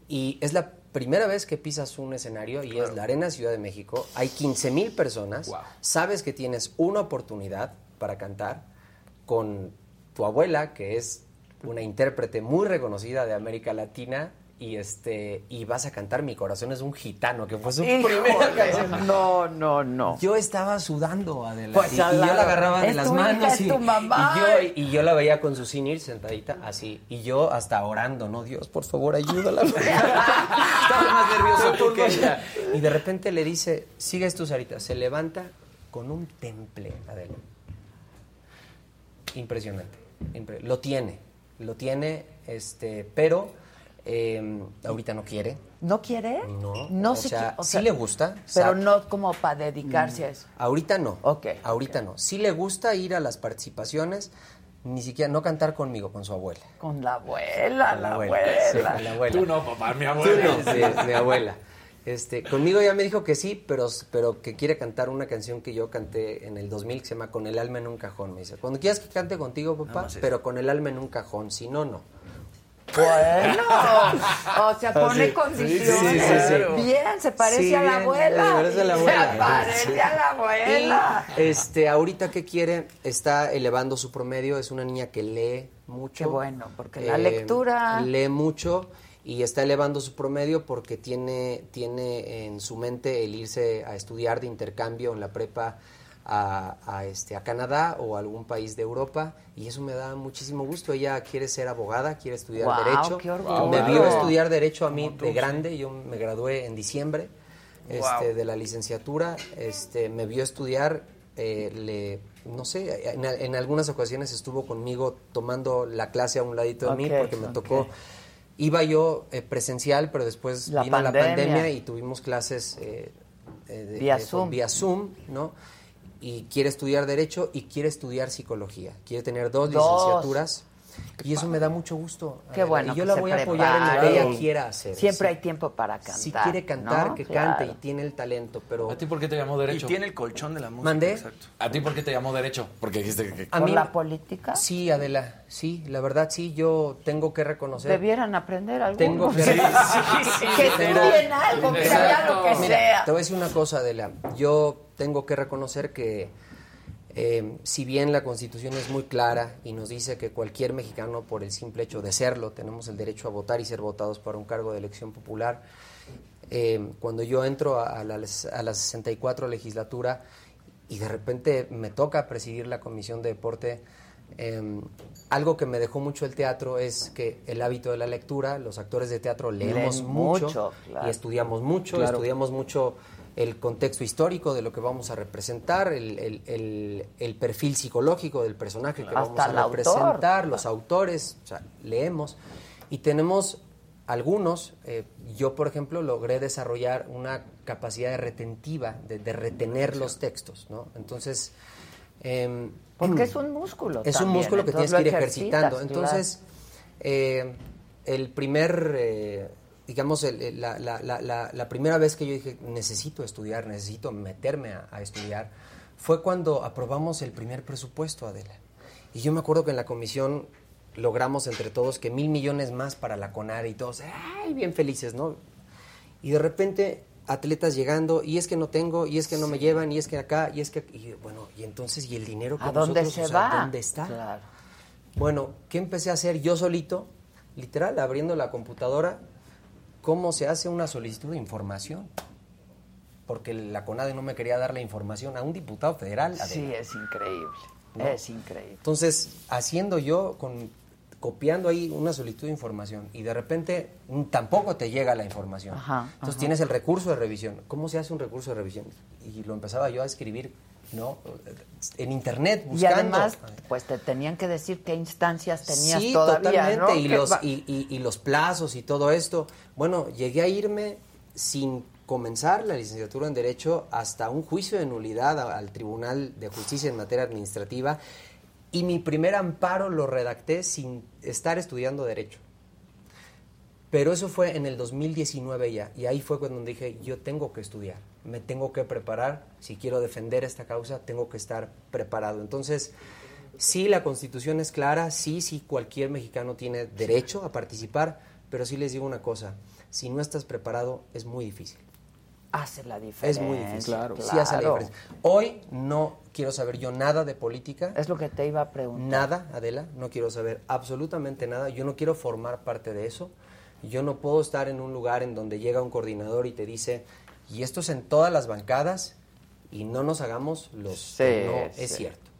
y es la primera vez que pisas un escenario y es la Arena Ciudad de México. Hay 15 mil personas, sabes que tienes una oportunidad para cantar con tu abuela, que es una intérprete muy reconocida de América Latina. Y este y vas a cantar Mi corazón es un gitano, que fue su primera canción. No, no, no. Yo estaba sudando, Adela. Pues, y, y yo la agarraba de las manos. y, tu mamá. Y yo, y yo la veía con su sinir sentadita así. Y yo hasta orando, ¿no? Dios, por favor, ayúdala. Estaba más nervioso tú que ella. y de repente le dice, sigues tú, Sarita. Se levanta con un temple, Adela. Impresionante. Impre- lo tiene, lo tiene, este, pero eh, ahorita no quiere. ¿No quiere? No, No o se sea, sí le gusta. Pero sabe- no como para dedicarse a eso. Ahorita no. Ahorita no. Sí le gusta ir a las participaciones, ni siquiera no cantar conmigo, con su abuela. Con la abuela, Con la abuela. sí, con la abuela. Tú no, papá, mi Tú abuela. no, sí, mi abuela. Este, conmigo ya me dijo que sí, pero, pero que quiere cantar una canción que yo canté en el 2000 que se llama Con el alma en un cajón. Me dice, cuando quieras que cante contigo, papá, pero con el alma en un cajón, si no, no. Bueno, o sea, pone sí. condiciones. Sí, sí. Bien, se parece a la abuela. se parece a la abuela. Se parece a la abuela. Este, ahorita que quiere, está elevando su promedio, es una niña que lee mucho. Qué bueno, porque la lectura- Lee mucho y está elevando su promedio porque tiene, tiene en su mente el irse a estudiar de intercambio en la prepa a, a, este, a Canadá o a algún país de Europa y eso me da muchísimo gusto. Ella quiere ser abogada, quiere estudiar Derecho. qué orgullo. me vio estudiar Derecho a mí de grande, yo me gradué en diciembre este, Wow. de la licenciatura, este, me vio estudiar, eh, le, no sé, en, en algunas ocasiones estuvo conmigo tomando la clase a un ladito de mí Ok, porque me tocó Iba yo eh, presencial, pero después La vino la pandemia. pandemia y tuvimos clases eh, eh, de- Vía eh, Zoom. vía Zoom, ¿no? Y quiere estudiar Derecho y quiere estudiar Psicología. Quiere tener dos, Dos. licenciaturas. Y eso me da mucho gusto. Qué bueno. Y yo que la se voy a apoyar en lo que ella quiera hacer. Siempre Sí. hay tiempo para cantar. Si quiere cantar, ¿no? que Claro. cante y tiene el talento, pero... ¿A ti por qué te llamó derecho? Y tiene el colchón de la música. ¿Mandé? Exacto. ¿A ti por qué te llamó derecho? Porque dijiste que... A ¿Por mí- la política? Sí, Adela, sí, la verdad sí, yo tengo que reconocer... Debieran aprender algo. Tengo que... que estudien algo, que sea lo que Mira, sea. Te voy a decir una cosa, Adela. Yo tengo que reconocer que eh, si bien la Constitución es muy clara y nos dice que cualquier mexicano, por el simple hecho de serlo, tenemos el derecho a votar y ser votados para un cargo de elección popular, eh, cuando yo entro a, a la, a la 64 legislatura y de repente me toca presidir la Comisión de Deporte, eh, algo que me dejó mucho el teatro es que el hábito de la lectura, los actores de teatro leemos Leen mucho, mucho, claro. y estudiamos mucho, Claro. estudiamos mucho el contexto histórico de lo que vamos a representar, el, el- el- el perfil psicológico del personaje que Hasta vamos a autor. representar, los autores, o sea, leemos y tenemos algunos, eh, yo por ejemplo logré desarrollar una capacidad de retentiva, de, de retener los textos, ¿no? Entonces... em, Porque es un músculo es un músculo que tienes que ir ejercitando. Entonces, eh, el primer, eh, digamos, el- el- la, la- la- la- primera vez que yo dije, necesito estudiar, necesito meterme a, a estudiar, fue cuando aprobamos el primer presupuesto, Adela. Y yo me acuerdo que en la comisión logramos entre todos que mil millones más para la CONAR y todos, ¡ay! Bien felices, ¿no? Y de repente atletas llegando y es que no tengo y es que no me llevan y es que acá y es que y bueno y entonces y el dinero ¿A con dónde nosotros, se o sea, va? dónde está Claro. bueno qué empecé a hacer yo solito literal abriendo la computadora cómo se hace una solicitud de información porque la CONADE no me quería dar la información a un diputado federal Sí, es increíble. ¿no? Es increíble. Entonces, haciendo yo, con, copiando ahí una solicitud de información y de repente mm, tampoco te llega la información. Ajá, Entonces ajá. tienes el recurso de revisión. ¿Cómo se hace un recurso de revisión? Y lo empezaba yo a escribir, ¿no? En internet, Y buscando. además, pues te tenían que decir qué instancias tenías sí, todavía, totalmente. ¿no? Y, los, y, y- y los plazos y todo esto. Bueno, llegué a irme sin comenzar la licenciatura en Derecho hasta un juicio de nulidad al Tribunal de Justicia en materia administrativa y mi primer amparo lo redacté sin estar estudiando Derecho. Pero eso fue en el 2019 ya, y ahí fue cuando dije, yo tengo que estudiar, me tengo que preparar, si quiero defender esta causa, tengo que estar preparado. Entonces, sí, la constitución es clara, sí, sí, cualquier mexicano tiene derecho a participar, pero sí les digo una cosa, si no estás preparado es muy difícil. hace la Es diferencia. muy difícil. Claro. Sí hace la diferencia. Hoy no quiero saber yo nada de política. Es lo que te iba a preguntar. Nada, Adela, no quiero saber absolutamente nada. Yo no quiero formar parte de eso. Yo no puedo estar en un lugar en donde llega un coordinador y te dice, y esto es en todas las bancadas, y no nos hagamos los no Sí, es cierto.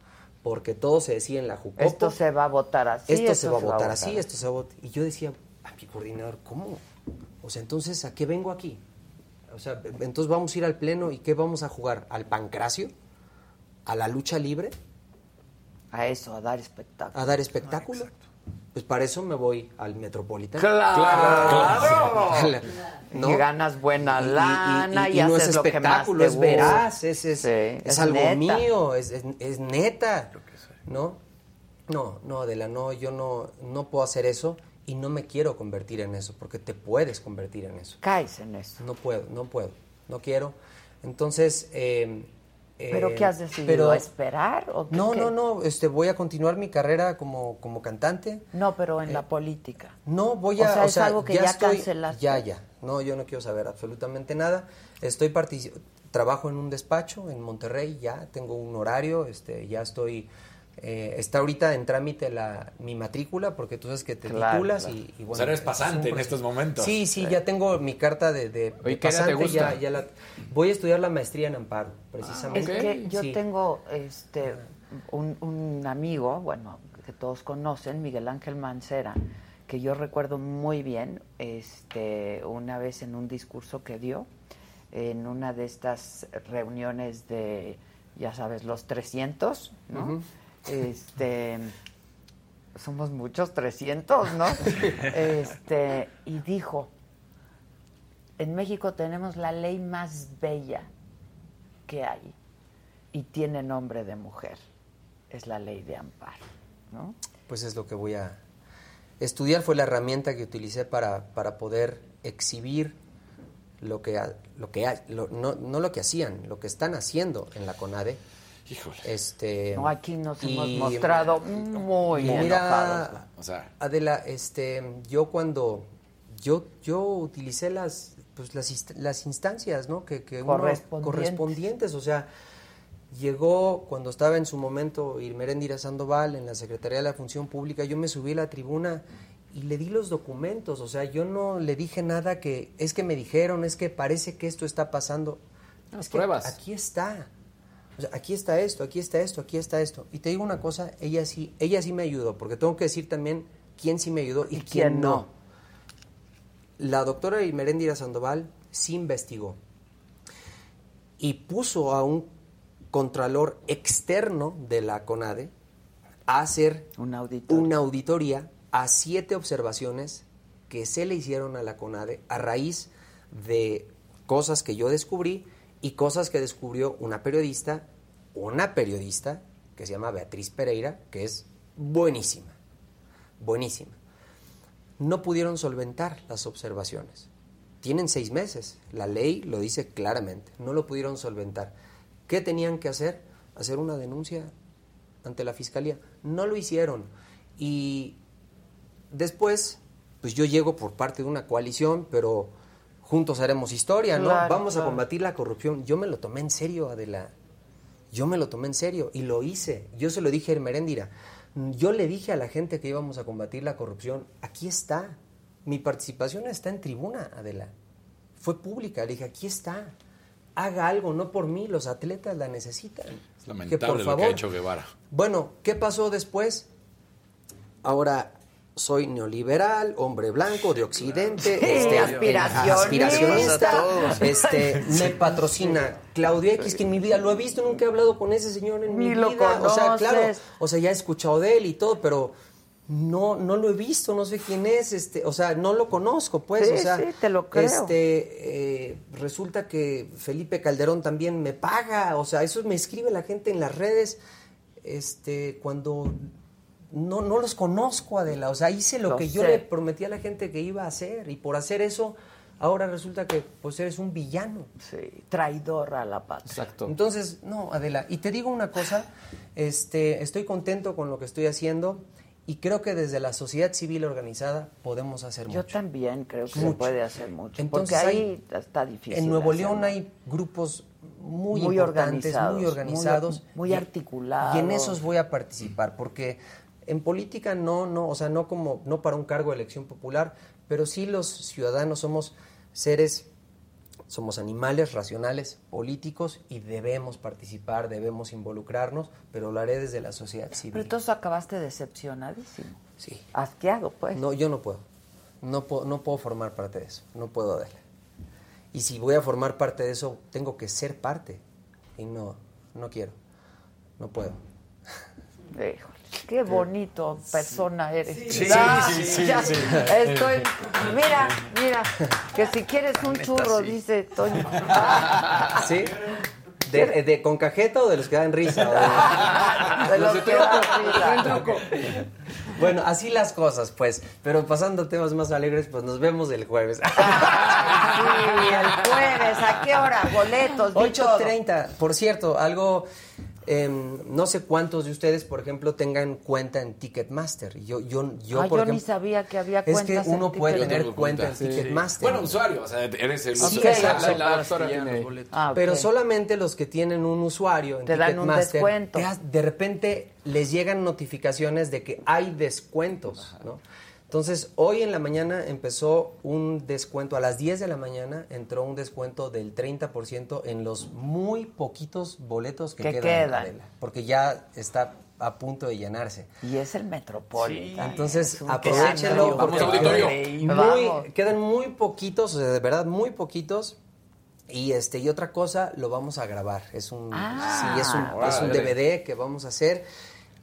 Porque todo se decía en la Jucopo. Esto se va a votar así. esto se va a votar así, esto se va a votar. Y yo decía, a mi coordinador, ¿cómo? O sea, entonces, ¿a qué vengo aquí? O sea, entonces vamos a ir al pleno y ¿qué vamos a jugar? ¿Al pancracio? ¿A la lucha libre? A eso, a dar espectáculo. ¿A dar espectáculo? pues para eso me voy al Metropolitan. ¡Claro! ¿No? Y ganas buena Y- y- y- lana y, y no haces es lo que más espectáculo, te es veraz, es, es, Sí, es es algo neta. mío, es, es, es neta, ¿no? No, no, Adela, no, yo no, no puedo hacer eso y no me quiero convertir en eso, porque te puedes convertir en eso. Caes en eso. No puedo, no puedo, no quiero. Entonces, eh, ¿Pero eh, qué has decidido? pero- ¿Esperar? O qué- no, qué? no, no, este, voy a continuar mi carrera como, como cantante. No, pero en la política. No, voy O a. sea, es algo que ya estoy- cancelaste. Ya, ya. No, yo no quiero saber absolutamente nada. Estoy partici- trabajo en un despacho en Monterrey, ya tengo un horario, este, ya estoy Eh, está ahorita en trámite la, mi matrícula porque tú sabes que te Claro, titulas claro. y, y O sea, eres es pasante en estos momentos. Sí, sí, Sí. ya tengo mi carta de, de- de Oye, ¿qué área te pasante. gusta? Ya, ya la, voy a estudiar la maestría en Amparo, Es precisamente. que yo Sí. tengo este un, un amigo, bueno, que todos conocen, Miguel Ángel Mancera, que yo recuerdo muy bien, este, una vez en un discurso que dio, en una de estas reuniones de, ya sabes, los 300, ¿no? Este, somos muchos 300, ¿no? este, y dijo, en México tenemos la ley más bella que hay y tiene nombre de mujer. Es la ley de amparo, ¿no? Pues es lo que voy a estudiar. Fue la herramienta que utilicé para, para poder exhibir lo que, lo que no, no lo que hacían, lo que están haciendo en la CONADE. Híjole. Este, No, aquí nos hemos mostrado muy enojados. mira, O sea, Adela, este, yo cuando yo yo utilicé las pues las, las instancias, ¿no? Que, que uno- Correspondientes. correspondientes, o sea, llegó cuando estaba en su momento Irmeréndira Sandoval en la Secretaría de la Función Pública, yo me subí a la tribuna y le di los documentos, o sea, yo no le dije nada que es que me dijeron, es que parece que esto está pasando. Las Es que pruebas. Aquí está. O sea, aquí está esto, aquí está esto, aquí está esto. Y te digo una cosa, ella sí, ella sí me ayudó, porque tengo que decir también quién sí me ayudó y, ¿Y quién, quién no. La doctora Irmeréndira Sandoval sí investigó y puso a un contralor externo de la CONADE a hacer una auditoría. una auditoría a siete observaciones que se le hicieron a la CONADE a raíz de cosas que yo descubrí y cosas que descubrió una periodista, una periodista que se llama Beatriz Pereira, que es buenísima, buenísima. No pudieron solventar las observaciones. Tienen seis meses, la ley lo dice claramente, no lo pudieron solventar. ¿Qué tenían que hacer? Hacer una denuncia ante la fiscalía. No lo hicieron. Y después, pues yo llego por parte de una coalición, pero juntos haremos historia, ¿no? Claro, Vamos claro. a combatir la corrupción. Yo me lo tomé en serio, Adela. Yo me lo tomé en serio y lo hice. Yo se lo dije a Hermeréndira. Yo le dije a la gente que íbamos a combatir la corrupción, aquí está. Mi participación está en tribuna, Adela. Fue pública. Le dije, aquí está. Haga algo, no por mí, los atletas la necesitan. es Que lamentable por lo que ha favor. hecho Guevara. Bueno, ¿qué pasó después? Ahora soy neoliberal, hombre blanco de Occidente, Sí, este, aspiracionista. aspiracionista, este, me patrocina Claudio X, que en mi vida lo he visto, nunca he hablado con ese señor en Ni mi lo vida. O sea, claro, o sea, ya he escuchado de él y todo, pero no, no lo he visto, no sé quién es, este, o sea, no lo conozco, pues, Sí, o sea, sí, te lo creo. este, eh, resulta que Felipe Calderón también me paga, o sea, eso me escribe la gente en las redes, este, cuando no, no los conozco, Adela, o sea, hice lo, Lo que yo sé. le prometí a la gente que iba a hacer, y por hacer eso, ahora resulta que, pues, eres un villano. Sí, traidor a la patria. Exacto. Entonces, no, Adela, y te digo una cosa, este, estoy contento con lo que estoy haciendo y creo que desde la sociedad civil organizada podemos hacer Yo mucho. también creo que se puede hacer mucho. Entonces, porque ahí está difícil. En Nuevo León hacerlo. hay grupos muy, Muy importantes, organizados, muy organizados, muy- articulados. Y en esos voy a participar, porque en política no, no, o sea, no como, no para un cargo de elección popular, pero sí los ciudadanos somos seres, somos animales racionales, políticos, y debemos participar, debemos involucrarnos, pero lo haré desde la sociedad Pero civil. entonces acabaste decepcionadísimo. Sí. Asqueado, pues. No, yo no puedo. No puedo, no puedo formar parte de eso. No puedo, Adela. Y si voy a formar parte de eso, tengo que ser parte. Y no, no quiero. No puedo. Híjole, qué bonito persona eres. Sí, sí, sí, ya sí. Estoy, mira, mira, que si quieres un churro, dice Toño. ¿Sí? ¿De, de- con cajeta o de los que dan risa? De los que dan risa. Bueno, así las cosas, pues. Pero pasando a temas más alegres, pues nos vemos el jueves. Sí, el jueves, ¿a qué hora? Boletos, di todo. 8.30. Por cierto, algo... em, no sé cuántos de ustedes, por ejemplo, tengan cuenta en Ticketmaster. Yo, yo, yo, Ah, por yo ni sabía que había es que cuentas en uno puede Ticket- tener cuenta en Sí. Ticketmaster. Bueno, usuario, o sea, eres el Sí, usuario. exacto. La doctora tiene- Ah. Pero solamente los que tienen un usuario en Te dan un Ticketmaster, descuento. te has- de repente les llegan notificaciones de que hay descuentos, ¿no? Entonces, hoy en la mañana empezó un descuento, a las 10 de la mañana entró un descuento del 30% en los muy poquitos boletos que, Que quedan, quedan. Adela, porque ya está a punto de llenarse. Y es el Metropolitan. Entonces, Es un aprovechenlo. quedan quedan muy poquitos, o sea, de verdad, muy poquitos. Y este y otra cosa, lo vamos a grabar. Es un, Ah, sí, es un, es un. DVD que vamos a hacer.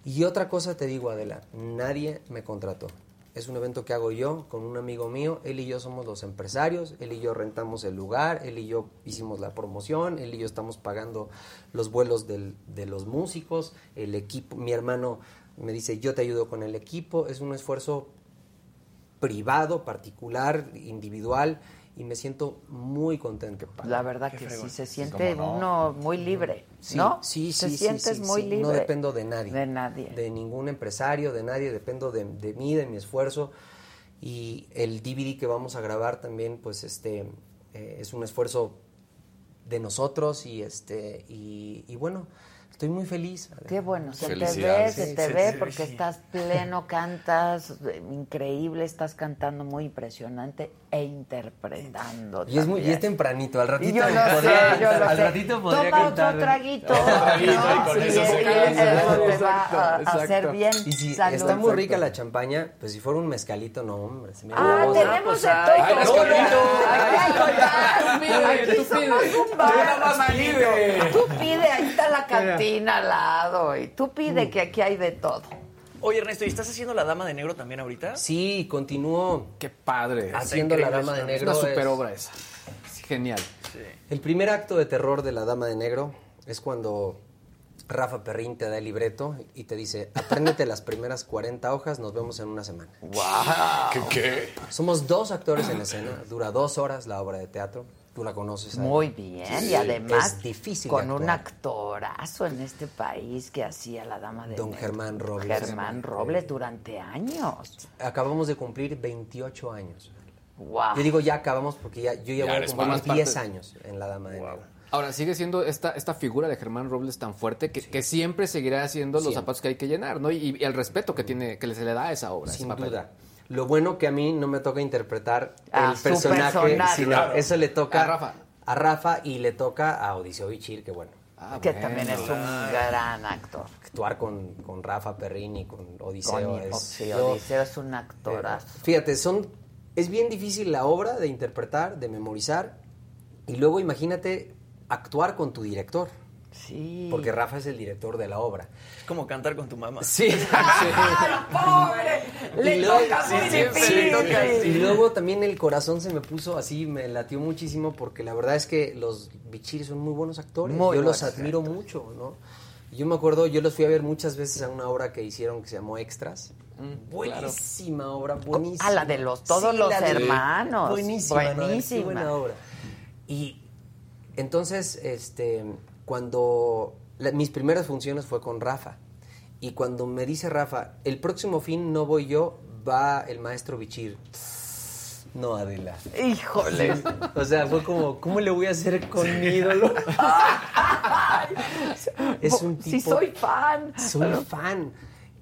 Y otra cosa te digo, Adela, nadie me contrató. Es un evento que hago yo con un amigo mío. Él y yo somos los empresarios. Él y yo rentamos el lugar. Él y yo hicimos la promoción. Él y yo estamos pagando los vuelos del- de los músicos, el equipo. Mi hermano me dice, yo te ayudo con el equipo. Es un esfuerzo privado, particular, individual. Y me siento muy contento. La verdad Qué que fregón. sí, se Sí, siente no. uno muy libre, Sí, ¿no? Sí, sí, sí, sientes sí, muy sí. libre. No dependo de nadie. De nadie. De ningún empresario, de nadie. Dependo de, de mí, de mi esfuerzo. Y el DVD que vamos a grabar también, pues, este, eh, es un esfuerzo de nosotros y, este, y, y bueno, estoy muy feliz. Qué bueno, se te ve, se Sí, te sí, ve sí, porque sí. estás pleno, cantas eh, increíble, estás cantando muy impresionante e interpretando. Y es, muy, y es tempranito, al ratito Y yo lo podría- sé, yo lo al sé. ratito podría Toma cantar. otro traguito. Otro traguito, y ¿no? con Sí, eso se y calma. eso te va Exacto, a- a exacto. hacer bien. Y si Salud. está muy rica la champaña, pues si fuera un mezcalito, no, hombre. se me Ah, tenemos de Ay, todo. mezcalito. Aquí hay Tú pide, Aquí tú somos pide. un bar. Tú nada más pide. Tú pide, ahí está la cantina al lado. Y tú Mm. pide que aquí hay de todo. Oye, Ernesto, ¿y estás haciendo la Dama de Negro también ahorita? Sí, continúo. Qué padre. Haciendo la Dama de Es Negro. una super es- obra esa. Es genial. El primer acto de terror de la Dama de Negro es cuando Rafa Perrín te da el libreto y te dice, apréndete las primeras 40 hojas, nos vemos en una semana. ¿Qué? qué? Somos dos actores en escena, dura dos horas la obra de teatro, tú la conoces. Muy bien, Sí, y además es difícil con un actorazo en este país que hacía la dama de Don. Germán Robles. Germán Robles durante años. Acabamos de cumplir 28 años. Wow. Yo digo ya acabamos porque ya, yo ya, Ya voy a cumplir más 10 parte- años en la Dama de Negro. Ahora, sigue siendo esta, esta figura de Germán Robles tan fuerte que, que siempre seguirá haciendo los Siempre. zapatos que hay que llenar, ¿no? Y, y el respeto que tiene, que se le da a esa obra. Sin papel. duda. Lo bueno que a mí no me toca interpretar Ah, el personaje, personaje. sino Claro. eso le toca A Rafa. a Rafa y le toca a Odiseo Bichir, que bueno. que también es un gran actor. Actuar con, con Rafa Perrín y con Odiseo Con- es... sí, yo- Odiseo es un actorazo. Fíjate, son, es bien difícil la obra de interpretar, de memorizar, y luego imagínate actuar con tu director. Sí. Porque Rafa es el director de la obra. Es como cantar con tu mamá. Sí. ¡Pobre! Le Y luego- toca muy sí, difícil. toca, sí. Y luego también el corazón se me puso así, me latió muchísimo porque la verdad es que los bichiris son muy buenos actores. Muy yo los admiro mucho, ¿no? Yo me acuerdo, yo los fui a ver muchas veces a una obra que hicieron que se llamó Extras. buenísima obra, buenísima. A la de los todos los de- hermanos. Buenísima, ¿no? Buenísima. buena obra. Y entonces, este, cuando la- mis primeras funciones fue con Rafa. Y cuando me dice Rafa, el próximo fin no voy yo, va el maestro Bichir. No, Adela. Híjole. O sea, fue como, ¿cómo le voy a hacer con mi ídolo? es un tipo... Sí, soy fan. Soy fan.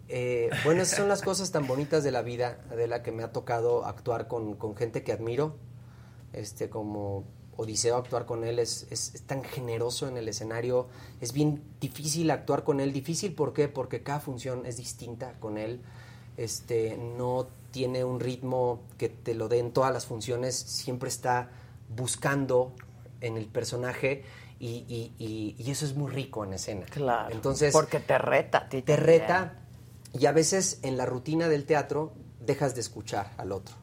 Eh, bueno, esas son las cosas tan bonitas de la vida, Adela, que me ha tocado actuar con, con gente que admiro. Este, como Odiseo, actuar con él es, es- es tan generoso en el escenario. Es bien difícil actuar con él. Difícil, ¿por qué? Porque cada función es distinta con él. Este, no tiene un ritmo que te lo dé en todas las funciones. Siempre está buscando en el personaje y, y- y- y eso es muy rico en escena. Claro. Entonces, Porque te reta. ti te reta y a veces en la rutina del teatro dejas de escuchar al otro.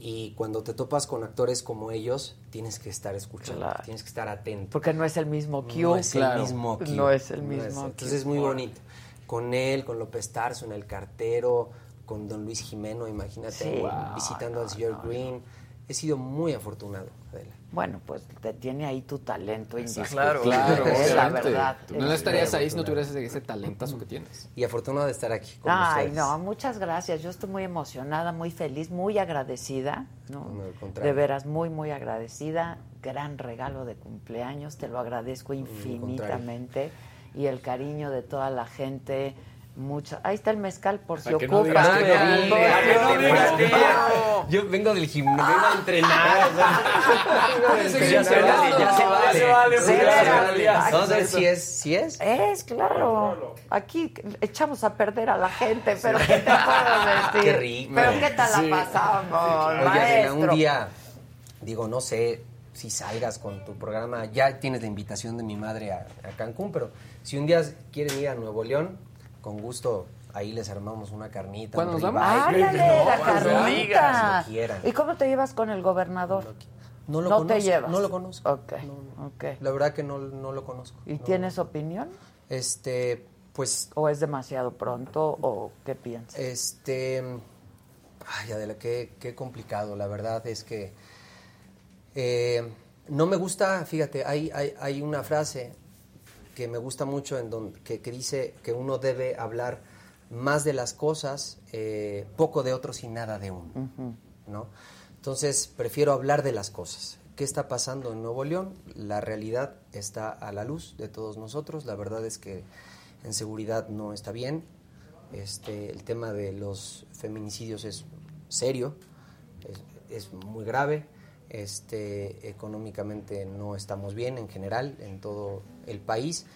Y cuando te topas con actores como ellos, tienes que estar escuchando, Claro. tienes que estar atento. Porque no es el mismo cue. No es Claro. el mismo cue. No es el No mismo cue. Entonces es muy bonito. Con él, con López Tarso en El Cartero, con Don Luis Jimeno, imagínate, Sí. visitando al señor Green. he sido muy afortunado, Adela. Bueno, pues te tiene ahí tu talento indiscutible. Claro, claro. es la verdad. No estarías ahí si no tuvieras ese, ese talentazo que tienes. Y afortunado de estar aquí con Ay, ustedes. no, muchas gracias. Yo estoy muy emocionada, muy feliz, muy agradecida, ¿no? No, al contrario. De veras, muy, muy agradecida. Gran regalo de cumpleaños, te lo agradezco infinitamente. Y el cariño de toda la gente. Mucha... Ahí está el mezcal por si Para que no ocupa. digas que no, Por para que si no digas que ocupa. Yo vengo del gimnasio, vengo a entrenar. Puedes ya se vale, ya se vale. Sí, vale. sí. Vamos a ver si es, si es. Es, claro. Aquí echamos a perder a la gente, pero ¿qué te puedo decir? Qué rico. Pero ¿qué tal Sí. la pasamos, Oye, Adela, un maestro? día, digo, no sé si salgas con tu programa, ya tienes la invitación de mi madre a, a Cancún, pero si un día quieren ir a Nuevo León, con gusto ahí les armamos una carnita. ¿Cuándo un nos vamos? Ándale, la cuando carnita. digas, lo quieran. ¿Y cómo te llevas con el gobernador? No lo te conozco, llevas. no lo conozco. Ok, ok. La verdad que no, no lo conozco. ¿Y No. tienes opinión? Este, pues... ¿O es demasiado pronto o qué piensas? Este. Ay, Adela, qué, qué complicado. La verdad es que. eh, no me gusta, fíjate, hay, hay, hay una frase que me gusta mucho en donde, que, que dice que uno debe hablar más de las cosas, eh, poco de otros y nada de uno. ¿no? Entonces, prefiero hablar de las cosas. ¿Qué está pasando en Nuevo León? La realidad está a la luz de todos nosotros. La verdad es que en seguridad no está bien. Este, el tema de los feminicidios es serio, es, es muy grave. Este, económicamente no estamos bien en general en todo el país.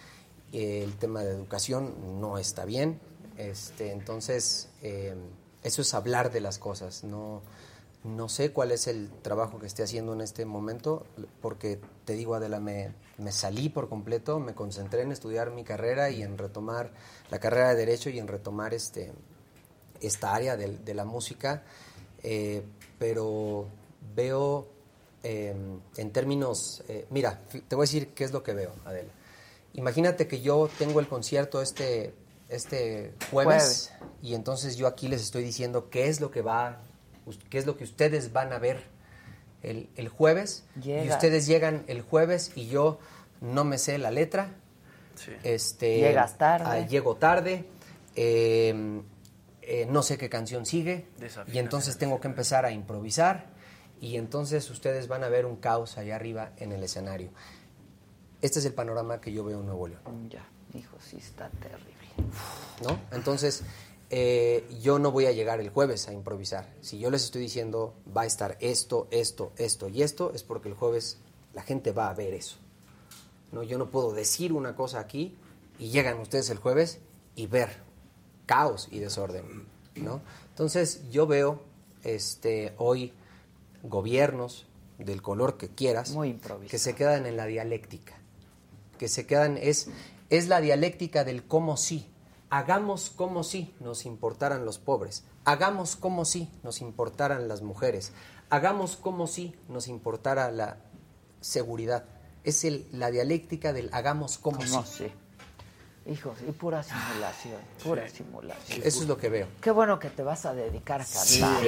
El tema de educación no está bien. Este, entonces, eh, eso es hablar de las cosas. No, no sé cuál es el trabajo que esté haciendo en este momento, porque te digo, Adela, me, me salí por completo, me concentré en estudiar mi carrera y en retomar la carrera de Derecho y en retomar este, esta área de, de la música, eh, pero veo eh, en términos, eh, mira, te voy a decir qué es lo que veo, Adela. Imagínate que yo tengo el concierto este, este jueves, Jueves. y entonces yo aquí les estoy diciendo qué es lo que va, qué es lo que ustedes van a ver el, el jueves, y ustedes llegan el jueves y yo no me sé la letra, este, Llegas tarde. ah, llego tarde, eh, eh, no sé qué canción sigue, y entonces tengo que empezar a improvisar, y entonces ustedes van a ver un caos allá arriba en el escenario. Este es el panorama que yo veo en Nuevo León. Ya, hijo, sí está terrible. ¿no? Entonces, eh, yo no voy a llegar el jueves a improvisar. Si yo les estoy diciendo va a estar esto, esto, esto y esto, es porque el jueves la gente va a ver eso. ¿no? Yo no puedo decir una cosa aquí y llegan ustedes el jueves y ver caos y desorden. ¿no? Entonces, yo veo este, hoy gobiernos del color que quieras que se quedan en la dialéctica que se quedan es, es la dialéctica del cómo sí. Hagamos como si nos importaran los pobres. Hagamos como si nos importaran las mujeres. Hagamos como si nos importara la seguridad. Es el, la dialéctica del hagamos como ¿Cómo si. sí? Hijos, y pura simulación, pura simulación. Eso es lo que veo. Qué bueno que te vas a dedicar a cantar.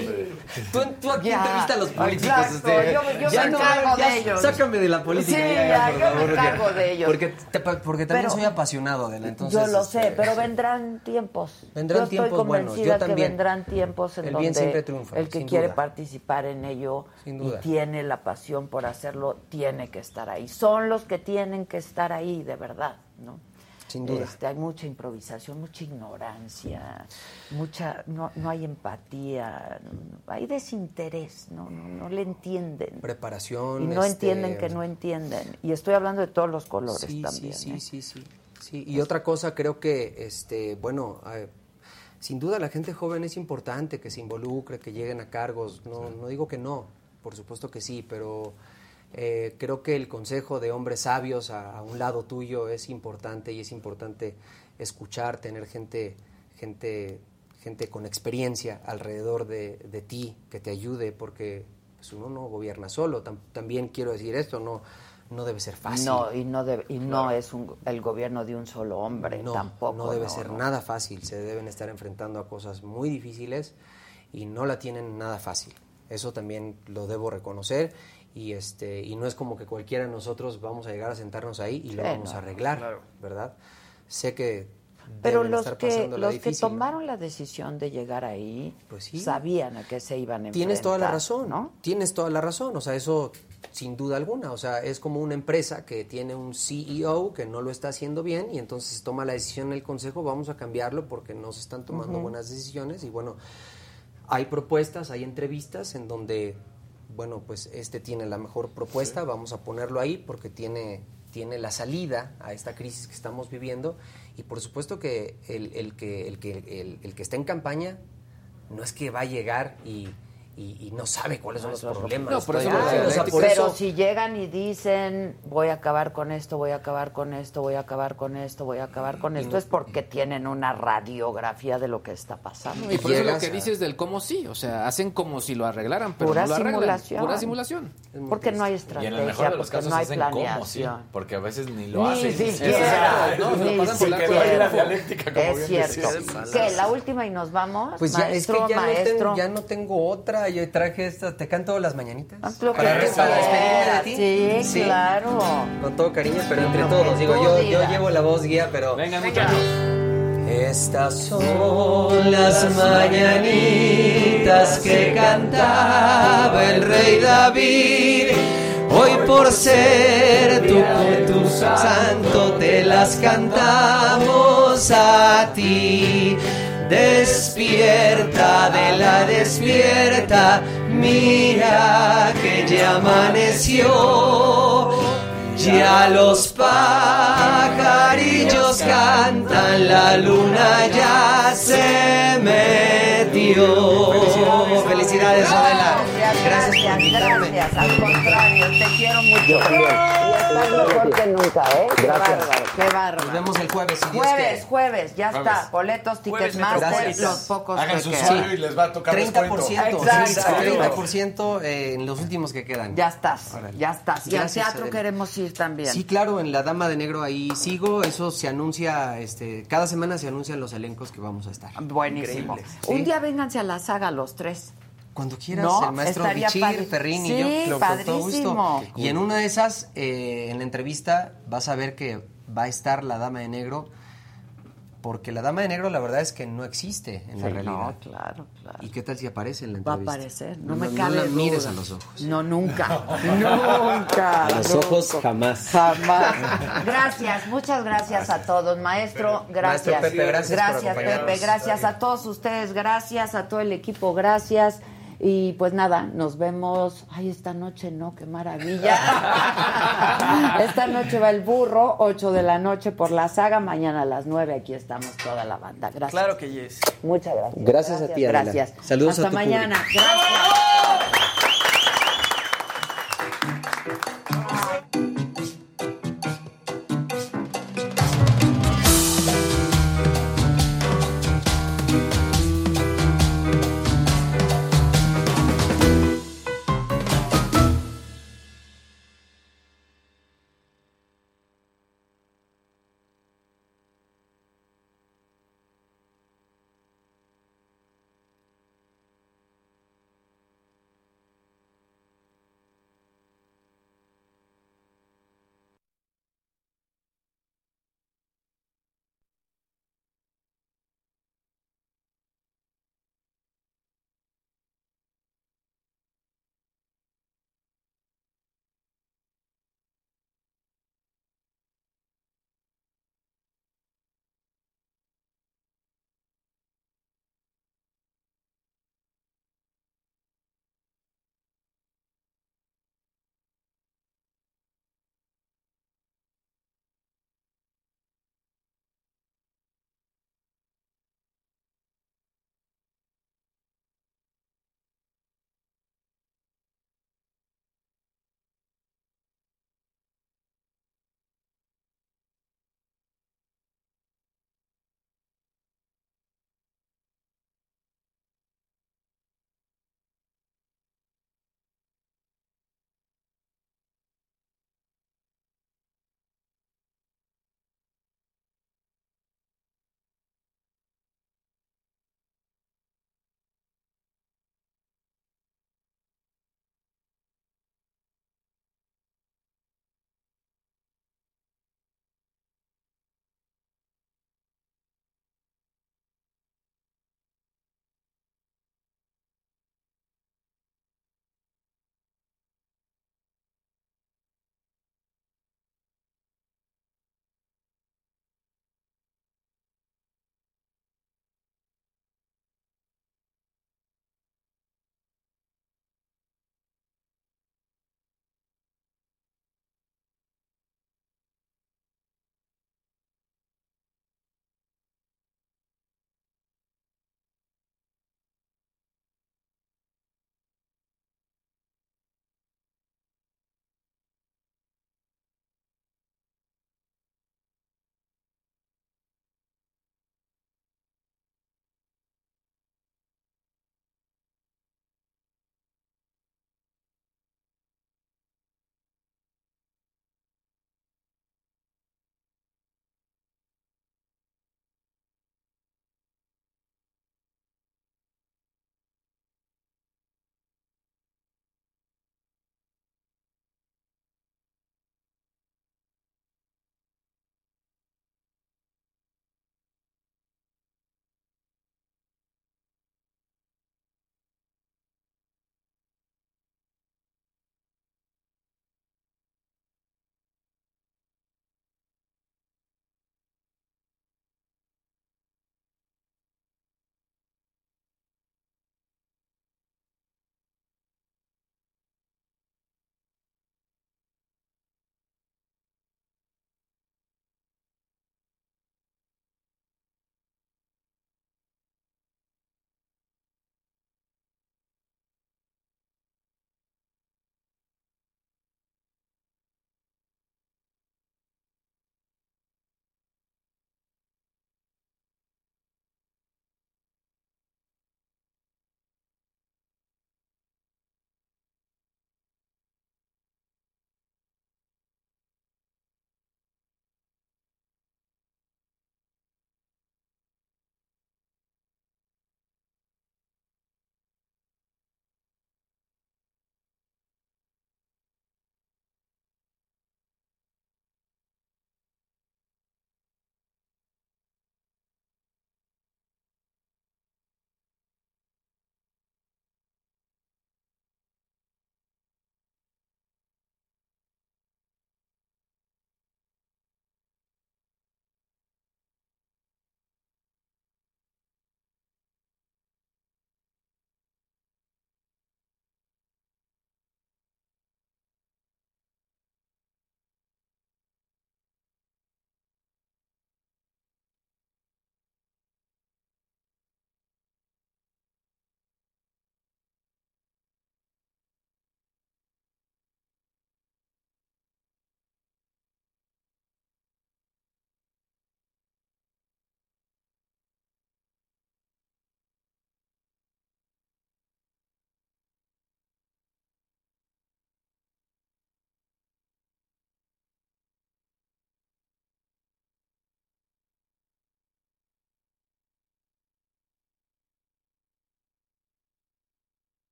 Tú, tú aquí Ya, entrevista a los políticos. exacto, este, yo- yo ya me no, encargo ya de ellos. Sácame de la política. Sí, ya, yo me porque- encargo de ellos. Porque, te- porque también Pero- soy apasionado de la entonces. yo lo este, sé, pero vendrán tiempos. Vendrán yo estoy tiempos buenos, convencida yo también. que vendrán tiempos en El donde bien siempre triunfa, el que sin quiere duda. participar en ello Sin y duda. tiene la pasión por hacerlo, tiene que estar ahí. Son los que tienen que estar ahí, de verdad, ¿no? Sin duda. Este, hay mucha improvisación, mucha ignorancia, mucha no, no hay empatía, hay desinterés, no, no, no le entienden. Preparación. Y no este, entienden que no entienden. Y estoy hablando de todos los colores Sí, también. sí, ¿eh? sí, sí, sí, sí. Y otra cosa, creo que, este, bueno, eh, sin duda la gente joven es importante que se involucre, que lleguen a cargos. No, no digo que no, por supuesto que sí, pero eh, creo que el consejo de hombres sabios a, a un lado tuyo es importante y es importante escuchar, tener gente, gente, gente con experiencia alrededor de, de ti que te ayude, porque pues, uno no gobierna solo. Tam- también quiero decir esto, no, no debe ser fácil. No, y no, debe- y no es un, el gobierno de un solo hombre, No, tampoco. no debe no, ser no. nada fácil. Se deben estar enfrentando a cosas muy difíciles y no la tienen nada fácil. Eso también lo debo reconocer y este y no es como que cualquiera de nosotros vamos a llegar a sentarnos ahí y lo Sí, vamos no, a arreglar, claro. ¿verdad? Sé que Pero deben los estar que, los que tomaron la decisión de llegar ahí sí. sabían a qué se iban a enfrentar. Tienes toda la razón, ¿no? Tienes toda la razón, o sea, eso sin duda alguna, o sea, es como una empresa que tiene un CEO que no lo está haciendo bien y entonces toma la decisión en el consejo, vamos a cambiarlo porque no se están tomando buenas decisiones y bueno, hay propuestas, hay entrevistas en donde, bueno, pues este tiene la mejor propuesta, vamos a ponerlo ahí porque tiene, tiene la salida a esta crisis que estamos viviendo. Y por supuesto que el, el que, el, que, el, el que está en campaña no es que va a llegar y, y- y no sabe cuáles son los problemas. No, por eso Estoy- lo o sea, por Pero eso- si llegan y dicen voy a acabar con esto, voy a acabar con esto, voy a acabar con esto, voy a acabar con esto, es porque tienen una radiografía de lo que está pasando. Y por eso lo que dices del cómo sí, o sea, hacen como si lo arreglaran, pero Pura no lo arreglan. simulación. Pura simulación. Porque no hay Y estrategia, en el mejor de los porque casos no hay hacen como, sí, porque a veces ni lo Ni hacen. siquiera, No, ni siquiera. que no hay la dialéctica, como Es bien cierto. ¿Qué? ¿La última y nos vamos? Pues ya, es que maestro, ya no, maestro. tengo, ya no tengo otra. Yo traje esta. ¿Te canto las mañanitas? lo que para, tú para despedirme de quieras. ti. Sí, claro. Con todo cariño, pero entre que todos. Digo, yo, yo llevo la voz guía, pero. Venga, muchachos. Estas son las mañanitas que cantaba el rey David. Hoy por ser tu, tu santo te las cantamos a ti. Despierta de la despierta, mira que ya amaneció. Ya los pajarillos cantan, la luna ya se metió. Felicidades, Adela. Gracias por. Gracias, al contrario, te quiero mucho. Mejor que nunca, ¿eh? Qué Gracias. bárbaro, qué bárbaro. Nos vemos el jueves, si Jueves, jueves, ya Jueves. está. Boletos, Ticketmaster, Gracias. los pocos Hagan que su quedan. y les va a tocar 30%, descuento. sí, Exacto. 30% eh, en los últimos que quedan. Ya estás, ya estás. Y al teatro queremos ir también. Sí, claro, en La Dama de Negro ahí sigo. Eso se anuncia, este, cada semana se anuncian los elencos que vamos a estar. Buenísimo. Increíble. Un Sí. día vénganse a la saga los tres. Cuando quieras, No, el maestro Bichir. Ferrín Sí, y yo, lo- con todo gusto. Y en una de esas, eh, en la entrevista, vas a ver que va a estar la Dama de Negro, porque la Dama de Negro la verdad es que no existe en la realidad. no, claro, claro. ¿Y qué tal si aparece en la Va a entrevista? aparecer, no, No, me no cabe la duda. mires a los ojos. No, nunca. nunca. A los nunca. ojos jamás. Jamás. Gracias, muchas gracias a todos. Maestro, gracias. Maestro Pepe, gracias Gracias. Pepe. Gracias a todos ustedes. Gracias a todo el equipo. Gracias. Y pues nada, nos vemos. Ay, esta noche no, qué maravilla. esta noche va el burro, 8 de la noche por la saga. Mañana a las 9 aquí estamos toda la banda. Gracias. Claro que yes. Muchas gracias. Gracias a ti, Adela. Gracias. Saludos Hasta a tu mañana. público. Gracias.